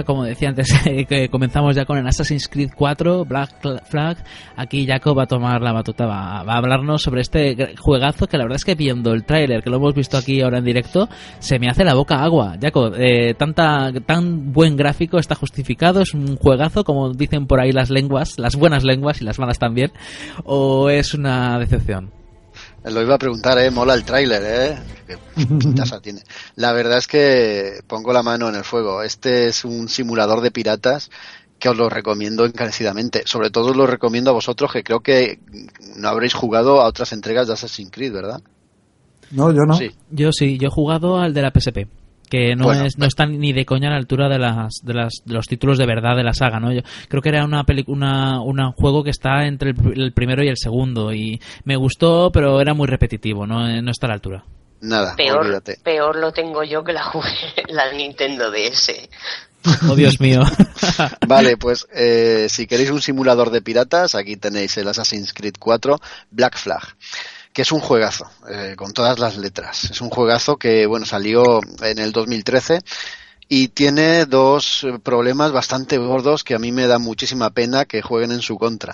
Como decía antes, que comenzamos ya con el Assassin's Creed 4, Black Flag. Aquí Jacob va a tomar la batuta, va, va a hablarnos sobre este juegazo que la verdad es que viendo el tráiler, que lo hemos visto aquí ahora en directo, se me hace la boca agua. Jacob, eh, tanta, tan buen gráfico está justificado, es un juegazo, como dicen por ahí las lenguas, las buenas lenguas y las malas también, o es una decepción. Lo iba a preguntar, ¿eh? Mola el tráiler, ¿eh? Qué pintaza tiene. La verdad es que pongo la mano en el fuego. Este es un simulador de piratas que os lo recomiendo encarecidamente. Sobre todo os lo recomiendo a vosotros que creo que no habréis jugado a otras entregas de Assassin's Creed, ¿verdad? No, yo no. Sí. Yo sí, yo he jugado al de la PSP que no Bueno, es no está ni de coña a la altura de las de las de los títulos de verdad de la saga no yo creo que era una peli- una, una juego que está entre el, el primero y el segundo y me gustó pero era muy repetitivo no Eh, no está a la altura Nada, Peor, olvídate. peor lo tengo yo que la jugué la Nintendo DS. oh Dios mío Vale, pues eh, si queréis un simulador de piratas, aquí tenéis el Assassin's Creed 4 Black Flag, que es un juegazo, eh, con todas las letras. Es un juegazo que, bueno, salió en el 2013 y tiene dos eh, problemas bastante gordos que a mí me da muchísima pena que jueguen en su contra.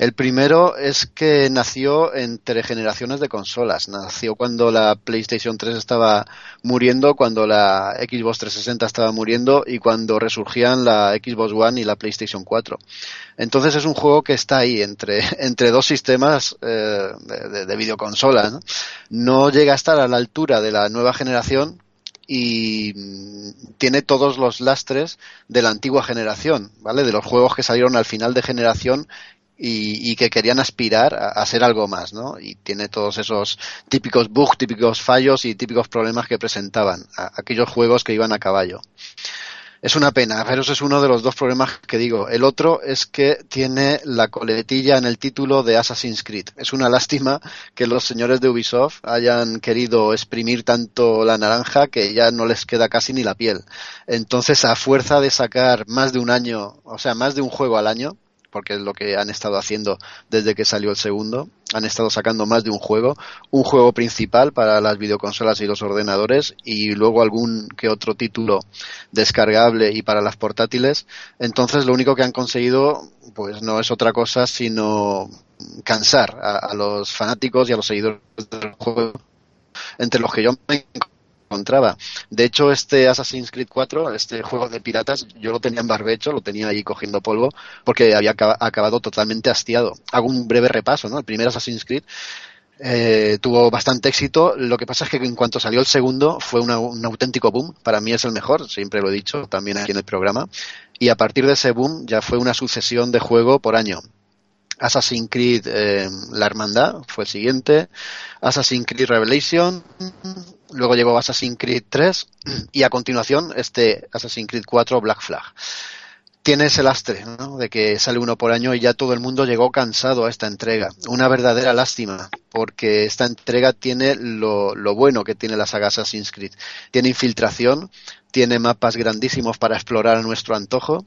El primero es que nació entre generaciones de consolas. Nació cuando la PlayStation 3 estaba muriendo, cuando la Xbox 360 estaba muriendo y cuando resurgían la Xbox One y la PlayStation 4. Entonces es un juego que está ahí entre, entre dos sistemas eh, de, de- de videoconsolas. ¿no? no llega a estar a la altura de la nueva generación y mm, tiene todos los lastres de la antigua generación, ¿vale? De los juegos que salieron al final de generación y, que querían aspirar a, ser algo más, ¿no? Y tiene todos esos típicos bugs, típicos fallos y típicos problemas que presentaban aquellos juegos que iban a caballo. Es una pena, pero ese es uno de los dos problemas que digo. El otro es que tiene la coletilla en el título de Assassin's Creed. Es una lástima que los señores de Ubisoft hayan querido exprimir tanto la naranja que ya no les queda casi ni la piel. Entonces, a fuerza de sacar más de un año, o sea, más de un juego al año, porque es lo que han estado haciendo desde que salió el segundo. Han estado sacando más de un juego, un juego principal para las videoconsolas y los ordenadores y luego algún que otro título descargable y para las portátiles. Entonces lo único que han conseguido pues no es otra cosa sino cansar a, los fanáticos y a los seguidores del juego entre los que yo me encontraba. De hecho, este Assassin's Creed 4, este juego de piratas, yo lo tenía en barbecho, lo tenía ahí cogiendo polvo, porque había acaba- acabado totalmente hastiado. Hago un breve repaso, ¿no? El primer Assassin's Creed eh, tuvo bastante éxito. Lo que pasa es que en cuanto salió el segundo fue un auténtico boom. Para mí es el mejor, siempre lo he dicho, también aquí en el programa. Y a partir de ese boom ya fue una sucesión de juego por año. Assassin's Creed eh, La Hermandad fue el siguiente, Assassin's Creed Revelation, luego llegó Assassin's Creed 3 y a continuación este Assassin's Creed 4 Black Flag. Tiene ese lastre ¿no? de que sale uno por año y ya todo el mundo llegó cansado a esta entrega. Una verdadera lástima, porque esta entrega tiene lo, lo bueno que tiene la saga Assassin's Creed. Tiene infiltración, tiene mapas grandísimos para explorar a nuestro antojo,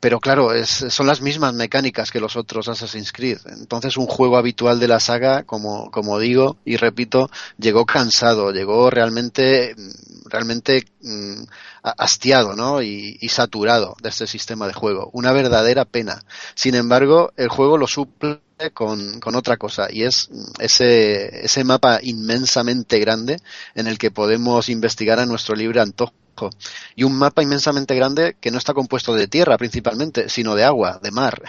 pero claro, es, son las mismas mecánicas que los otros Assassin's Creed. Entonces, un juego habitual de la saga, como, como digo y repito, llegó cansado, llegó realmente, realmente mm, hastiado, ¿no? Y, y saturado de este sistema de juego. Una verdadera pena. Sin embargo, el juego lo suple con, otra cosa y es ese, ese mapa inmensamente grande en el que podemos investigar a nuestro libre antojo y un mapa inmensamente grande que no está compuesto de tierra principalmente, sino de agua, de mar.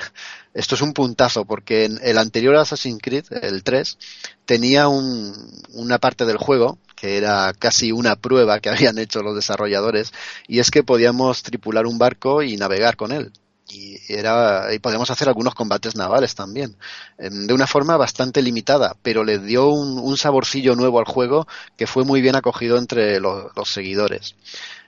Esto es un puntazo porque en el anterior Assassin's Creed, el 3, tenía un, una parte del juego que era casi una prueba que habían hecho los desarrolladores y es que podíamos tripular un barco y navegar con él y era y podíamos hacer algunos combates navales también em, de una forma bastante limitada pero le dio un, un saborcillo nuevo al juego que fue muy bien acogido entre lo- los seguidores.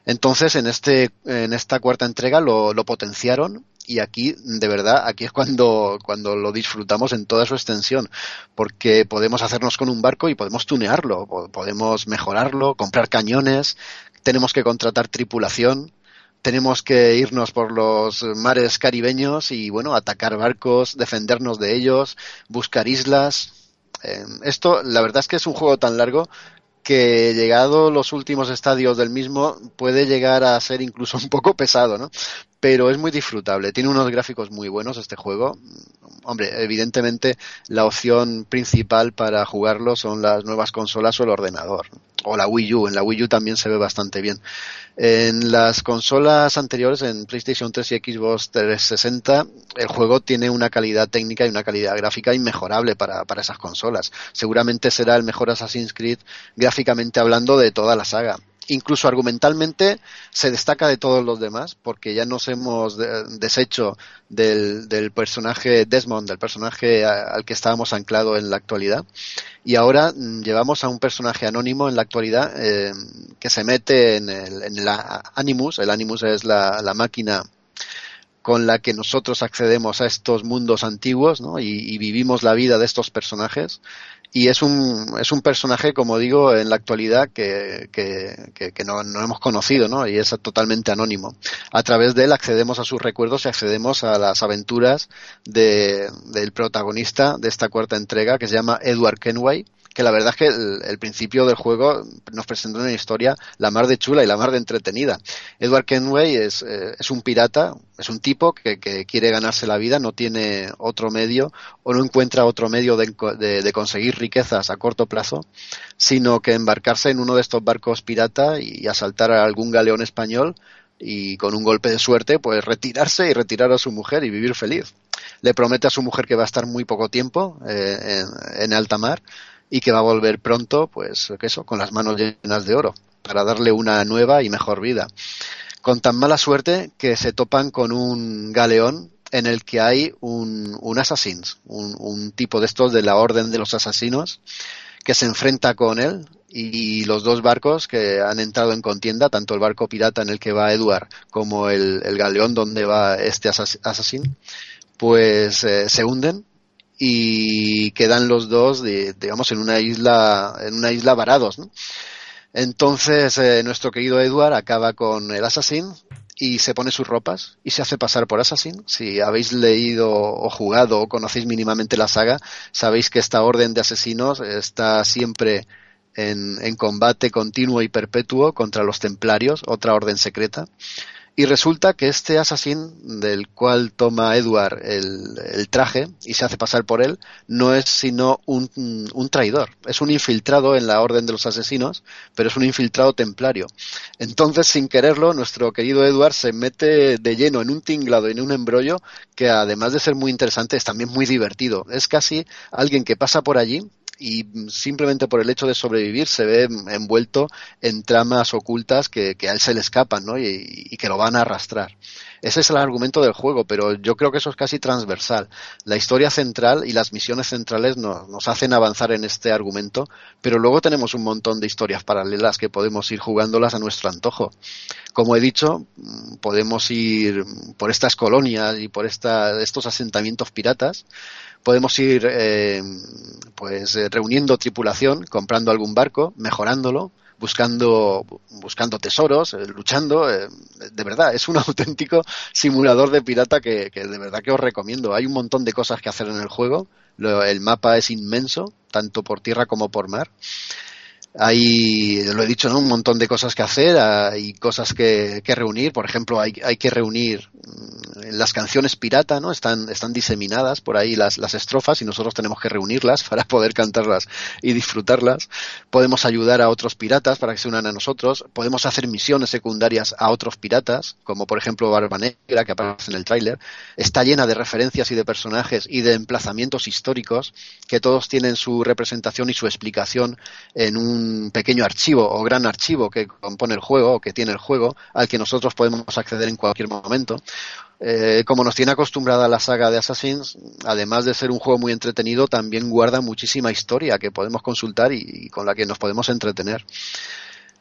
Entonces en este en esta cuarta entrega lo, lo potenciaron y aquí de verdad aquí es cuando cuando lo disfrutamos en toda su extensión porque podemos hacernos con un barco y podemos tunearlo po- podemos mejorarlo comprar cañones tenemos que contratar tripulación tenemos que irnos por los mares caribeños y bueno, atacar barcos, defendernos de ellos, buscar islas. Eh, esto, la verdad es que es un juego tan largo que llegado los últimos estadios del mismo puede llegar a ser incluso un poco pesado, ¿no? Pero es muy disfrutable. Tiene unos gráficos muy buenos este juego. Hombre, evidentemente la opción principal para jugarlo son las nuevas consolas o el ordenador. O la Wii U. En la Wii U también se ve bastante bien. En las consolas anteriores, en PlayStation 3 y Xbox 360, el juego tiene una calidad técnica y una calidad gráfica inmejorable para, para esas consolas. Seguramente será el mejor Assassin's Creed gráficamente hablando de toda la saga. Incluso argumentalmente se destaca de todos los demás, porque ya nos hemos de- deshecho del, personaje Desmond, del personaje al que estábamos anclado en la actualidad, y ahora mm, llevamos a un personaje anónimo en la actualidad eh, que se mete en el, en Animus. El Animus es la, máquina con la que nosotros accedemos a estos mundos antiguos ¿no? y vivimos la vida de estos personajes. Y es un, es un personaje, como digo, en la actualidad que, que, no, no hemos conocido, ¿no? Y es totalmente anónimo. A través de él accedemos a sus recuerdos y accedemos a las aventuras de, del protagonista de esta cuarta entrega, que se llama Edward Kenway, que la verdad es que el, principio del juego nos presenta una historia la mar de chula y la mar de entretenida. Edward Kenway es, eh, es un pirata, es un tipo que, que quiere ganarse la vida, no tiene otro medio o no encuentra otro medio de, de, de conseguir riquezas a corto plazo, sino que embarcarse en uno de estos barcos pirata y asaltar a algún galeón español y con un golpe de suerte pues retirarse y retirar a su mujer y vivir feliz. Le promete a su mujer que va a estar muy poco tiempo eh, en alta mar y que va a volver pronto, pues que eso, con las manos llenas de oro, para darle una nueva y mejor vida. Con tan mala suerte que se topan con un galeón en el que hay un, un un, tipo de estos de la orden de los asesinos, que se enfrenta con él y los dos barcos que han entrado en contienda, tanto el barco pirata en el que va Edward como el, galeón donde va este assassin, pues eh, se hunden y quedan los dos, de, digamos, en una isla, en una isla varados. ¿no? Entonces, eh, nuestro querido Edward acaba con el Assassin y se pone sus ropas y se hace pasar por Assassin. Si habéis leído o jugado o conocéis mínimamente la saga, sabéis que esta orden de asesinos está siempre en, en combate continuo y perpetuo contra los templarios, otra orden secreta. Y resulta que este asesín del cual toma Edward el, el, traje y se hace pasar por él no es sino un, un, traidor. Es un infiltrado en la orden de los asesinos, pero es un infiltrado templario. Entonces, sin quererlo, nuestro querido Edward se mete de lleno en un tinglado y en un embrollo que además de ser muy interesante es también muy divertido. Es casi alguien que pasa por allí y simplemente por el hecho de sobrevivir se ve envuelto en tramas ocultas que, a él se le escapan ¿no? y, y, que lo van a arrastrar. Ese es el argumento del juego, pero yo creo que eso es casi transversal. La historia central y las misiones centrales no, nos hacen avanzar en este argumento, pero luego tenemos un montón de historias paralelas que podemos ir jugándolas a nuestro antojo. Como he dicho, podemos ir por estas colonias y por esta, estos asentamientos piratas podemos ir eh, pues eh, reuniendo tripulación, comprando algún barco, mejorándolo, buscando buscando tesoros, eh, luchando, de verdad, es un auténtico simulador de pirata que, que, de verdad que os recomiendo. Hay un montón de cosas que hacer en el juego, Lo, el mapa es inmenso, tanto por tierra como por mar. Hay, lo he dicho, ¿no? un montón de cosas que hacer, hay cosas que, que reunir. Por ejemplo, hay, hay que reunir las canciones pirata, ¿no? Están, están diseminadas por ahí las, las estrofas y nosotros tenemos que reunirlas para poder cantarlas y disfrutarlas. Podemos ayudar a otros piratas para que se unan a nosotros. Podemos hacer misiones secundarias a otros piratas, como por ejemplo Barba Negra, que aparece en el tráiler. Está llena de referencias y de personajes y de emplazamientos históricos que todos tienen su representación y su explicación en un pequeño archivo o gran archivo que compone el juego o que tiene el juego al que nosotros podemos acceder en cualquier momento. Eh, como nos tiene acostumbrada la saga de Assassins, además de ser un juego muy entretenido, también guarda muchísima historia que podemos consultar y, con la que nos podemos entretener.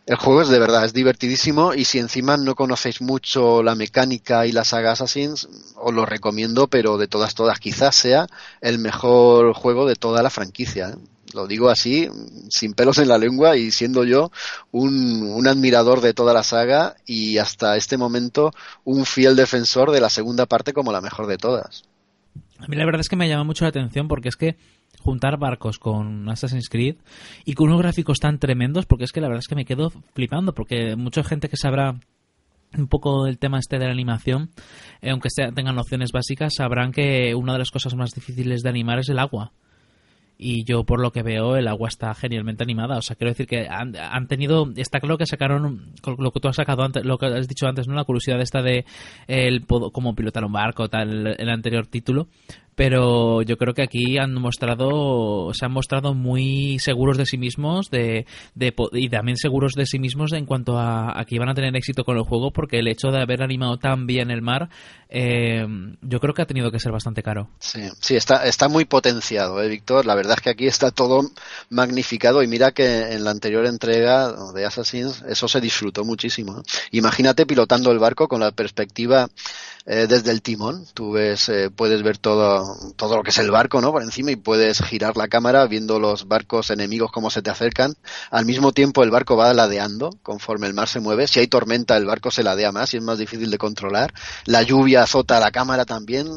El juego es de verdad, es divertidísimo y si encima no conocéis mucho la mecánica y la saga Assassins, os lo recomiendo, pero de todas, todas, quizás sea el mejor juego de toda la franquicia. ¿eh? Lo digo así, sin pelos en la lengua y siendo yo un, admirador de toda la saga y hasta este momento un fiel defensor de la segunda parte como la mejor de todas. A mí la verdad es que me llama mucho la atención porque es que juntar barcos con Assassin's Creed y con unos gráficos tan tremendos, porque es que la verdad es que me quedo flipando, porque mucha gente que sabrá un poco el tema este de la animación, eh, aunque tengan nociones básicas, sabrán que una de las cosas más difíciles de animar es el agua y yo por lo que veo el agua está genialmente animada. O sea quiero decir que han, han tenido está claro que sacaron lo que tú has sacado antes lo que has dicho antes no la curiosidad esta de el cómo pilotar un barco tal el anterior título pero yo creo que aquí han mostrado se han mostrado muy seguros de sí mismos de, de y también seguros de sí mismos en cuanto a, a, que iban a tener éxito con el juego porque el hecho de haber animado tan bien el mar eh, yo creo que ha tenido que ser bastante caro. Sí sí está está muy potenciado eh, Víctor la verdad es que aquí está todo magnificado y mira que en la anterior entrega de Assassins eso se disfrutó muchísimo imagínate pilotando el barco con la perspectiva eh, desde el timón. Tú ves, eh, puedes ver todo, todo lo que es el barco, ¿no? Por encima y puedes girar la cámara viendo los barcos enemigos cómo se te acercan. Al mismo tiempo el barco va ladeando conforme el mar se mueve. Si hay tormenta el barco se ladea más y es más difícil de controlar. La lluvia azota la cámara también.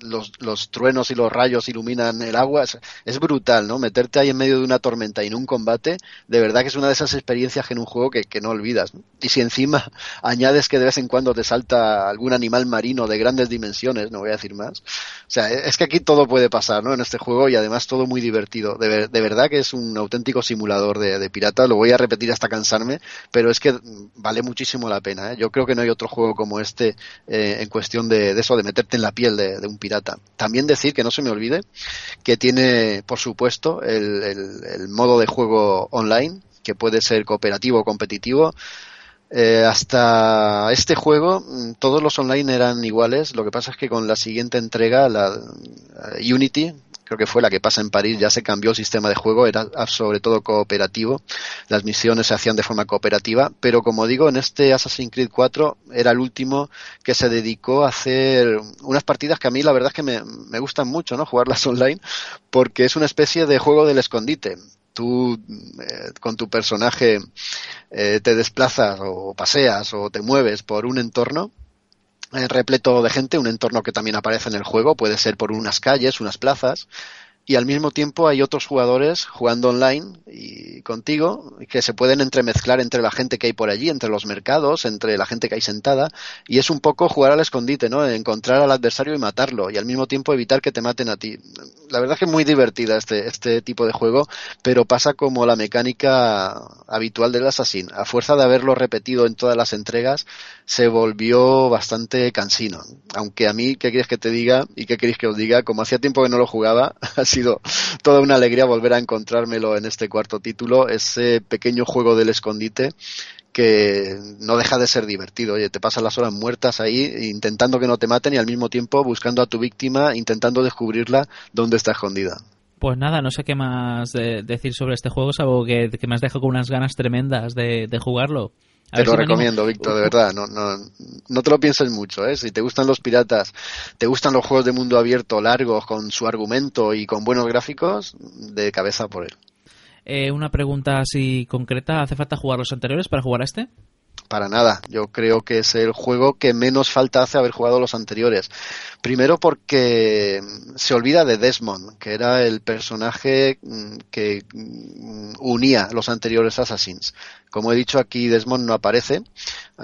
Los, los truenos y los rayos iluminan el agua. Es, brutal, ¿no? Meterte ahí en medio de una tormenta y en un combate, de verdad que es una de esas experiencias en un juego que, que no olvidas. Y si encima añades que de vez en cuando te salta algún animal marino de grandes dimensiones, no voy a decir más. O sea, es que aquí todo puede pasar, ¿no? En este juego y además todo muy divertido. De, ver, de verdad que es un auténtico simulador de, de, pirata. Lo voy a repetir hasta cansarme, pero es que vale muchísimo la pena. ¿eh? Yo creo que no hay otro juego como este eh, en cuestión de, de, eso, de meterte en la piel de, de, un pirata. También decir que no se me olvide que tiene, por supuesto, el modo de juego online que puede ser cooperativo o competitivo. Eh, hasta este juego todos los online eran iguales, lo que pasa es que con la siguiente entrega, la uh, Unity, creo que fue la que pasa en París, ya se cambió el sistema de juego, era sobre todo cooperativo, las misiones se hacían de forma cooperativa, pero como digo, en este Assassin's Creed 4 era el último que se dedicó a hacer unas partidas que a mí la verdad es que me, me gustan mucho, ¿no? Jugarlas online, porque es una especie de juego del escondite tú eh, con tu personaje eh, te desplazas o paseas o te mueves por un entorno eh, repleto de gente, un entorno que también aparece en el juego, puede ser por unas calles, unas plazas, y al mismo tiempo hay otros jugadores jugando online y contigo que se pueden entremezclar entre la gente que hay por allí, entre los mercados, entre la gente que hay sentada y es un poco jugar al escondite, ¿no? Encontrar al adversario y matarlo y al mismo tiempo evitar que te maten a ti. La verdad es que es muy divertida este, este tipo de juego, pero pasa como la mecánica habitual del Assassin. A fuerza de haberlo repetido en todas las entregas, se volvió bastante cansino. Aunque a mí, ¿qué quieres que te diga? ¿Y qué queréis que os diga? Como hacía tiempo que no lo jugaba, sido toda una alegría volver a encontrármelo en este cuarto título, ese pequeño juego del escondite que no deja de ser divertido. Oye, te pasas las horas muertas ahí intentando que no te maten y al mismo tiempo buscando a tu víctima, intentando descubrirla dónde está escondida. Pues nada, no sé qué más de decir sobre este juego, salvo que, que me has dejado con unas ganas tremendas de, de jugarlo. A te lo si recomiendo, animo... Víctor, de verdad. No, no, no te lo pienses mucho, ¿eh? Si te gustan los piratas, te gustan los juegos de mundo abierto largos, con su argumento y con buenos gráficos, de cabeza por él. Eh, una pregunta así concreta. ¿Hace falta jugar los anteriores para jugar a este? Para nada. Yo creo que es el juego que menos falta hace haber jugado los anteriores. Primero porque se olvida de Desmond, que era el personaje mm, que mm, unía los anteriores Assassins. Como he dicho aquí, Desmond no aparece.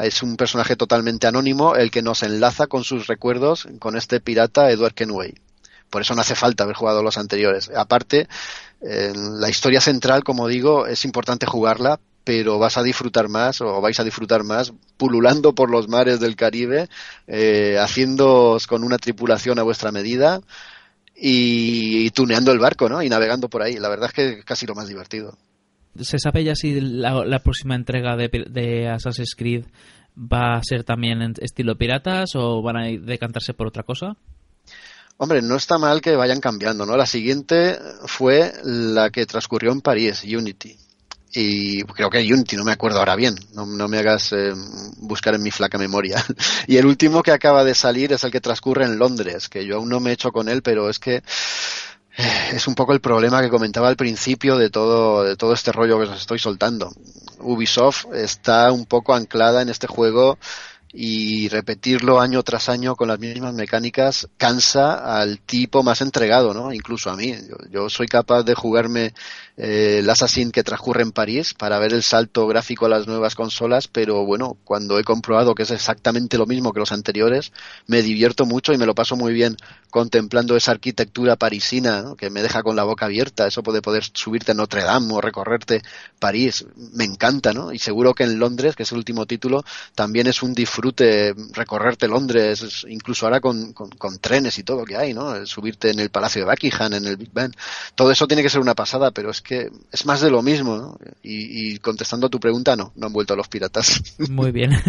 Es un personaje totalmente anónimo, el que nos enlaza con sus recuerdos con este pirata Edward Kenway. Por eso no hace falta haber jugado los anteriores. Aparte, la historia central, como digo, es importante jugarla, pero vas a disfrutar más o vais a disfrutar más pululando por los mares del Caribe, eh, haciéndoos con una tripulación a vuestra medida y, tuneando el barco, ¿no? Y navegando por ahí. La verdad es que es casi lo más divertido. ¿Se sabe ya si la, próxima entrega de, de, Assassin's Creed va a ser también en estilo piratas o van a decantarse por otra cosa? Hombre, no está mal que vayan cambiando, ¿no? La siguiente fue la que transcurrió en París, Unity y creo que Unity, no me acuerdo ahora bien, no, me hagas eh, buscar en mi flaca memoria. y el último que acaba de salir es el que transcurre en Londres, que yo aún no me he hecho con él, pero es que eh, es un poco el problema que comentaba al principio de todo, de todo este rollo que os estoy soltando. Ubisoft está un poco anclada en este juego y repetirlo año tras año con las mismas mecánicas cansa al tipo más entregado, ¿no? Incluso a mí. Yo, soy capaz de jugarme eh, el Assassin que transcurre en París para ver el salto gráfico a las nuevas consolas, pero bueno, cuando he comprobado que es exactamente lo mismo que los anteriores, me divierto mucho y me lo paso muy bien contemplando esa arquitectura parisina que me deja con la boca abierta, eso puede poder subirte a Notre Dame o recorrerte París, me encanta, ¿no? Y seguro que en Londres, que es el último título, también es un disfrute recorrerte Londres, incluso ahora con, con, trenes y todo que hay, ¿no? Subirte en el Palacio de Buckingham, en el Big Ben, todo eso tiene que ser una pasada, pero es que es más de lo mismo, ¿no? Y, y contestando a tu pregunta, no, no han vuelto a los piratas. Muy bien.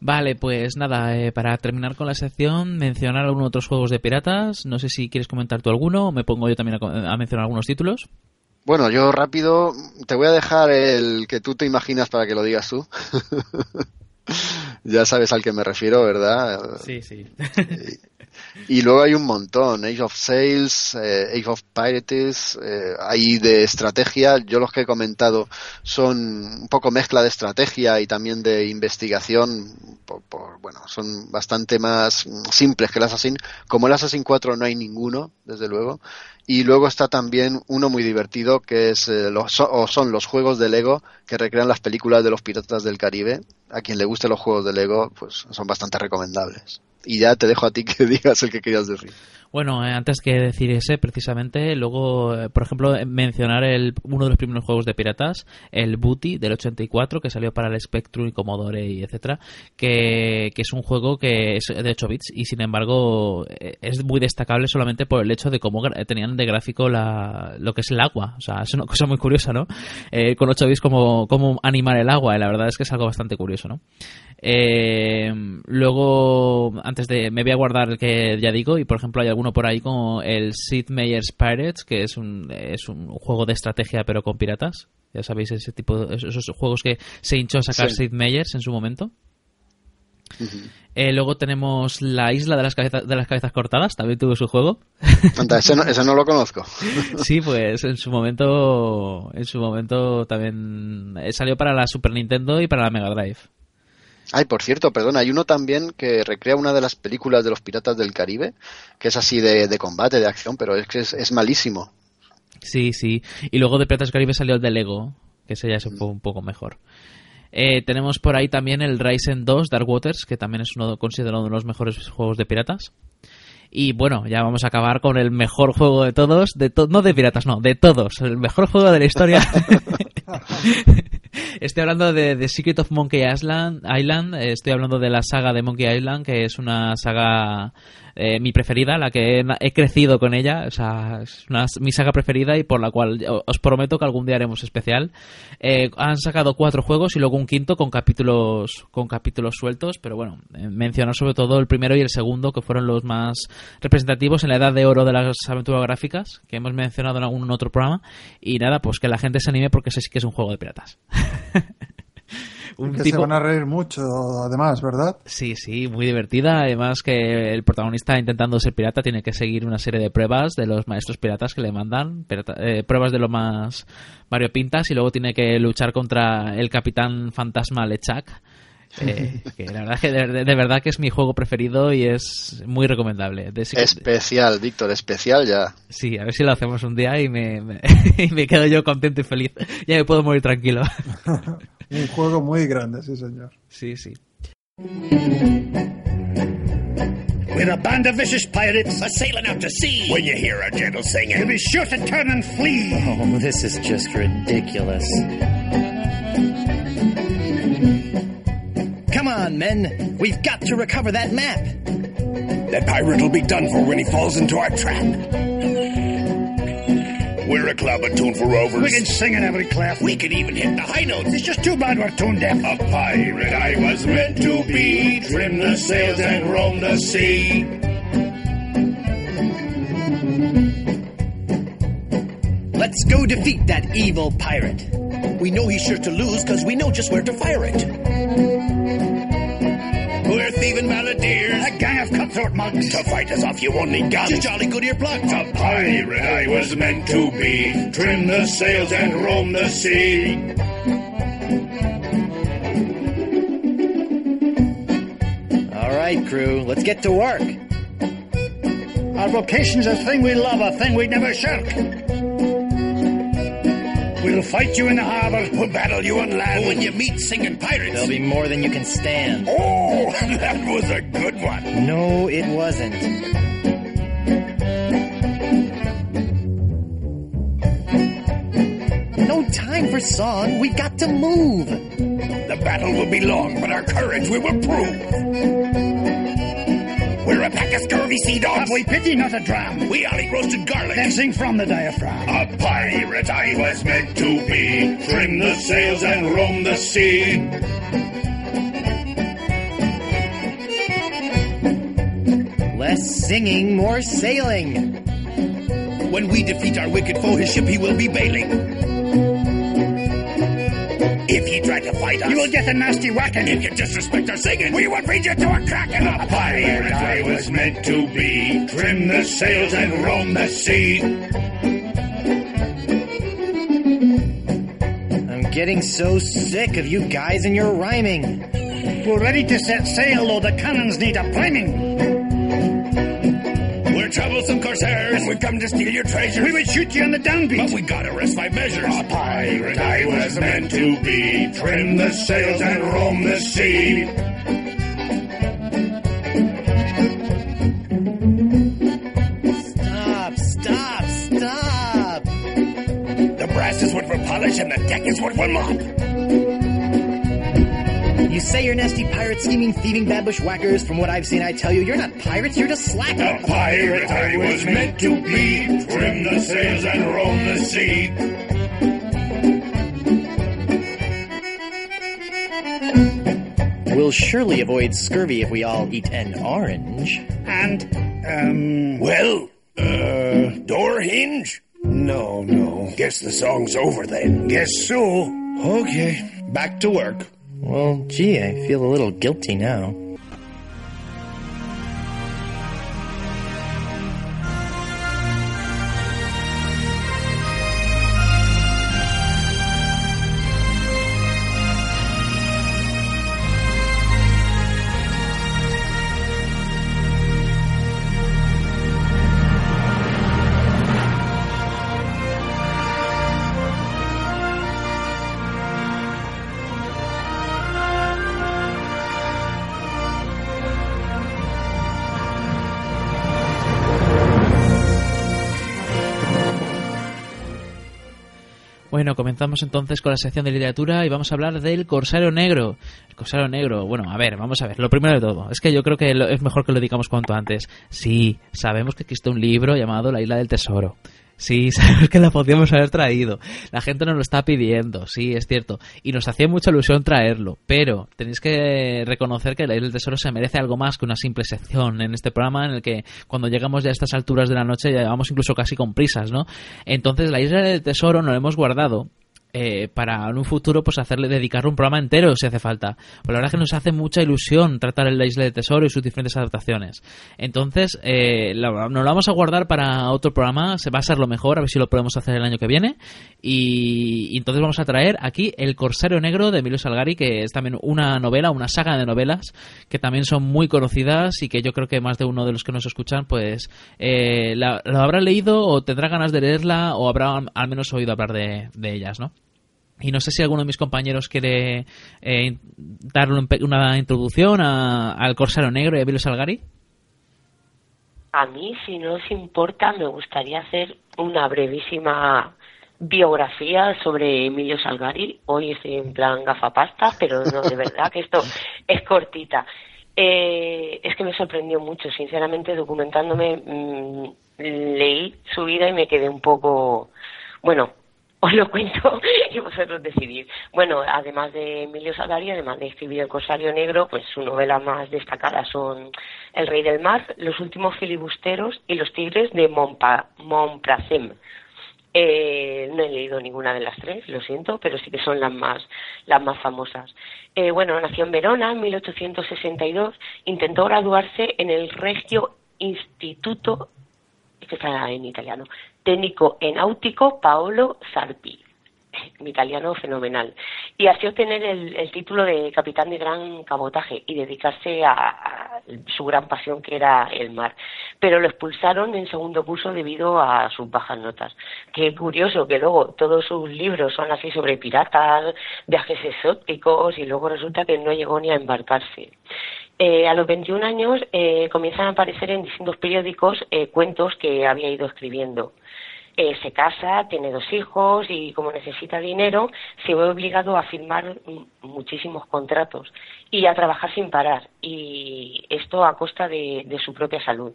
Vale, pues nada, eh, para terminar con la sección, mencionar algunos otros juegos de piratas. No sé si quieres comentar tú alguno o me pongo yo también a, mencionar algunos títulos. Bueno, yo rápido te voy a dejar el que tú te imaginas para que lo digas tú. ya sabes al que me refiero, ¿verdad? Sí, sí. Y luego hay un montón, Age of Sales, eh, Age of Pirates, eh, de estrategia. Yo los que he comentado son un poco mezcla de estrategia y también de investigación. bueno, son bastante más simples que el Assassin. Como el Assassin 4 no hay ninguno, desde luego. Y luego está también uno muy divertido que es eh, o son los juegos de Lego que recrean las películas de los piratas del Caribe. A quien le guste los juegos de Lego, pues son bastante recomendables y ya te dejo a ti que digas el que querías decir. Bueno, eh, antes que decir ese, precisamente, luego, eh, por ejemplo, eh, mencionar el, uno de los primeros juegos de piratas, el Booty del 84, que salió para el Spectrum y Commodore y etcétera, que, que es un juego que es de 8 bits y sin embargo es muy destacable solamente por el hecho de cómo tenían de gráfico la, lo que es el agua. O sea, es una cosa muy curiosa, ¿no? con 8 bits, cómo, cómo animar el agua, la verdad es que es algo bastante curioso, ¿no? luego, antes de. Me voy a guardar el que ya digo, y por ejemplo, hay algún uno por ahí como el Sid Meier's Pirates, que es un, es un juego de estrategia pero con piratas. Ya sabéis, ese tipo esos juegos que se hinchó a sacar Sid Meier's en su momento. Eh, luego tenemos La Isla de las, cabezas, de las Cabezas Cortadas, también tuvo su juego. ese, no, ese no lo conozco. sí, pues en su momento en su momento también eh, salió para la Super Nintendo y para la Mega Drive. Ay, por cierto, perdón, hay uno también que recrea una de las películas de los Piratas del Caribe, que es así de, combate, de acción, pero es que es, malísimo. Sí, sí. Y luego de Piratas del Caribe salió el de Lego, que ese ya es un, poco mejor. Eh, tenemos por ahí también el Ryzen 2 Dark Waters, que también es uno considerado uno de los mejores juegos de piratas. Y bueno, ya vamos a acabar con el mejor juego de todos, de no de piratas, no, de todos, el mejor juego de la historia. estoy hablando de The Secret of Monkey Island, Island, estoy hablando de la saga de Monkey Island, que es una saga eh, mi preferida, la que he, crecido con ella, o sea, es mi saga preferida y por la cual os prometo que algún día haremos especial. Eh, han sacado cuatro juegos y luego un quinto con capítulos con capítulos sueltos, pero bueno, eh, mencionar sobre todo el primero y el segundo que fueron los más representativos en la edad de oro de las aventuras gráficas que hemos mencionado en algún otro programa y nada, pues que la gente se anime porque ese sí que es un juego de piratas. un que tipo... se van a reír mucho, además, ¿verdad? Sí, sí, muy divertida. Además que el protagonista intentando ser pirata tiene que seguir una serie de pruebas de los maestros piratas que le mandan, pirata- eh, pruebas de lo más variopintas y luego tiene que luchar contra el capitán fantasma Lechak. eh, que la verdad es que de, de- de verdad que es mi juego preferido y es muy recomendable. De- Especial, Víctor, especial ya. Sí, a ver si lo hacemos un día y me, me- y me quedo yo contento y feliz. Ya me puedo morir tranquilo. Un juego muy grande, sí, señor. Sí, sí. We're a band of vicious pirates. A sailing out to sea. When you hear our gentle singing, you'll be sure to turn and flee. Oh, this is just ridiculous. Come on, men. We've got to recover that map. That pirate will be done for when he falls into our trap. We're a club attuned for rovers. We can sing in every clef. We can even hit the high notes. It's just too bad we're tone deaf. A pirate I was meant to be. Trim the sails and roam the sea. Let's go defeat that evil pirate. We know he's sure to lose because we know just where to fire it. We're thieving balladeers. A gang mugs. To fight us off, you only got You jolly good ear earplugs. A pirate I was meant to be. Trim the sails and roam the sea. All right, crew. Let's get to work. Our vocation's a thing we love, a thing we'd never shirk. We'll fight you in the harbor, we'll battle you on land. When you meet singing pirates, There'll be more than you can stand. Oh, that was a good one. No, it wasn't. No time for song. We got to move. The battle will be long, but our courage we will prove. We're a pack of scurvy sea dogs. Have we pity, not a dram? We only roasted garlic. Then sing from the diaphragm. A pirate I was meant to be. Trim the sails and roam the sea. Less singing, more sailing. When we defeat our wicked foe, his ship he will be bailing. If ye try to fight us, you will get a nasty whacking. If you disrespect our singing, we will feed you to a kraken. A pirate I was meant to be. Trim the sails and roam the sea. I'm getting so sick of you guys and your rhyming. We're ready to set sail, though the cannons need a priming. Troublesome corsairs, and we come to steal your treasures. We would shoot you on the downbeat, but we gotta rest by measures. A pirate I was meant to be. Trim the sails and roam the sea. Stop, stop, stop. The brass is what we'll polish, and the deck is what we'll mop. You say you're nasty pirate scheming, thieving bad bushwhackers. From what I've seen, I tell you, you're not pirates, you're just slackers. A pirate I was meant to be. Trim the sails and roam the sea. We'll surely avoid scurvy if we all eat an orange. And, um... Well, uh, door hinge? No, no. Guess the song's over then. Guess so. Okay, back to work. Well, gee, I feel a little guilty now. Bueno, comenzamos entonces con la sección de literatura y vamos a hablar del Corsario Negro. El Corsario Negro, bueno, a ver, vamos a ver. Lo primero de todo, es que yo creo que es mejor que lo digamos cuanto antes. Sí, sabemos que existe un libro llamado La Isla del Tesoro. Sí, sabemos que la podíamos haber traído. La gente nos lo está pidiendo, sí, es cierto. Y nos hacía mucha ilusión traerlo. Pero tenéis que reconocer que la Isla del Tesoro se merece algo más que una simple sección en este programa en el que cuando llegamos ya a estas alturas de la noche ya vamos incluso casi con prisas, ¿no? Entonces la Isla del Tesoro nos lo hemos guardado eh, para en un futuro pues hacerle dedicarle un programa entero si hace falta. Pues la verdad es que nos hace mucha ilusión tratar el la isla de tesoro y sus diferentes adaptaciones. Entonces, eh, la- nos lo vamos a guardar para otro programa, se va a ser lo mejor, a ver si lo podemos hacer el año que viene. Y, y entonces vamos a traer aquí El Corsario Negro de Emilio Salgari, que es también una novela, una saga de novelas que también son muy conocidas y que yo creo que más de uno de los que nos escuchan pues eh, la- lo habrá leído o tendrá ganas de leerla o habrá al menos oído hablar de, de ellas, ¿no? Y no sé si alguno de mis compañeros quiere eh, darle un una introducción a- al Corsario Negro y a Emilio Salgari. A mí, si no os importa, me gustaría hacer una brevísima biografía sobre Emilio Salgari. Hoy estoy en plan gafapasta, pero no, de verdad que esto es cortita. Eh, es que me sorprendió mucho, sinceramente, documentándome, mm, leí su vida y me quedé un poco, bueno, os lo cuento y vosotros decidís. Bueno, además de Emilio Salgari, además de escribir El Corsario Negro, pues su novela más destacada son El Rey del Mar, Los Últimos Filibusteros y Los Tigres de Montpracem. Eh, no he leído ninguna de las tres, lo siento, pero sí que son las más, las más famosas. Eh, bueno, nació en Verona en 1862, intentó graduarse en el Regio Instituto, que está en italiano, técnico en náutico Paolo Sarpi. Mi italiano fenomenal. Y así obtener el, título de capitán de gran cabotaje y dedicarse a su gran pasión que era el mar. Pero lo expulsaron en segundo curso debido a sus bajas notas. Qué curioso que luego todos sus libros son así sobre piratas, viajes exóticos y luego resulta que no llegó ni a embarcarse. Eh, a los 21 años eh, comienzan a aparecer en distintos periódicos eh, cuentos que había ido escribiendo. Eh, se casa, tiene dos hijos y como necesita dinero, se ve obligado a firmar muchísimos contratos y a trabajar sin parar. Y esto a costa de, de su propia salud.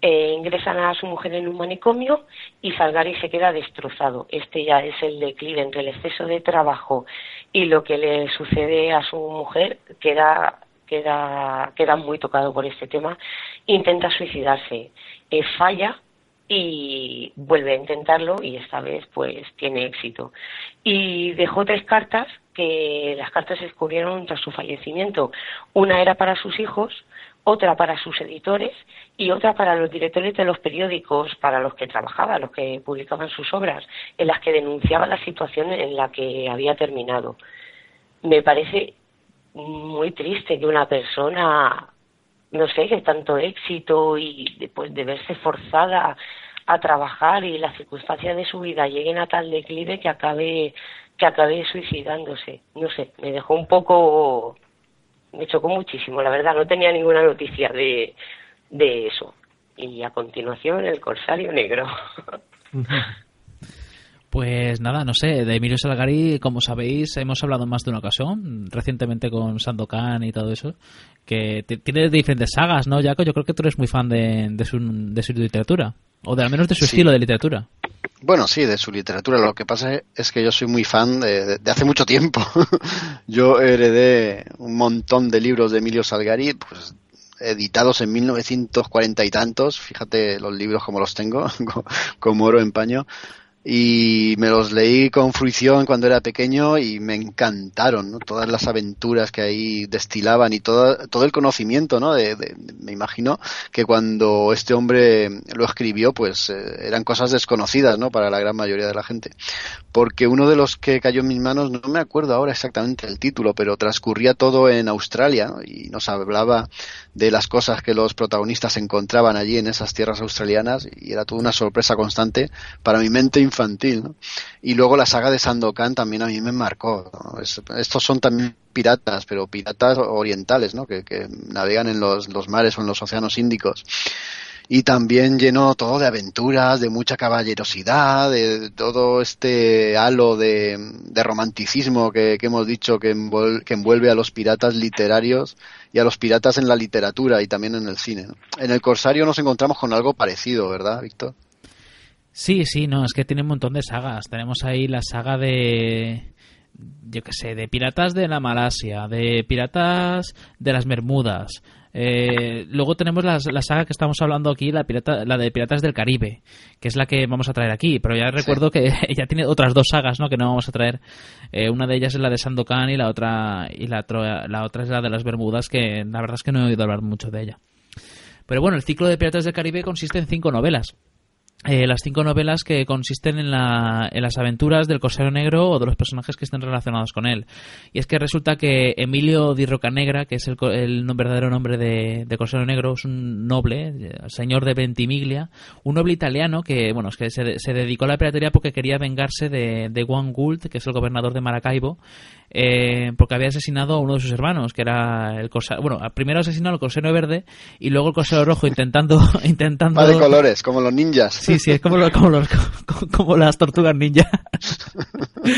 Eh, ingresan a su mujer en un manicomio y Salgari se queda destrozado. Este ya es el declive entre el exceso de trabajo y lo que le sucede a su mujer. Queda, queda, queda muy tocado por este tema. Intenta suicidarse. Eh, falla y vuelve a intentarlo y esta vez pues tiene éxito. Y dejó tres cartas que las cartas se descubrieron tras su fallecimiento. Una era para sus hijos, otra para sus editores y otra para los directores de los periódicos para los que trabajaba, los que publicaban sus obras, en las que denunciaba la situación en la que había terminado. Me parece muy triste que una persona no sé, que tanto éxito y después de verse forzada a trabajar y las circunstancias de su vida lleguen a tal declive que acabe que acabe suicidándose. No sé, me dejó un poco me chocó muchísimo, la verdad, no tenía ninguna noticia de de eso. Y a continuación el Corsario Negro. Pues nada, no sé, de Emilio Salgari, como sabéis, hemos hablado en más de una ocasión, recientemente con Sandokan y todo eso, que tiene diferentes sagas, ¿no, Jaco? Yo creo que tú eres muy fan de, de, su, de su literatura, o de al menos de su Sí. estilo de literatura. Bueno, sí, de su literatura. Lo que pasa es que yo soy muy fan de, de- de hace mucho tiempo. yo heredé un montón de libros de Emilio Salgari, pues editados en 1940 y tantos. Fíjate los libros como los tengo, co- como oro en paño. Y me los leí con fruición cuando era pequeño y me encantaron. Todas las aventuras que ahí destilaban y todo, todo el conocimiento, ¿no? De, de- me imagino que cuando este hombre lo escribió, pues eh, eran cosas desconocidas, ¿no? Para la gran mayoría de la gente. Porque uno de los que cayó en mis manos, no me acuerdo ahora exactamente el título, pero transcurría todo en Australia ¿no? y nos hablaba de las cosas que los protagonistas encontraban allí en esas tierras australianas y era toda una sorpresa constante para mi mente infantil. ¿No? Y luego la saga de Sandokan también a mí me marcó. estos son también piratas, pero piratas orientales, ¿no? que, navegan en los, mares o en los océanos Índicos y también lleno todo de aventuras, de mucha caballerosidad, de todo este halo de, romanticismo que, que hemos dicho que, envuel- que envuelve a los piratas literarios y a los piratas en la literatura y también en el cine. En el Corsario nos encontramos con algo parecido, ¿verdad, Víctor? Sí, sí, no, es que tiene un montón de sagas. Tenemos ahí la saga de. Yo qué sé, de piratas de la Malasia, de piratas de las Bermudas, Eh, luego tenemos las- la, saga que estamos hablando aquí, la, pirata, la de Piratas del Caribe, que es la que vamos a traer aquí. Pero ya recuerdo que ya tiene otras dos sagas, ¿no? Que no vamos a traer. Eh, una de ellas es la de Sandokan y la otra y la, la otra es la de las Bermudas, que la verdad es que no he oído hablar mucho de ella. Pero bueno, el ciclo de Piratas del Caribe consiste en cinco novelas. Eh, las cinco novelas que consisten en, la- en las aventuras del Corsaro Negro o de los personajes que estén relacionados con él. Y es que resulta que Emilio di Rocanegra, que es el, el verdadero nombre de, de Corsaro Negro, es un noble, eh, señor de Ventimiglia, un noble italiano que, bueno, es que se, se dedicó a la piratería porque quería vengarse de, de Juan Gould, que es el gobernador de Maracaibo, eh, porque había asesinado a uno de sus hermanos, que era el Corsaro, bueno, primero asesinó al Corsaro Verde y luego el Corsaro Rojo intentando, intentando Va de colores, como los ninjas. Sí, sí, es como, lo- como, los- como- como las tortugas ninja.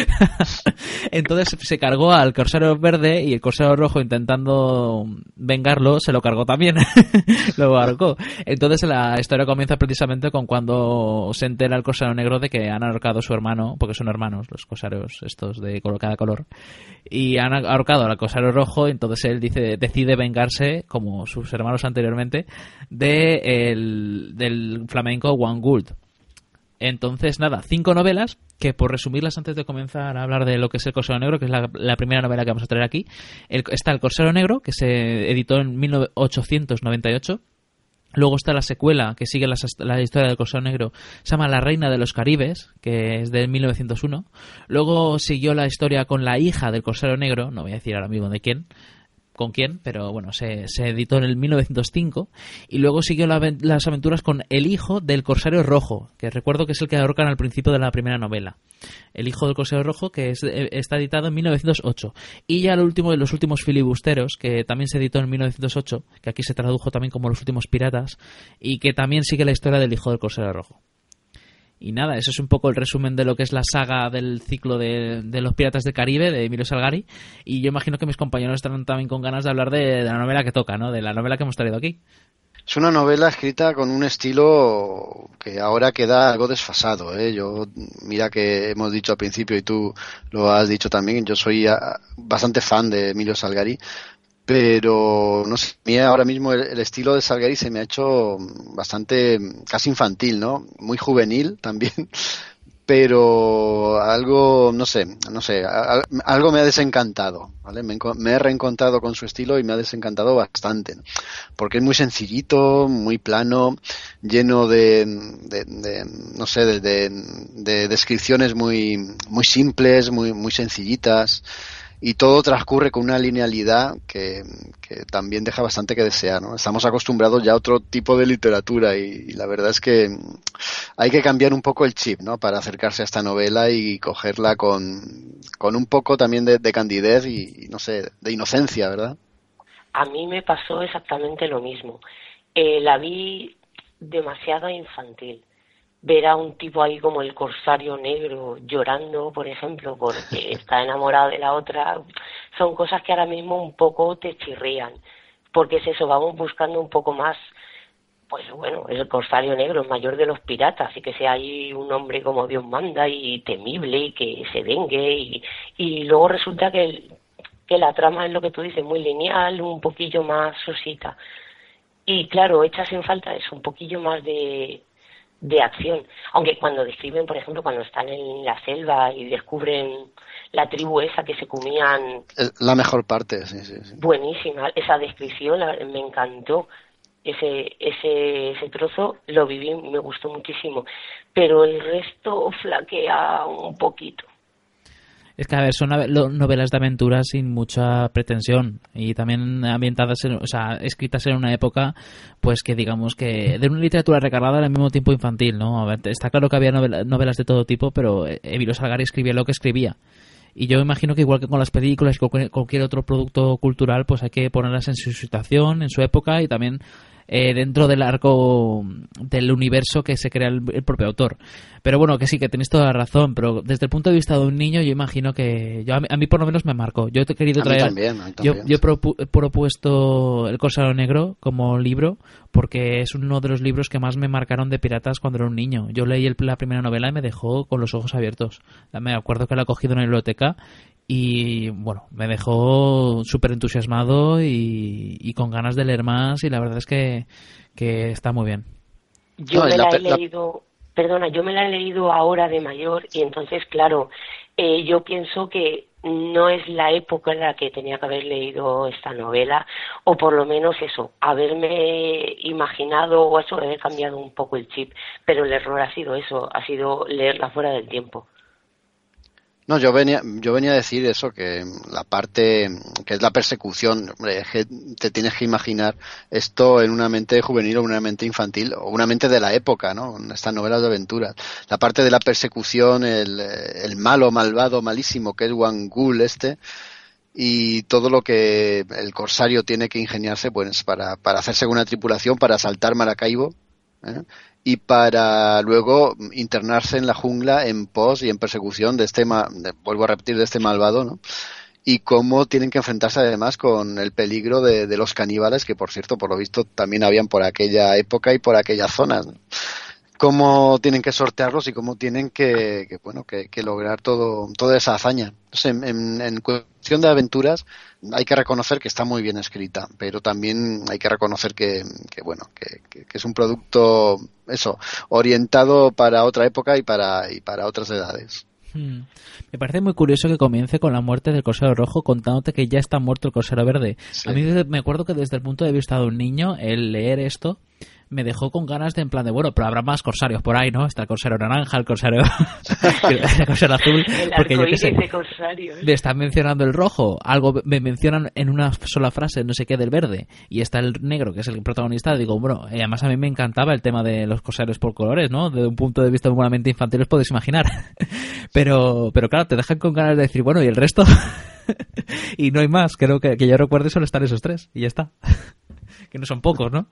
Entonces se cargó al corsaro verde y el corsaro rojo intentando vengarlo se lo cargó también. lo ahorcó. Entonces la historia comienza precisamente con cuando se entera el corsaro negro de que han ahorcado a su hermano, porque son hermanos los corsaros estos de cada color, y han ahorcado al corsaro rojo, entonces él dice, decide vengarse, como sus hermanos anteriormente, de el- del flamenco One Gould. Entonces, nada, cinco novelas que por resumirlas antes de comenzar a hablar de lo que es el Corsaro Negro, que es la, primera novela que vamos a traer aquí, está el Corsaro Negro, que se editó en 1898. Luego está la secuela que sigue la, historia del Corsaro Negro, se llama La Reina de los Caribes, que es de 1901. Luego siguió la historia con la hija del Corsaro Negro, no voy a decir ahora mismo de quién, con quién, pero bueno, se, se editó en el 1905 y luego siguió la las aventuras con el hijo del Corsario Rojo, que recuerdo que es el que ahorcan al principio de la primera novela. El hijo del Corsario Rojo, que eh, está editado en 1908. Y ya el último de los últimos filibusteros, que también se editó en 1908, que aquí se tradujo también como Los últimos piratas, y que también sigue la historia del hijo del Corsario Rojo. Y nada, eso es un poco el resumen de lo que es la saga del ciclo de, de los Piratas del Caribe de Emilio Salgari. Y yo imagino que mis compañeros estarán también con ganas de hablar de, la novela que toca, ¿no? De la novela que hemos traído aquí. Es una novela escrita con un estilo que ahora queda algo desfasado. ¿eh? Yo, mira que hemos dicho al principio y tú lo has dicho también, yo soy bastante fan de Emilio Salgari, pero no sé, a mí ahora mismo el, estilo de Salgari se me ha hecho bastante casi infantil, ¿no? Muy juvenil también, pero algo, no sé, no sé, a- algo me ha desencantado, ¿vale? Me, he reencontrado con su estilo y me ha desencantado bastante, porque es muy sencillito, muy plano, lleno de, de- de, no sé, de- de descripciones muy, muy simples, muy, muy sencillitas, y todo transcurre con una linealidad que, también deja bastante que desear, ¿no? Estamos acostumbrados ya a otro tipo de literatura y, la verdad es que hay que cambiar un poco el chip, ¿no? Para acercarse a esta novela y cogerla con, con un poco también de, de candidez y, y, no sé, de inocencia, ¿verdad? A mí me pasó exactamente lo mismo. Eh, la vi demasiado infantil. Ver a un tipo ahí como el corsario negro llorando, por ejemplo, porque está enamorado de la otra, son cosas que ahora mismo un poco te chirrían. Porque es eso, vamos buscando un poco más, pues bueno, el corsario negro, el mayor de los piratas, y que sea ahí un hombre como Dios manda y temible y que se vengue. Y, y luego resulta que el, que la trama es lo que tú dices, muy lineal, un poquillo más sosita. Y claro, echas en falta eso, un poquillo más de, de acción. Aunque cuando describen, por ejemplo, cuando están en la selva y descubren la tribu esa que se comían, la mejor parte, sí, sí, sí. buenísima, esa descripción me encantó. Ese, ese, ese trozo lo viví, me gustó muchísimo. Pero el resto flaquea un poquito. Es que, a ver, son novelas de aventuras sin mucha pretensión y también ambientadas, en- o sea, escritas en una época, pues que digamos que de una literatura recargada al mismo tiempo infantil, ¿no? A ver, está claro que había novela- novelas de todo tipo, pero eh, Emilio Salgari escribía lo que escribía. Y yo imagino que igual que con las películas y con cualquier otro producto cultural, pues hay que ponerlas en su situación, en su época y también eh, dentro del arco del universo que se crea el, el propio autor. Pero bueno, que sí, que tenéis toda la razón, pero desde el punto de vista de un niño yo imagino que yo a mí, a mí por lo menos me marcó. Yo te he querido A mí traer... también, a mí yo también, yo he propu- he propuesto El Corsaro Negro como libro porque es uno de los libros que más me marcaron de piratas cuando era un niño. Yo leí el- la primera novela y me dejó con los ojos abiertos. Me acuerdo que la he cogido en la biblioteca y bueno, me dejó súper entusiasmado y, y con ganas de leer más y la verdad es que, que está muy bien. Yo No, me la he la- leído, perdona, yo me la he leído ahora de mayor y entonces, claro, eh, yo pienso que no es la época en la que tenía que haber leído esta novela, o por lo menos eso, haberme imaginado o eso, haber cambiado un poco el chip, pero el error ha sido eso, ha sido leerla fuera del tiempo. No, yo venía, yo venía a decir eso, que la parte que es la persecución, hombre, te tienes que imaginar esto en una mente juvenil o una mente infantil o una mente de la época, ¿no? Estas novelas de aventuras. La parte de la persecución, el, malo, malvado, malísimo, que es Wangul este, y todo lo que el corsario tiene que ingeniarse pues para, para hacerse una tripulación, para saltar Maracaibo, ¿eh? Y para luego internarse en la jungla en pos y en persecución de este, ma- de- vuelvo a repetir, de este malvado, ¿no? Y cómo tienen que enfrentarse además con el peligro de, los caníbales, que por cierto, por lo visto, también habían por aquella época y por aquellas zonas. Cómo tienen que sortearlos y cómo tienen que, que, bueno, que, que lograr todo, toda esa hazaña. En cuestión de aventuras, hay que reconocer que está muy bien escrita, pero también hay que reconocer que, que bueno, que, que- que es un producto, eso, orientado para otra época y para, y para otras edades. Hmm. Me parece muy curioso que comience con la muerte del Corsaro Rojo contándote que ya está muerto el Corsaro Verde. A mí me acuerdo que desde el punto de vista de un niño, el leer esto me dejó con ganas de en plan de, bueno, pero habrá más corsarios por ahí, ¿no? Está el Corsaro Naranja, el Corsaro, el Corsaro Azul, El porque yo qué sé. corsario. ¿eh? Le están mencionando el rojo, algo me mencionan en una sola frase, no sé qué, del verde, y está el negro, que es el protagonista, digo, bueno, y además a mí me encantaba el tema de los corsarios por colores, ¿no? Desde un punto de vista humanamente infantil os podéis imaginar. pero, pero claro, te dejan con ganas de decir, bueno, ¿y el resto? y no hay más, creo que, que yo recuerde solo están esos tres, y ya está. que no son pocos, ¿no?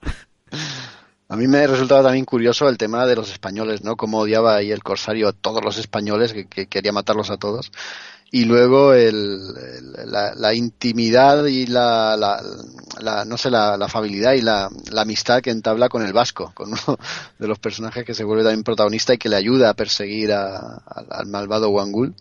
A mí me resultaba también curioso el tema de los españoles, ¿no? Cómo odiaba ahí el corsario a todos los españoles, que, que quería matarlos a todos. Y luego el, el- la, la intimidad y la, la, la- no sé, la, afabilidad y la, amistad que entabla con el vasco, con uno de los personajes que se vuelve también protagonista y que le ayuda a perseguir al, al malvado Wangul.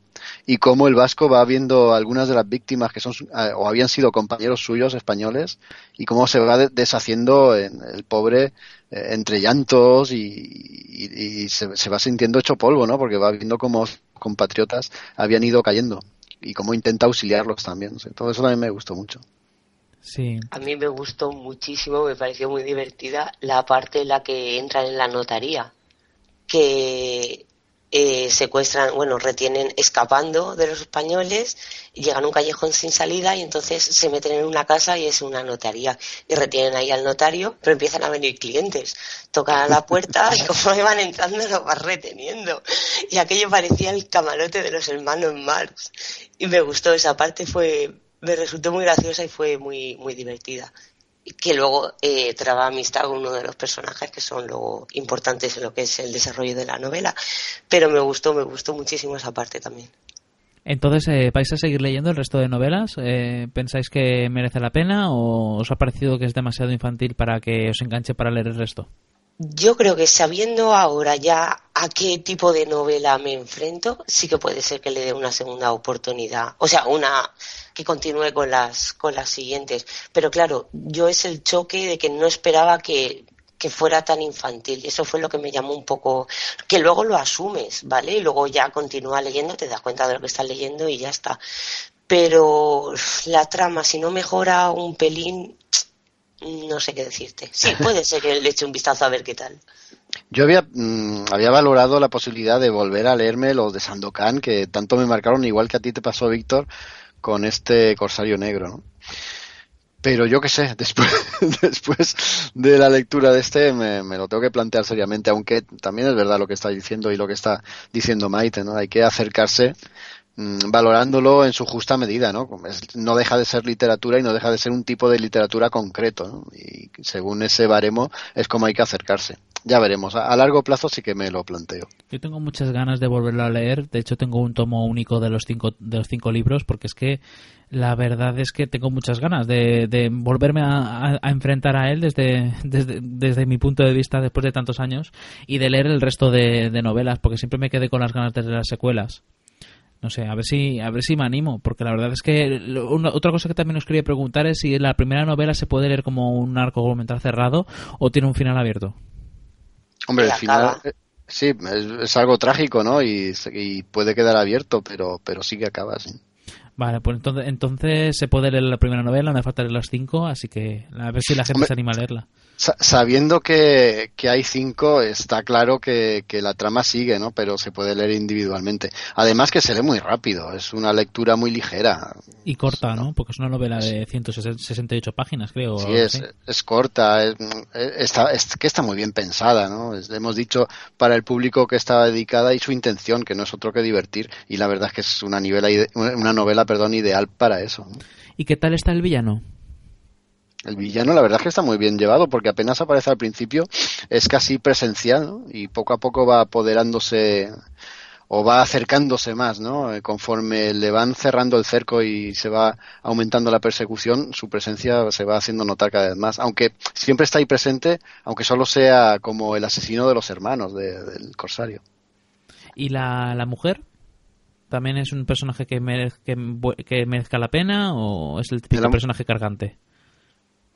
Y cómo el vasco va viendo algunas de las víctimas que son eh, o habían sido compañeros suyos españoles y cómo se va de- deshaciendo en el pobre entre llantos y, y- y se, se va sintiendo hecho polvo, ¿no? Porque va viendo cómo compatriotas habían ido cayendo y cómo intenta auxiliarlos también. todo eso también me gustó mucho. Sí. A mí me gustó muchísimo, me pareció muy divertida la parte en la que entran en la notaría, que eh, secuestran, bueno, retienen escapando de los españoles, llegan a un callejón sin salida y entonces se meten en una casa y es una notaría. Y retienen ahí al notario, pero empiezan a venir clientes, tocan a la puerta y como van entrando los van reteniendo. Y aquello parecía el camarote de los hermanos Marx. Y me gustó esa parte, fue me resultó muy graciosa y fue muy muy divertida que luego eh, traba amistad con uno de los personajes que son luego importantes en lo que es el desarrollo de la novela pero me gustó me gustó muchísimo esa parte también Entonces, eh, ¿vais a seguir leyendo el resto de novelas? Eh, ¿Pensáis que merece la pena o os ha parecido que es demasiado infantil para que os enganche para leer el resto? Yo creo que sabiendo ahora ya a qué tipo de novela me enfrento, sí que puede ser que le dé una segunda oportunidad. O sea, una que continúe con las, con las siguientes. Pero claro, yo es el choque de que no esperaba que, que fuera tan infantil. Eso fue lo que me llamó un poco, que luego lo asumes, ¿vale? Y luego ya continúa leyendo, te das cuenta de lo que estás leyendo y ya está. Pero la trama, si no mejora un pelín, no sé qué decirte. Sí, puede ser que le eche un vistazo a ver qué tal. Yo había, mm, había valorado la posibilidad de volver a leerme los de Sandokan, que tanto me marcaron, igual que a ti te pasó, Víctor, con este Corsario Negro, ¿no? Pero yo qué sé, después, después de la lectura de este me, me lo tengo que plantear seriamente, aunque también es verdad lo que está diciendo y lo que está diciendo Maite, ¿no? Hay que acercarse valorándolo en su justa medida, ¿no? No deja de ser literatura y no deja de ser un tipo de literatura concreto. Y según ese baremo es como hay que acercarse. ya veremos. A, largo plazo sí que me lo planteo. Yo tengo muchas ganas de volverlo a leer. De hecho, tengo un tomo único de los cinco, de los cinco libros, porque es que la verdad es que tengo muchas ganas de, de volverme a, a- a enfrentar a él desde, desde, desde mi punto de vista después de tantos años y de leer el resto de, de novelas, porque siempre me quedé con las ganas de las secuelas. No sé, a ver si a ver si me animo, porque la verdad es que lo- una- otra cosa que también os quería preguntar es si la primera novela se puede leer como un arco argumental cerrado o tiene un final abierto. Hombre, el final, eh, sí, es, es algo trágico, ¿no? Y, puede quedar abierto, pero, pero sí que acaba, sí. Vale, pues entonces, entonces se puede leer la primera novela, no hace falta leer las cinco, así que a ver si la gente Hombre, se anima a leerla. Sa- sabiendo que, que hay cinco, está claro que, que la trama sigue, ¿no? Pero se puede leer individualmente. Además que se lee muy rápido, es una lectura muy ligera. Y corta, ¿no? Porque es una novela de 168 páginas, creo. Sí, es, es corta, es, está, es que está muy bien pensada, ¿no? Es- hemos dicho para el público que estaba dedicada y su intención, que no es otro que divertir. Y la verdad es que es una, novela ide- una novela perdón, ideal para eso. ¿Y qué tal está el villano? El villano, la verdad es que está muy bien llevado, porque apenas aparece al principio, es casi presencial, ¿no? Y poco a poco va apoderándose o va acercándose más, ¿no? Eh, Conforme le van cerrando el cerco y se va aumentando la persecución, su presencia se va haciendo notar cada vez más. Aunque siempre está ahí presente, aunque solo sea como el asesino de los hermanos de- del corsario. ¿Y la, la mujer? ¿También es un personaje que, merez- que, merezca la pena o es el típico personaje cargante?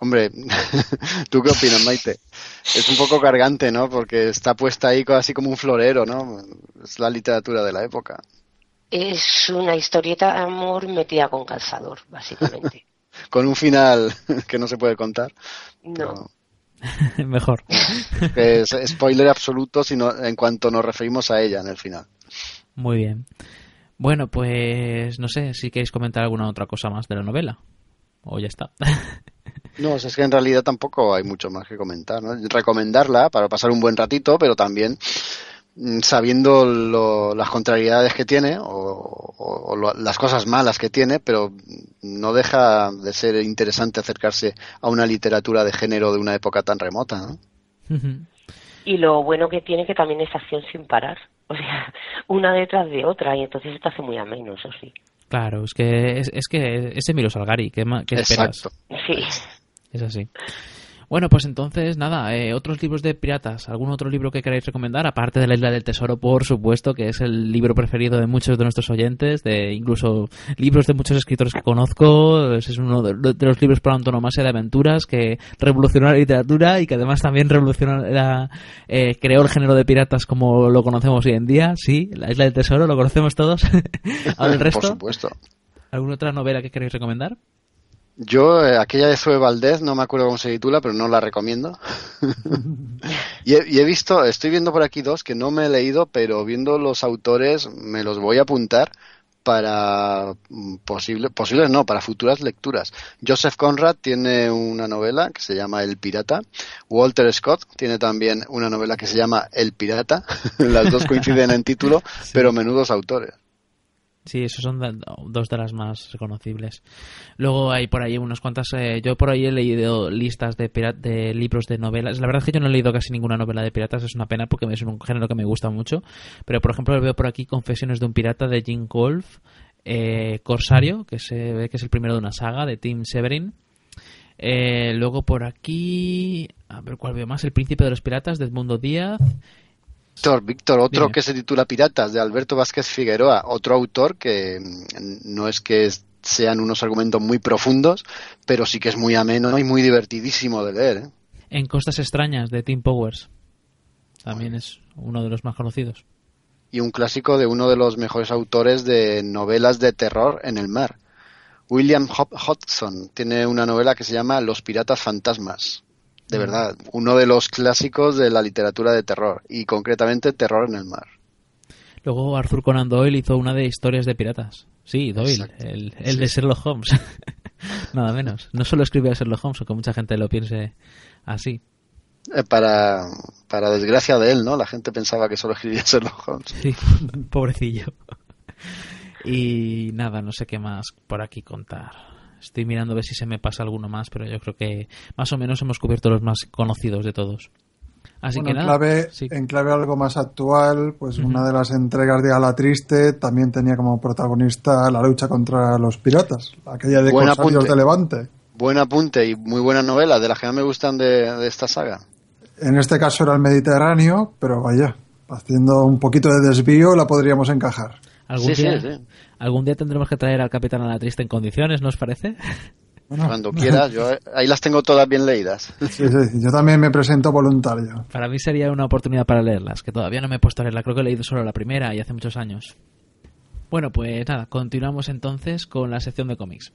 Hombre, ¿tú qué opinas, Maite? Es un poco cargante, ¿no? Porque está puesta ahí así como un florero, ¿no? Es la literatura de la época. Es una historieta de amor metida con calzador, básicamente. Con un final que no se puede contar. No. Mejor. Es spoiler absoluto sino en cuanto nos referimos a ella en el final. Muy bien. Bueno, pues no sé si queréis comentar alguna otra cosa más de la novela. O ya está. No, es que en realidad tampoco hay mucho más que comentar, ¿no? Recomendarla para pasar un buen ratito, pero también mm, sabiendo lo- las contrariedades que tiene o, o- o lo- las cosas malas que tiene, pero no deja de ser interesante acercarse a una literatura de género de una época tan remota, ¿no? Y lo bueno que tiene que también es acción sin parar. O sea, una detrás de otra y entonces esto hace muy ameno, eso sí. Claro, es que es, es que es Emilio Salgari, ¿qué, qué esperas? Exacto. Sí. Es así. Bueno, pues entonces, nada, eh, otros libros de piratas, ¿algún otro libro que queráis recomendar? Aparte de La Isla del Tesoro, por supuesto, que es el libro preferido de muchos de nuestros oyentes, de incluso libros de muchos escritores que conozco. Es uno de, de los libros por antonomasia de aventuras que revolucionó la literatura y que además también revolucionó la, eh, creó el género de piratas como lo conocemos hoy en día. Sí, La Isla del Tesoro, lo conocemos todos. Ahora el resto. Por supuesto. ¿Alguna otra novela que queréis recomendar? Yo, eh, aquella de Zoe Valdez, no me acuerdo cómo se titula, pero no la recomiendo. y, he, y he visto, estoy viendo por aquí dos que no me he leído, pero viendo los autores me los voy a apuntar para mm, posible, posibles no, para futuras lecturas. Joseph Conrad tiene una novela que se llama El Pirata. Walter Scott tiene también una novela que se llama El Pirata. Las dos coinciden en título, pero menudos autores. Sí, esos son dos de las más reconocibles. Luego hay por ahí unas cuantas. eh, yo por ahí he leído listas de, de libros de novelas. La verdad es que yo no he leído casi ninguna novela de piratas, es una pena porque es un género que me gusta mucho. Pero por ejemplo, veo por aquí Confesiones de un pirata de Jim Wolf, eh, Corsario, que se ve que es el primero de una saga de Tim Severin. Eh, luego por aquí, a ver cuál veo más, El Príncipe de los Piratas de Edmundo Díaz. Víctor, Víctor, otro Dime. que se titula Piratas, de Alberto Vázquez Figueroa, otro autor que no es que es- sean unos argumentos muy profundos, pero sí que es muy ameno y muy divertidísimo de leer. ¿eh? En Costas Extrañas de Tim Powers. También es uno de los más conocidos. Y un clásico de uno de los mejores autores de novelas de terror en el mar. William Hop- Hodgson tiene una novela que se llama Los Piratas Fantasmas. De verdad, uno de los clásicos de la literatura de terror, y concretamente terror en el mar. Luego Arthur Conan Doyle hizo una de historias de piratas. Sí, Doyle, el, el Sí. de Sherlock Holmes. Nada menos. No solo escribe a Sherlock Holmes, aunque mucha gente lo piense así. Eh, para, para desgracia de él, ¿no? La gente pensaba que solo escribía Sherlock Holmes. Sí, pobrecillo. Y nada, no sé qué más por aquí contar. Estoy mirando a ver si se me pasa alguno más, pero yo creo que más o menos hemos cubierto los más conocidos de todos. Así Bueno, que en clave, sí. en clave algo más actual, pues una de las entregas de Ala Triste también tenía como protagonista la lucha contra los piratas, aquella de Buen Corsarios apunte. de Levante. Buen apunte y muy buena novela, de las que más me gustan de, de esta saga. En este caso era el Mediterráneo, pero vaya, haciendo un poquito de desvío la podríamos encajar. ¿Algún, Sí, día, sí, sí. Algún día tendremos que traer al Capitán a la Triste en condiciones, ¿no os parece? Cuando quieras, yo ahí las tengo todas bien leídas. Sí, sí, yo también me presento voluntario. Para mí sería una oportunidad para leerlas, que todavía no me he puesto a leerla. Creo que he leído solo la primera y hace muchos años. Bueno, pues nada, continuamos entonces con la sección de cómics.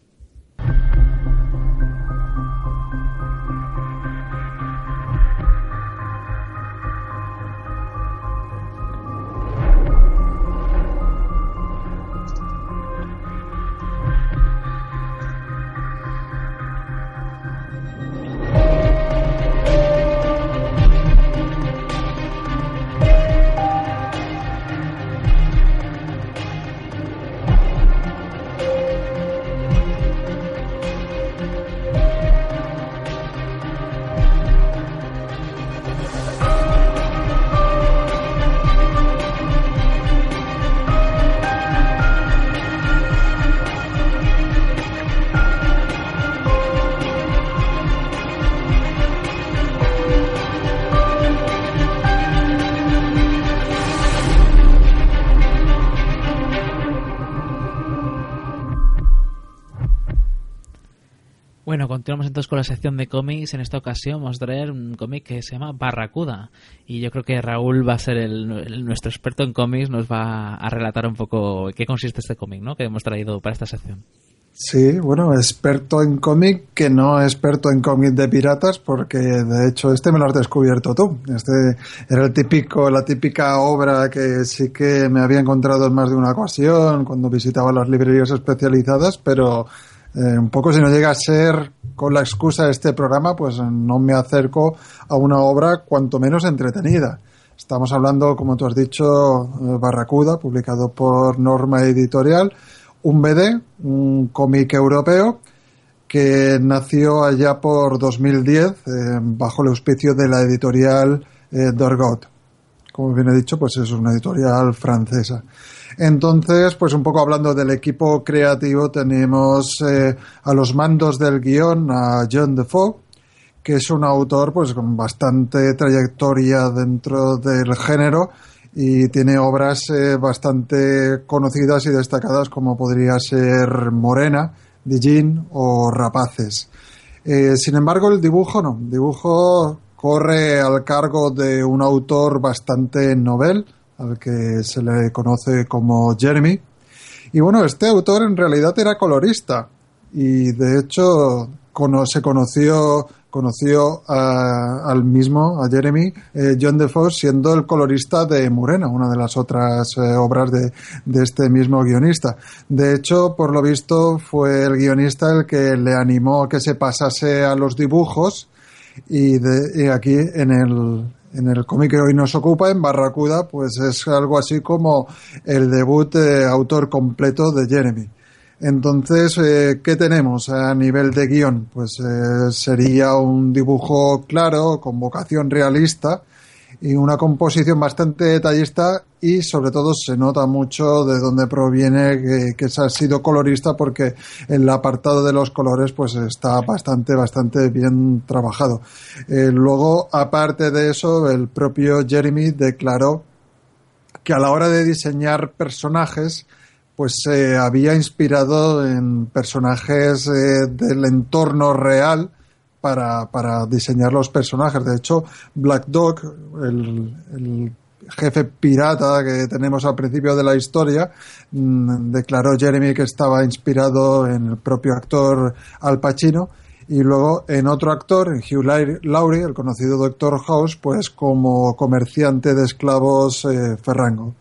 Continuamos entonces con la sección de cómics. En esta ocasión vamos a traer un cómic que se llama Barracuda. Y yo creo que Raúl va a ser el, nuestro experto en cómics, nos va a relatar un poco qué consiste este cómic, ¿no? Que hemos traído para esta sección. Sí, bueno, experto en cómic, que no experto en cómic de piratas, porque de hecho este me lo has descubierto tú. Este era el típico, la típica obra que sí que me había encontrado en más de una ocasión cuando visitaba las librerías especializadas, pero eh, un poco si no llega a ser con la excusa de este programa, pues no me acerco a una obra cuanto menos entretenida. Estamos hablando, como tú has dicho, eh, Barracuda, publicado por Norma Editorial, un BD, un cómic europeo que nació allá por 2010 eh, bajo el auspicio de la editorial eh, Dorgot. Como bien he dicho, pues es una editorial francesa. Entonces, pues un poco hablando del equipo creativo, tenemos eh, a los mandos del guion a John Defoe, que es un autor pues con bastante trayectoria dentro del género y tiene obras eh, bastante conocidas y destacadas como podría ser Morena, Dijin o Rapaces. Eh, sin embargo, el dibujo no. El dibujo corre al cargo de un autor bastante novel, al que se le conoce como Jeremy. Y bueno, este autor en realidad era colorista y de hecho se conoció conoció a- al mismo, a Jeremy, eh, John Defoe, siendo el colorista de Morena, una de las otras eh, obras de, de este mismo guionista. De hecho, por lo visto, fue el guionista el que le animó a que se pasase a los dibujos y, de, y aquí en el, en el cómic que hoy nos ocupa, en Barracuda, pues es algo así como el debut eh, autor completo de Jeremy. Entonces, eh, ¿qué tenemos a nivel de guion? Pues eh, sería un dibujo claro, con vocación realista y una composición bastante detallista y sobre todo se nota mucho de dónde proviene que, se ha sido colorista porque el apartado de los colores pues está bastante bastante bien trabajado. Eh, luego, aparte de eso, el propio Jeremy declaró que a la hora de diseñar personajes pues se había inspirado en personajes eh, del entorno real para, diseñar los personajes. De hecho, Black Dog, el, jefe pirata que tenemos al principio de la historia, mm, declaró Jeremy que estaba inspirado en el propio actor Al Pacino y luego en otro actor, en Hugh Lau- Laurie, el conocido Doctor House, pues como comerciante de esclavos eh, Ferrango.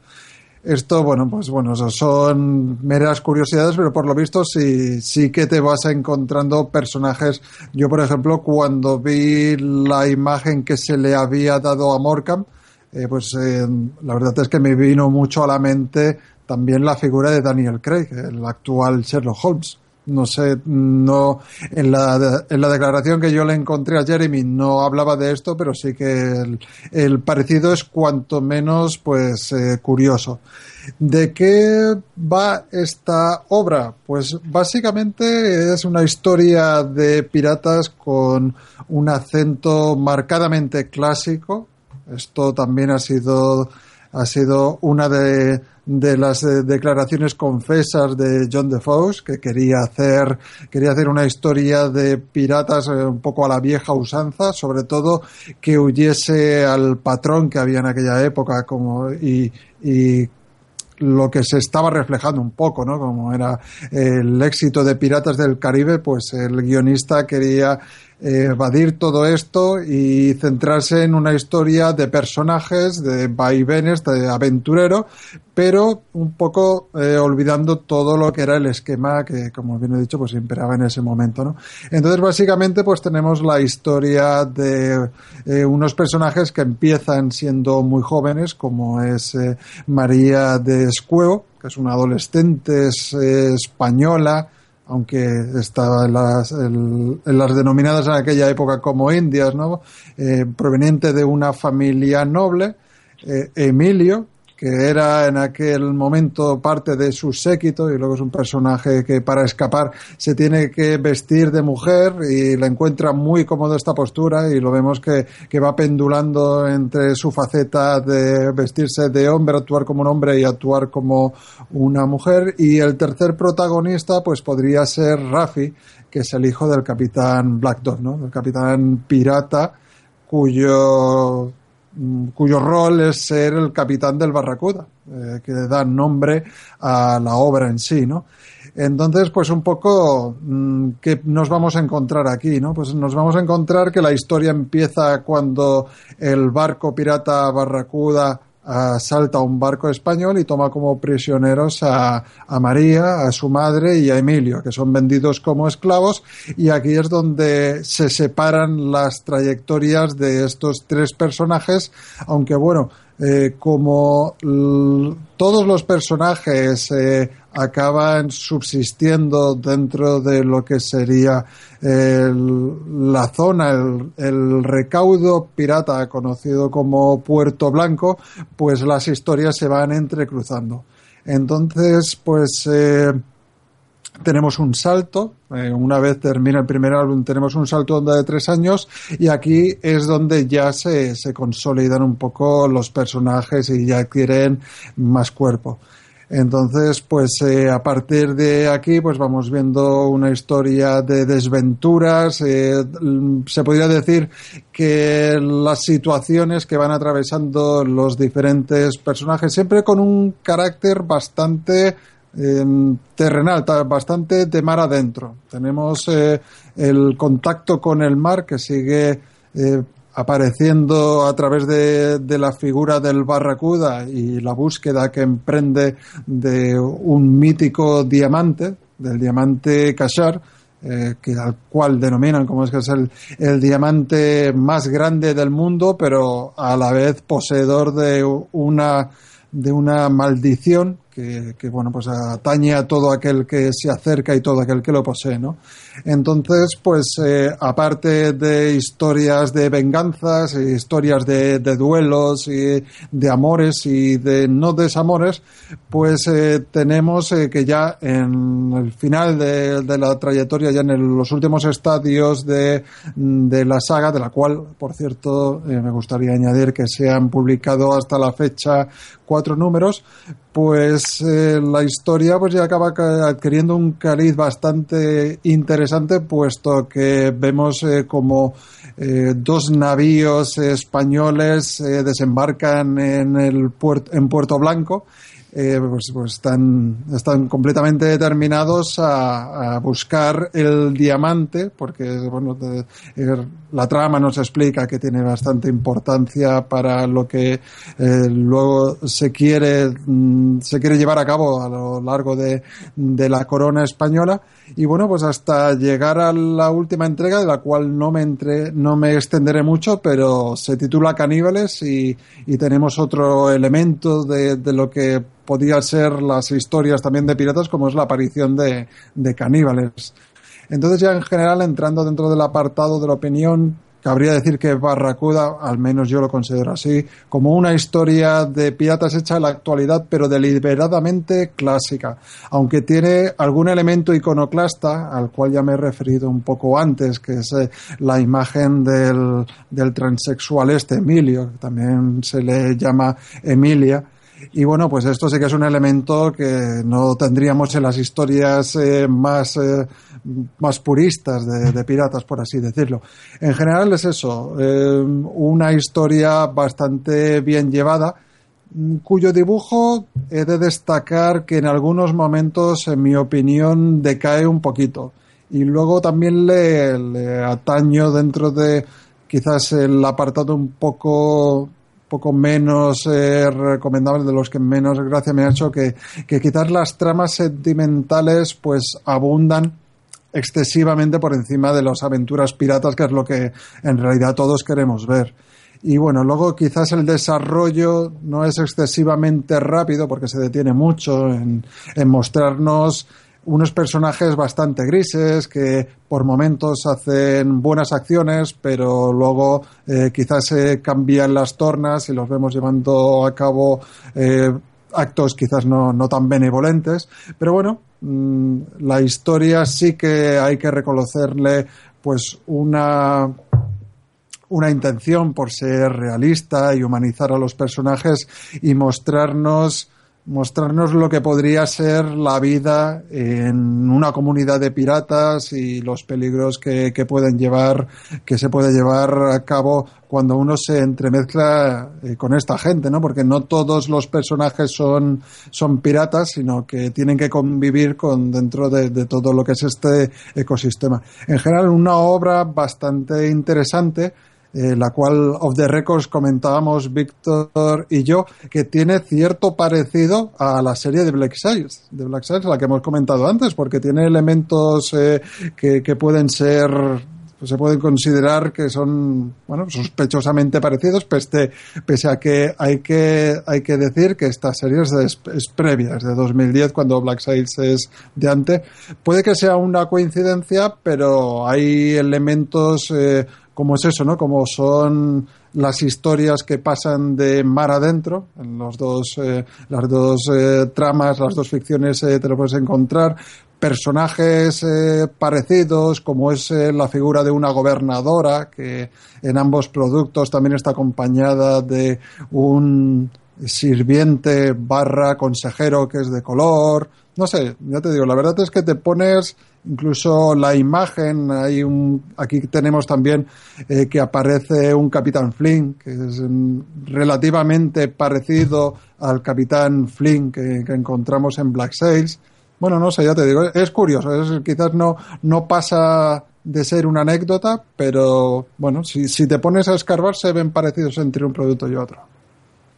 Esto, bueno, pues bueno, son meras curiosidades, pero por lo visto sí, sí que te vas encontrando personajes. Yo, por ejemplo, cuando vi la imagen que se le había dado a Morcam, eh, pues eh, la verdad es que me vino mucho a la mente también la figura de Daniel Craig, el actual Sherlock Holmes. No sé, no en la, en la declaración que yo le encontré a Jeremy no hablaba de esto, pero sí que el, parecido es cuanto menos pues eh, curioso. ¿De qué va esta obra? Pues básicamente es una historia de piratas con un acento marcadamente clásico. Esto también ha sido ha sido una de, de las eh, declaraciones confesas de John Defoe, que quería hacer, quería hacer una historia de piratas eh, un poco a la vieja usanza, sobre todo que huyese al patrón que había en aquella época, como, y, y lo que se estaba reflejando un poco, ¿no? Como era el éxito de Piratas del Caribe, pues el guionista quería evadir todo esto y centrarse en una historia de personajes, de vaivenes, de aventurero, pero un poco eh, olvidando todo lo que era el esquema que, como bien he dicho, pues imperaba en ese momento, ¿no? Entonces, básicamente, pues tenemos la historia de eh, unos personajes que empiezan siendo muy jóvenes, como es eh, María de Escueo, que es una adolescente española, aunque estaba en las, las denominadas en aquella época como indias, ¿no? Eh, proveniente de una familia noble, eh, Emilio, que era en aquel momento parte de su séquito y luego es un personaje que para escapar se tiene que vestir de mujer y le encuentra muy cómodo esta postura y lo vemos que, que va pendulando entre su faceta de vestirse de hombre, actuar como un hombre y actuar como una mujer y el tercer protagonista pues podría ser Rafi que es el hijo del capitán Black Dog, ¿no? El capitán pirata cuyo cuyo rol es ser el capitán del Barracuda, eh, que da nombre a la obra en sí, ¿no? Entonces, pues un poco, mm, ¿qué nos vamos a encontrar aquí, no? Pues nos vamos a encontrar que la historia empieza cuando el barco pirata Barracuda asalta un barco español y toma como prisioneros a, María, a su madre y a Emilio, que son vendidos como esclavos. Y aquí es donde se separan las trayectorias de estos tres personajes, aunque bueno, eh, como todos los personajes eh, acaban subsistiendo dentro de lo que sería la zona, el, el, recaudo pirata conocido como Puerto Blanco, pues las historias se van entrecruzando. Entonces, pues eh, tenemos un salto, eh, una vez termina el primer álbum tenemos un salto de tres años y aquí es donde ya se, se consolidan un poco los personajes y ya adquieren más cuerpo. Entonces, pues eh, a partir de aquí, pues vamos viendo una historia de desventuras. Eh, se podría decir que las situaciones que van atravesando los diferentes personajes, siempre con un carácter bastante terrenal, bastante de mar adentro. Tenemos eh, el contacto con el mar que sigue apareciendo a través de, de, la figura del Barracuda y la búsqueda que emprende de un mítico diamante, del diamante Kashar, eh, que al cual denominan como es que es el, el, diamante más grande del mundo, pero a la vez poseedor de una de una maldición que, bueno pues atañe a todo aquel que se acerca y todo aquel que lo posee no entonces pues eh, aparte de historias de venganzas historias de, de, duelos y de amores y de no desamores pues eh, tenemos eh, que ya en el final de, la trayectoria ya en los últimos estadios de, de la saga de la cual por cierto eh, me gustaría añadir que se han publicado hasta la fecha cuatro números pues eh, la historia pues ya acaba adquiriendo un cariz bastante interesante puesto que vemos eh, como eh, dos navíos españoles eh, desembarcan en el puerto en Puerto Blanco eh, pues, pues, están, están completamente determinados a, buscar el diamante, porque bueno, de, la trama nos explica que tiene bastante importancia para lo que eh, luego se quiere, mm, se quiere llevar a cabo a lo largo de, de la corona española. Y bueno, pues hasta llegar a la última entrega, de la cual no me, entre, no me extenderé mucho, pero se titula Caníbales y, y tenemos otro elemento de, lo que podía ser las historias también de piratas, como es la aparición de, de caníbales. Entonces ya en general, entrando dentro del apartado de la opinión, cabría decir que Barracuda, al menos yo lo considero así, como una historia de piratas hecha en la actualidad, pero deliberadamente clásica, aunque tiene algún elemento iconoclasta, al cual ya me he referido un poco antes, que es eh, la imagen del, del transexual este, Emilio, que también se le llama Emilia, y bueno, pues esto sí que es un elemento que no tendríamos en las historias eh, más, eh, más puristas de, de, piratas, por así decirlo. En general es eso, eh, una historia bastante bien llevada, cuyo dibujo he de destacar que en algunos momentos, en mi opinión, decae un poquito. Y luego también le, le ataño dentro de quizás el apartado un poco poco menos eh, recomendable, de los que menos gracia me ha hecho, que, que quizás las tramas sentimentales pues abundan excesivamente por encima de las aventuras piratas, que es lo que en realidad todos queremos ver. Y bueno, luego quizás el desarrollo no es excesivamente rápido porque se detiene mucho en mostrarnos unos personajes bastante grises que por momentos hacen buenas acciones, pero luego eh, quizás se cambian las tornas y los vemos llevando a cabo eh, actos quizás no, no, tan benevolentes. Pero bueno, mmm, la historia sí que hay que reconocerle pues una una intención por ser realista y humanizar a los personajes y mostrarnos mostrarnos lo que podría ser la vida en una comunidad de piratas y los peligros que, que pueden llevar, que se puede llevar a cabo cuando uno se entremezcla eh, con esta gente, ¿no? Porque no todos los personajes son, son piratas, sino que tienen que convivir con dentro de, de todo lo que es este ecosistema. En general, una obra bastante interesante eh, la cual of the records comentábamos Víctor y yo, que tiene cierto parecido a la serie de Black Sails, de Black Sails, la que hemos comentado antes, porque tiene elementos eh, que, que pueden ser se pueden considerar que son bueno sospechosamente parecidos pese a que hay que hay que decir que esta serie es, de, es previa es de 2010 cuando Black Sails es de antes puede que sea una coincidencia pero hay elementos eh, como es eso, ¿no? Como son las historias que pasan de mar adentro, en los dos, eh, las dos eh, tramas, las dos ficciones eh, te lo puedes encontrar, personajes parecidos, como es la figura de una gobernadora, que en ambos productos también está acompañada de un sirviente barra consejero que es de color. No sé, ya te digo, la verdad es que te pones incluso la imagen, hay un, aquí tenemos también eh, que aparece un Capitán Flynn, que es mm, relativamente parecido al Capitán Flynn que, encontramos en Black Sails. Bueno, no sé, ya te digo, es curioso, quizás no, no pasa de ser una anécdota, pero bueno, si, si te pones a escarbar se ven parecidos entre un producto y otro.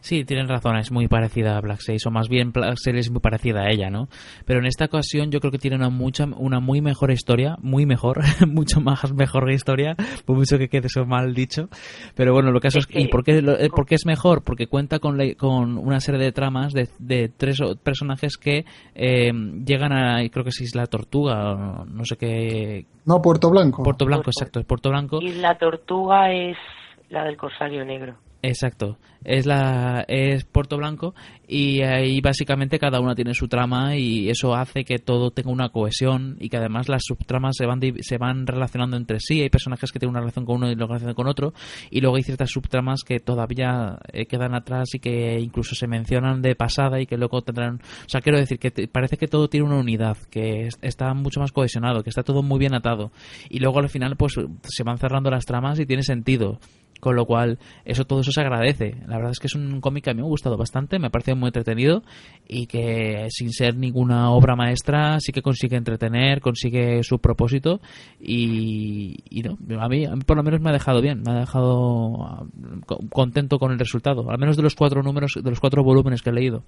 Sí, tienen razón, es muy parecida a Black Sails, o más bien Black Sails es muy parecida a ella, ¿no? Pero en esta ocasión yo creo que tiene una mucha, una muy mejor historia, muy mejor, mucho más mejor historia, por mucho que quede eso mal dicho. Pero bueno, lo caso es, ¿y por qué, lo, por qué es mejor? Porque cuenta con, la, con una serie de tramas de, de tres personajes que eh, llegan a, creo que es Isla Tortuga, o no sé qué. No, Puerto Blanco. Puerto Blanco, Puerto. exacto, es Puerto Blanco. Isla Tortuga es la del Corsario Negro. Exacto, es la es Puerto Blanco y ahí básicamente cada una tiene su trama y eso hace que todo tenga una cohesión y que además las subtramas se van se van relacionando entre sí, hay personajes que tienen una relación con uno y otra relación con otro y luego hay ciertas subtramas que todavía eh, quedan atrás y que incluso se mencionan de pasada y que luego tendrán, o sea, quiero decir que te, parece que todo tiene una unidad, que es, está mucho más cohesionado, que está todo muy bien atado. Y luego al final pues se van cerrando las tramas y tiene sentido con lo cual eso todo eso se agradece. La verdad es que es un cómic que a mí me ha gustado bastante me ha parecido muy entretenido y que sin ser ninguna obra maestra sí que consigue entretener consigue su propósito y, y no a mí, a mí, por lo menos me ha dejado bien me ha dejado contento con el resultado al menos de los cuatro números de los cuatro volúmenes que he leído.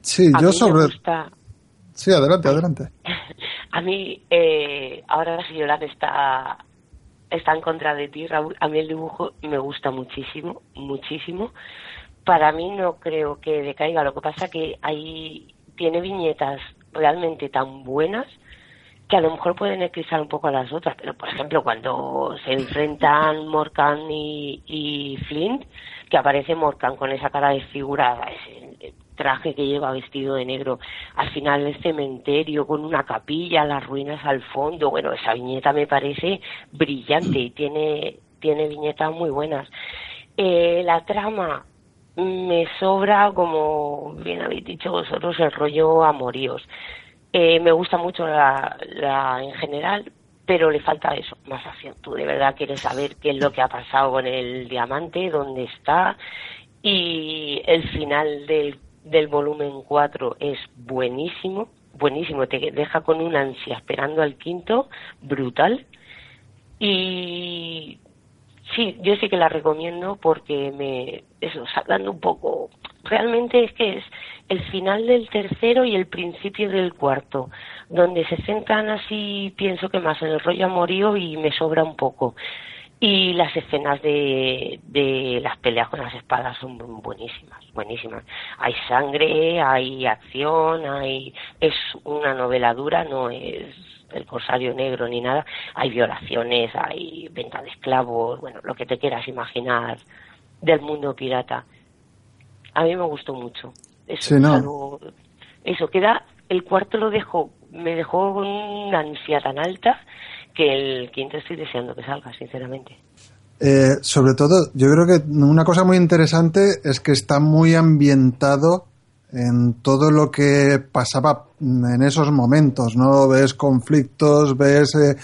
Sí a yo sobre gusta. Sí adelante adelante. A mí, eh, ahora si Yolanda está, está en contra de ti, Raúl, a mí el dibujo me gusta muchísimo, muchísimo. Para mí no creo que decaiga, lo que pasa que ahí tiene viñetas realmente tan buenas que a lo mejor pueden eclipsar un poco a las otras, pero por ejemplo cuando se enfrentan Morgan y, y Flint, que aparece Morgan con esa cara desfigurada, ese traje que lleva vestido de negro, al final del cementerio con una capilla, las ruinas al fondo, bueno, esa viñeta me parece brillante y tiene, tiene viñetas muy buenas. Eh, la trama me sobra, como bien habéis dicho vosotros, el rollo amoríos. Eh, me gusta mucho la, la en general, pero le falta eso, más acción. Tú de verdad quieres saber qué es lo que ha pasado con el diamante, dónde está, y el final del, del volumen 4 es buenísimo, buenísimo, te deja con una ansia esperando al quinto, brutal. Y sí, yo sí que la recomiendo porque me, eso, sacando un poco, realmente es que es el final del tercero y el principio del cuarto, donde se centran así, pienso que más en el rollo amorío y me sobra un poco. Y las escenas de, de las peleas con las espadas son buenísimas, buenísimas. Hay sangre, hay acción, hay es una novela dura, no es el corsario negro ni nada. Hay violaciones, hay venta de esclavos, bueno, lo que te quieras imaginar del mundo pirata. A mí me gustó mucho. Eso, Sí, ¿no? algo- eso queda, el cuarto lo dejó, me dejó con una ansia tan alta que el quinto estoy deseando que salga, sinceramente. Eh, sobre todo, yo creo que una cosa muy interesante es que está muy ambientado en todo lo que pasaba en esos momentos, ¿no? Ves conflictos, ves, eh,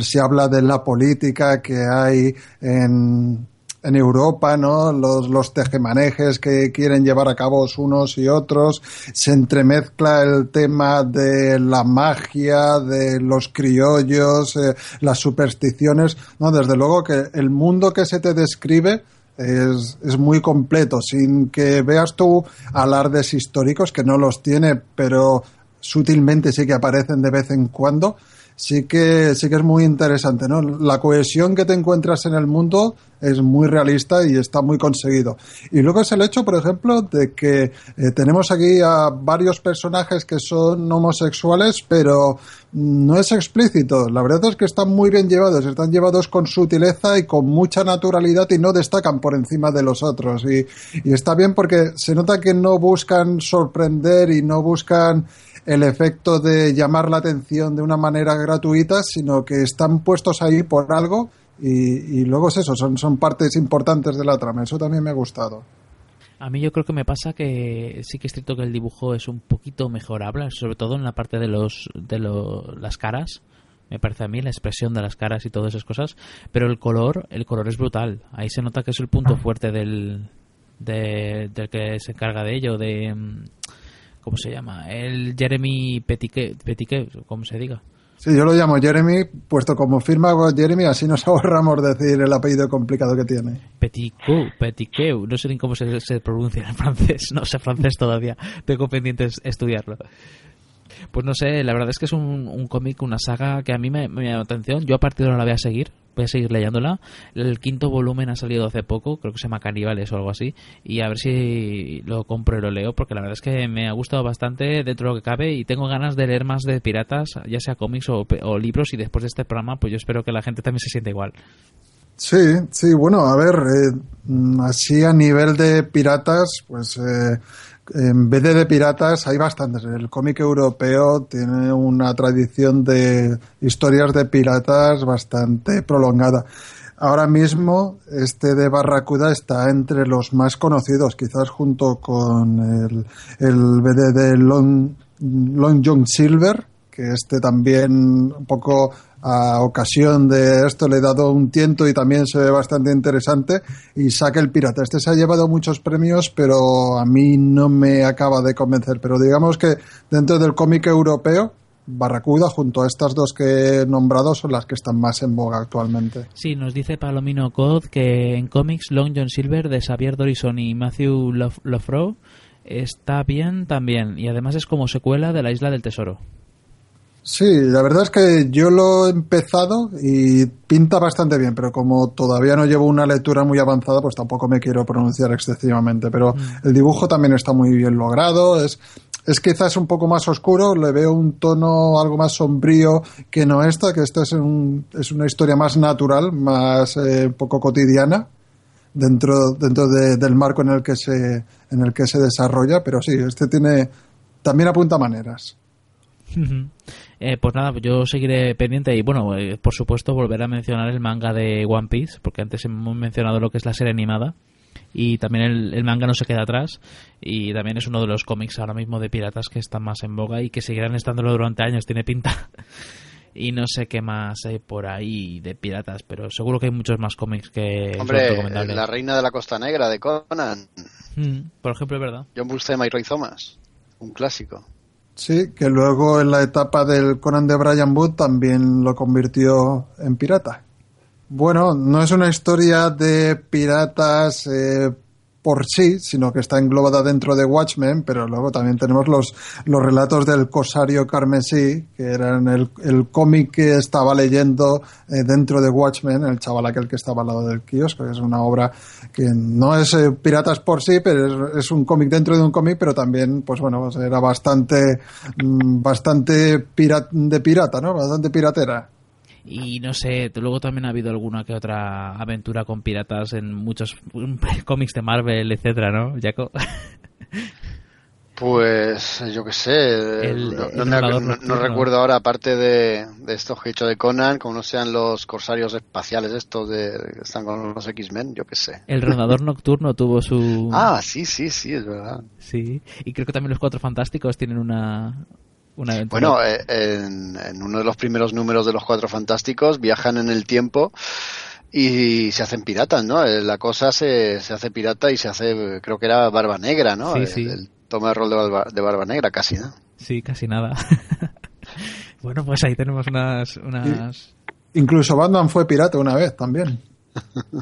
se habla de la política que hay en, en Europa, ¿no? Los, los tejemanejes que quieren llevar a cabo unos y otros, se entremezcla el tema de la magia, de los criollos, eh, las supersticiones, ¿no? Desde luego que el mundo que se te describe es, es muy completo, sin que veas tú alardes históricos, que no los tiene, pero sutilmente sí que aparecen de vez en cuando. Sí que, sí que es muy interesante, ¿no? La cohesión que te encuentras en el mundo es muy realista y está muy conseguido. Y luego es el hecho, por ejemplo, de que eh, tenemos aquí a varios personajes que son homosexuales, pero no es explícito. La verdad es que están muy bien llevados, están llevados con sutileza y con mucha naturalidad y no destacan por encima de los otros. Y, y está bien porque se nota que no buscan sorprender y no buscan el efecto de llamar la atención de una manera gratuita, sino que están puestos ahí por algo y, y luego es eso, son, son partes importantes de la trama. Eso también me ha gustado. A mí yo creo que me pasa que sí que es cierto que el dibujo es un poquito mejorable, sobre todo en la parte de los de lo- las caras. Me parece a mí la expresión de las caras y todas esas cosas, pero el color, el color es brutal. Ahí se nota que es el punto fuerte del de- del que se encarga de ello, de ¿cómo se llama? El Jeremy Petiquet, Petiquet, como se diga. Sí, yo lo llamo Jeremy, puesto como firma Jeremy, así nos ahorramos decir el apellido complicado que tiene. Petiquet, Petiquet, no sé ni cómo se, se pronuncia en francés, no sé francés todavía, tengo pendiente es- estudiarlo. Pues no sé, la verdad es que es un, cómic, una saga que a mí me, me llama la atención. Yo a partir de ahora la voy a seguir, voy a seguir leyéndola. El quinto volumen ha salido hace poco, creo que se llama Caníbales o algo así. Y a ver si lo compro y lo leo, porque la verdad es que me ha gustado bastante dentro de lo que cabe y tengo ganas de leer más de piratas, ya sea cómics o, o libros. Y después de este programa, pues yo espero que la gente también se sienta igual. Sí, sí, bueno, a ver, eh, mm, así a nivel de piratas, pues eh, en vez de piratas hay bastantes. El cómic europeo tiene una tradición de historias de piratas bastante prolongada. Ahora mismo este de Barracuda está entre los más conocidos, quizás junto con el, el BD de Long, Long John Silver, que este también un poco a ocasión de esto le he dado un tiento y también se ve bastante interesante y saca el pirata. Este se ha llevado muchos premios, pero a mí no me acaba de convencer. Pero digamos que dentro del cómic europeo, Barracuda, junto a estas dos que he nombrado, son las que están más en boga actualmente. Sí, nos dice Palomino Cod que en cómics Long John Silver de Xavier Dorison y Matthew Lof- Lofro está bien también y además es como secuela de La Isla del Tesoro. Sí, la verdad es que yo lo he empezado y pinta bastante bien, pero como todavía no llevo una lectura muy avanzada, pues tampoco me quiero pronunciar excesivamente. Pero Mm. el dibujo también está muy bien logrado, es, es quizás un poco más oscuro, le veo un tono algo más sombrío que no esta, que esta es, un- es una historia más natural, más eh, un poco cotidiana dentro, dentro de- del marco en el que se, en el que se desarrolla, pero sí, este tiene, también apunta maneras. Eh, pues nada, yo seguiré pendiente y bueno, eh, por supuesto volveré a mencionar el manga de One Piece, porque antes hemos mencionado lo que es la serie animada y también el, el manga no se queda atrás y también es uno de los cómics ahora mismo de piratas que están más en boga y que seguirán estándolo durante años, tiene pinta. Y no sé qué más hay por ahí de piratas, pero seguro que hay muchos más cómics que Hombre, recomendables. la reina de la Costa Negra de Conan, Mm, por ejemplo, es verdad. John Buscema y un clásico. Sí, que luego en la etapa del Conan de Brian Wood también lo convirtió en pirata. Bueno, no es una historia de piratas eh, por sí, sino que está englobada dentro de Watchmen, pero luego también tenemos los, los relatos del Corsario Carmesí, que eran el, el cómic que estaba leyendo eh, dentro de Watchmen, el chaval aquel que estaba al lado del kiosco, que es una obra que no es eh, piratas por sí, pero es, es un cómic dentro de un cómic, pero también, pues bueno, pues era bastante, mm, bastante pira- de pirata, ¿no? Bastante piratera. Y no sé, luego también ha habido alguna que otra aventura con piratas en muchos cómics de Marvel, etcétera, ¿no, Jaco? Pues yo qué sé, El- no, el recuerdo ahora, aparte de, de estos que he hecho de Conan, como no sean los corsarios espaciales estos de, que están con los X-Men, yo qué sé. El Rondador Nocturno tuvo su... Ah, sí, sí, sí, es verdad. Sí, y creo que también los Cuatro Fantásticos tienen una, una aventura. Bueno, eh, en, en uno de los primeros números de los Cuatro Fantásticos viajan en el tiempo y se hacen piratas, ¿no? Eh, La cosa se, se hace pirata y se hace, creo que era Barba Negra, ¿no? Sí, El- sí. el toma el rol de barba, de Barba Negra, casi, ¿no? Sí, casi nada. bueno, pues ahí tenemos unas... unas... Incluso Batman fue pirata una vez también.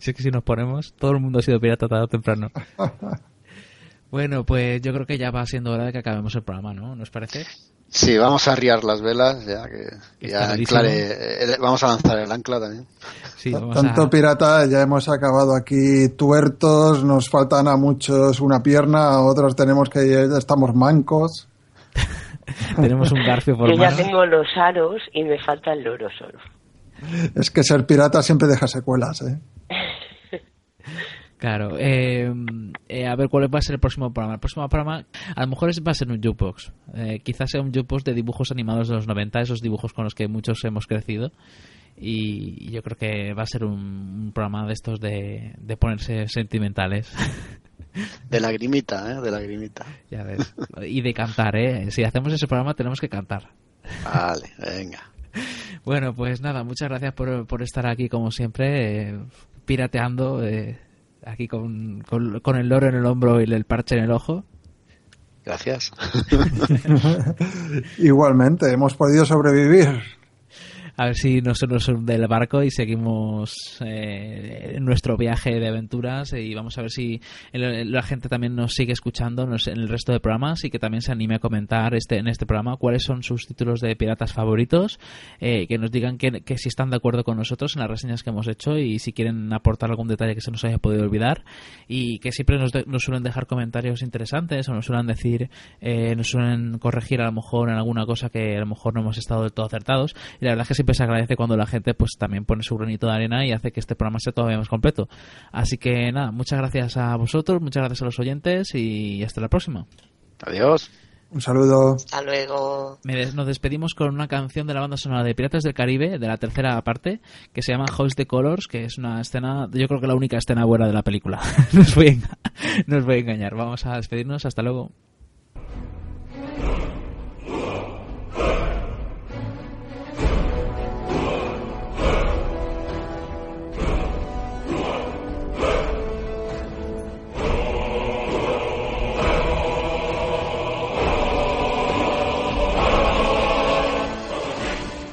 Si es que si nos ponemos, todo el mundo ha sido pirata tarde o temprano. Bueno, pues yo creo que ya va siendo hora de que acabemos el programa, ¿no? ¿Nos parece? Sí, vamos a arriar las velas, ya que, ya anclare- eh, vamos a lanzar el ancla también. Sí, vamos Tanto a... pirata, ya hemos acabado aquí tuertos, nos faltan a muchos una pierna, a otros tenemos que ya estamos mancos. Tenemos un garfio por Yo ya mano. tengo los aros y me falta el loro solo. Es que ser pirata siempre deja secuelas, ¿eh? Claro. eh, eh, a ver, ¿cuál va a ser el próximo programa? El próximo programa, a lo mejor va a ser un jukebox. Eh, quizás sea un jukebox de dibujos animados de los 90, esos dibujos con los que muchos hemos crecido. Y, y yo creo que va a ser un, un programa de estos de, de ponerse sentimentales. De lagrimita, ¿eh? De lagrimita. ya ves. Y de cantar, ¿eh? Si hacemos ese programa tenemos que cantar. Vale, venga. Bueno, pues nada, muchas gracias por, por estar aquí como siempre, eh, pirateando, eh, aquí con, con, con el loro en el hombro y el parche en el ojo. Gracias. Igualmente, hemos podido sobrevivir. A ver si no se nos hunde el barco y seguimos eh, nuestro viaje de aventuras y vamos a ver si la gente también nos sigue escuchando en el resto de programas y que también se anime a comentar este en este programa cuáles son sus títulos de piratas favoritos, eh, que nos digan que, que si están de acuerdo con nosotros en las reseñas que hemos hecho y si quieren aportar algún detalle que se nos haya podido olvidar y que siempre nos, de- nos suelen dejar comentarios interesantes o nos suelen decir, eh, nos suelen corregir a lo mejor en alguna cosa que a lo mejor no hemos estado del todo acertados y la verdad que se agradece cuando la gente pues también pone su granito de arena y hace que este programa sea todavía más completo. Así que nada, muchas gracias a vosotros, muchas gracias a los oyentes y hasta la próxima. Adiós. Un saludo. Hasta luego. Nos despedimos con una canción de la banda sonora de Piratas del Caribe, de la tercera parte, que se llama House the Colors, que es una escena, yo creo que la única escena buena de la película. no, os voy a enga- no os voy a engañar. Vamos a despedirnos, hasta luego.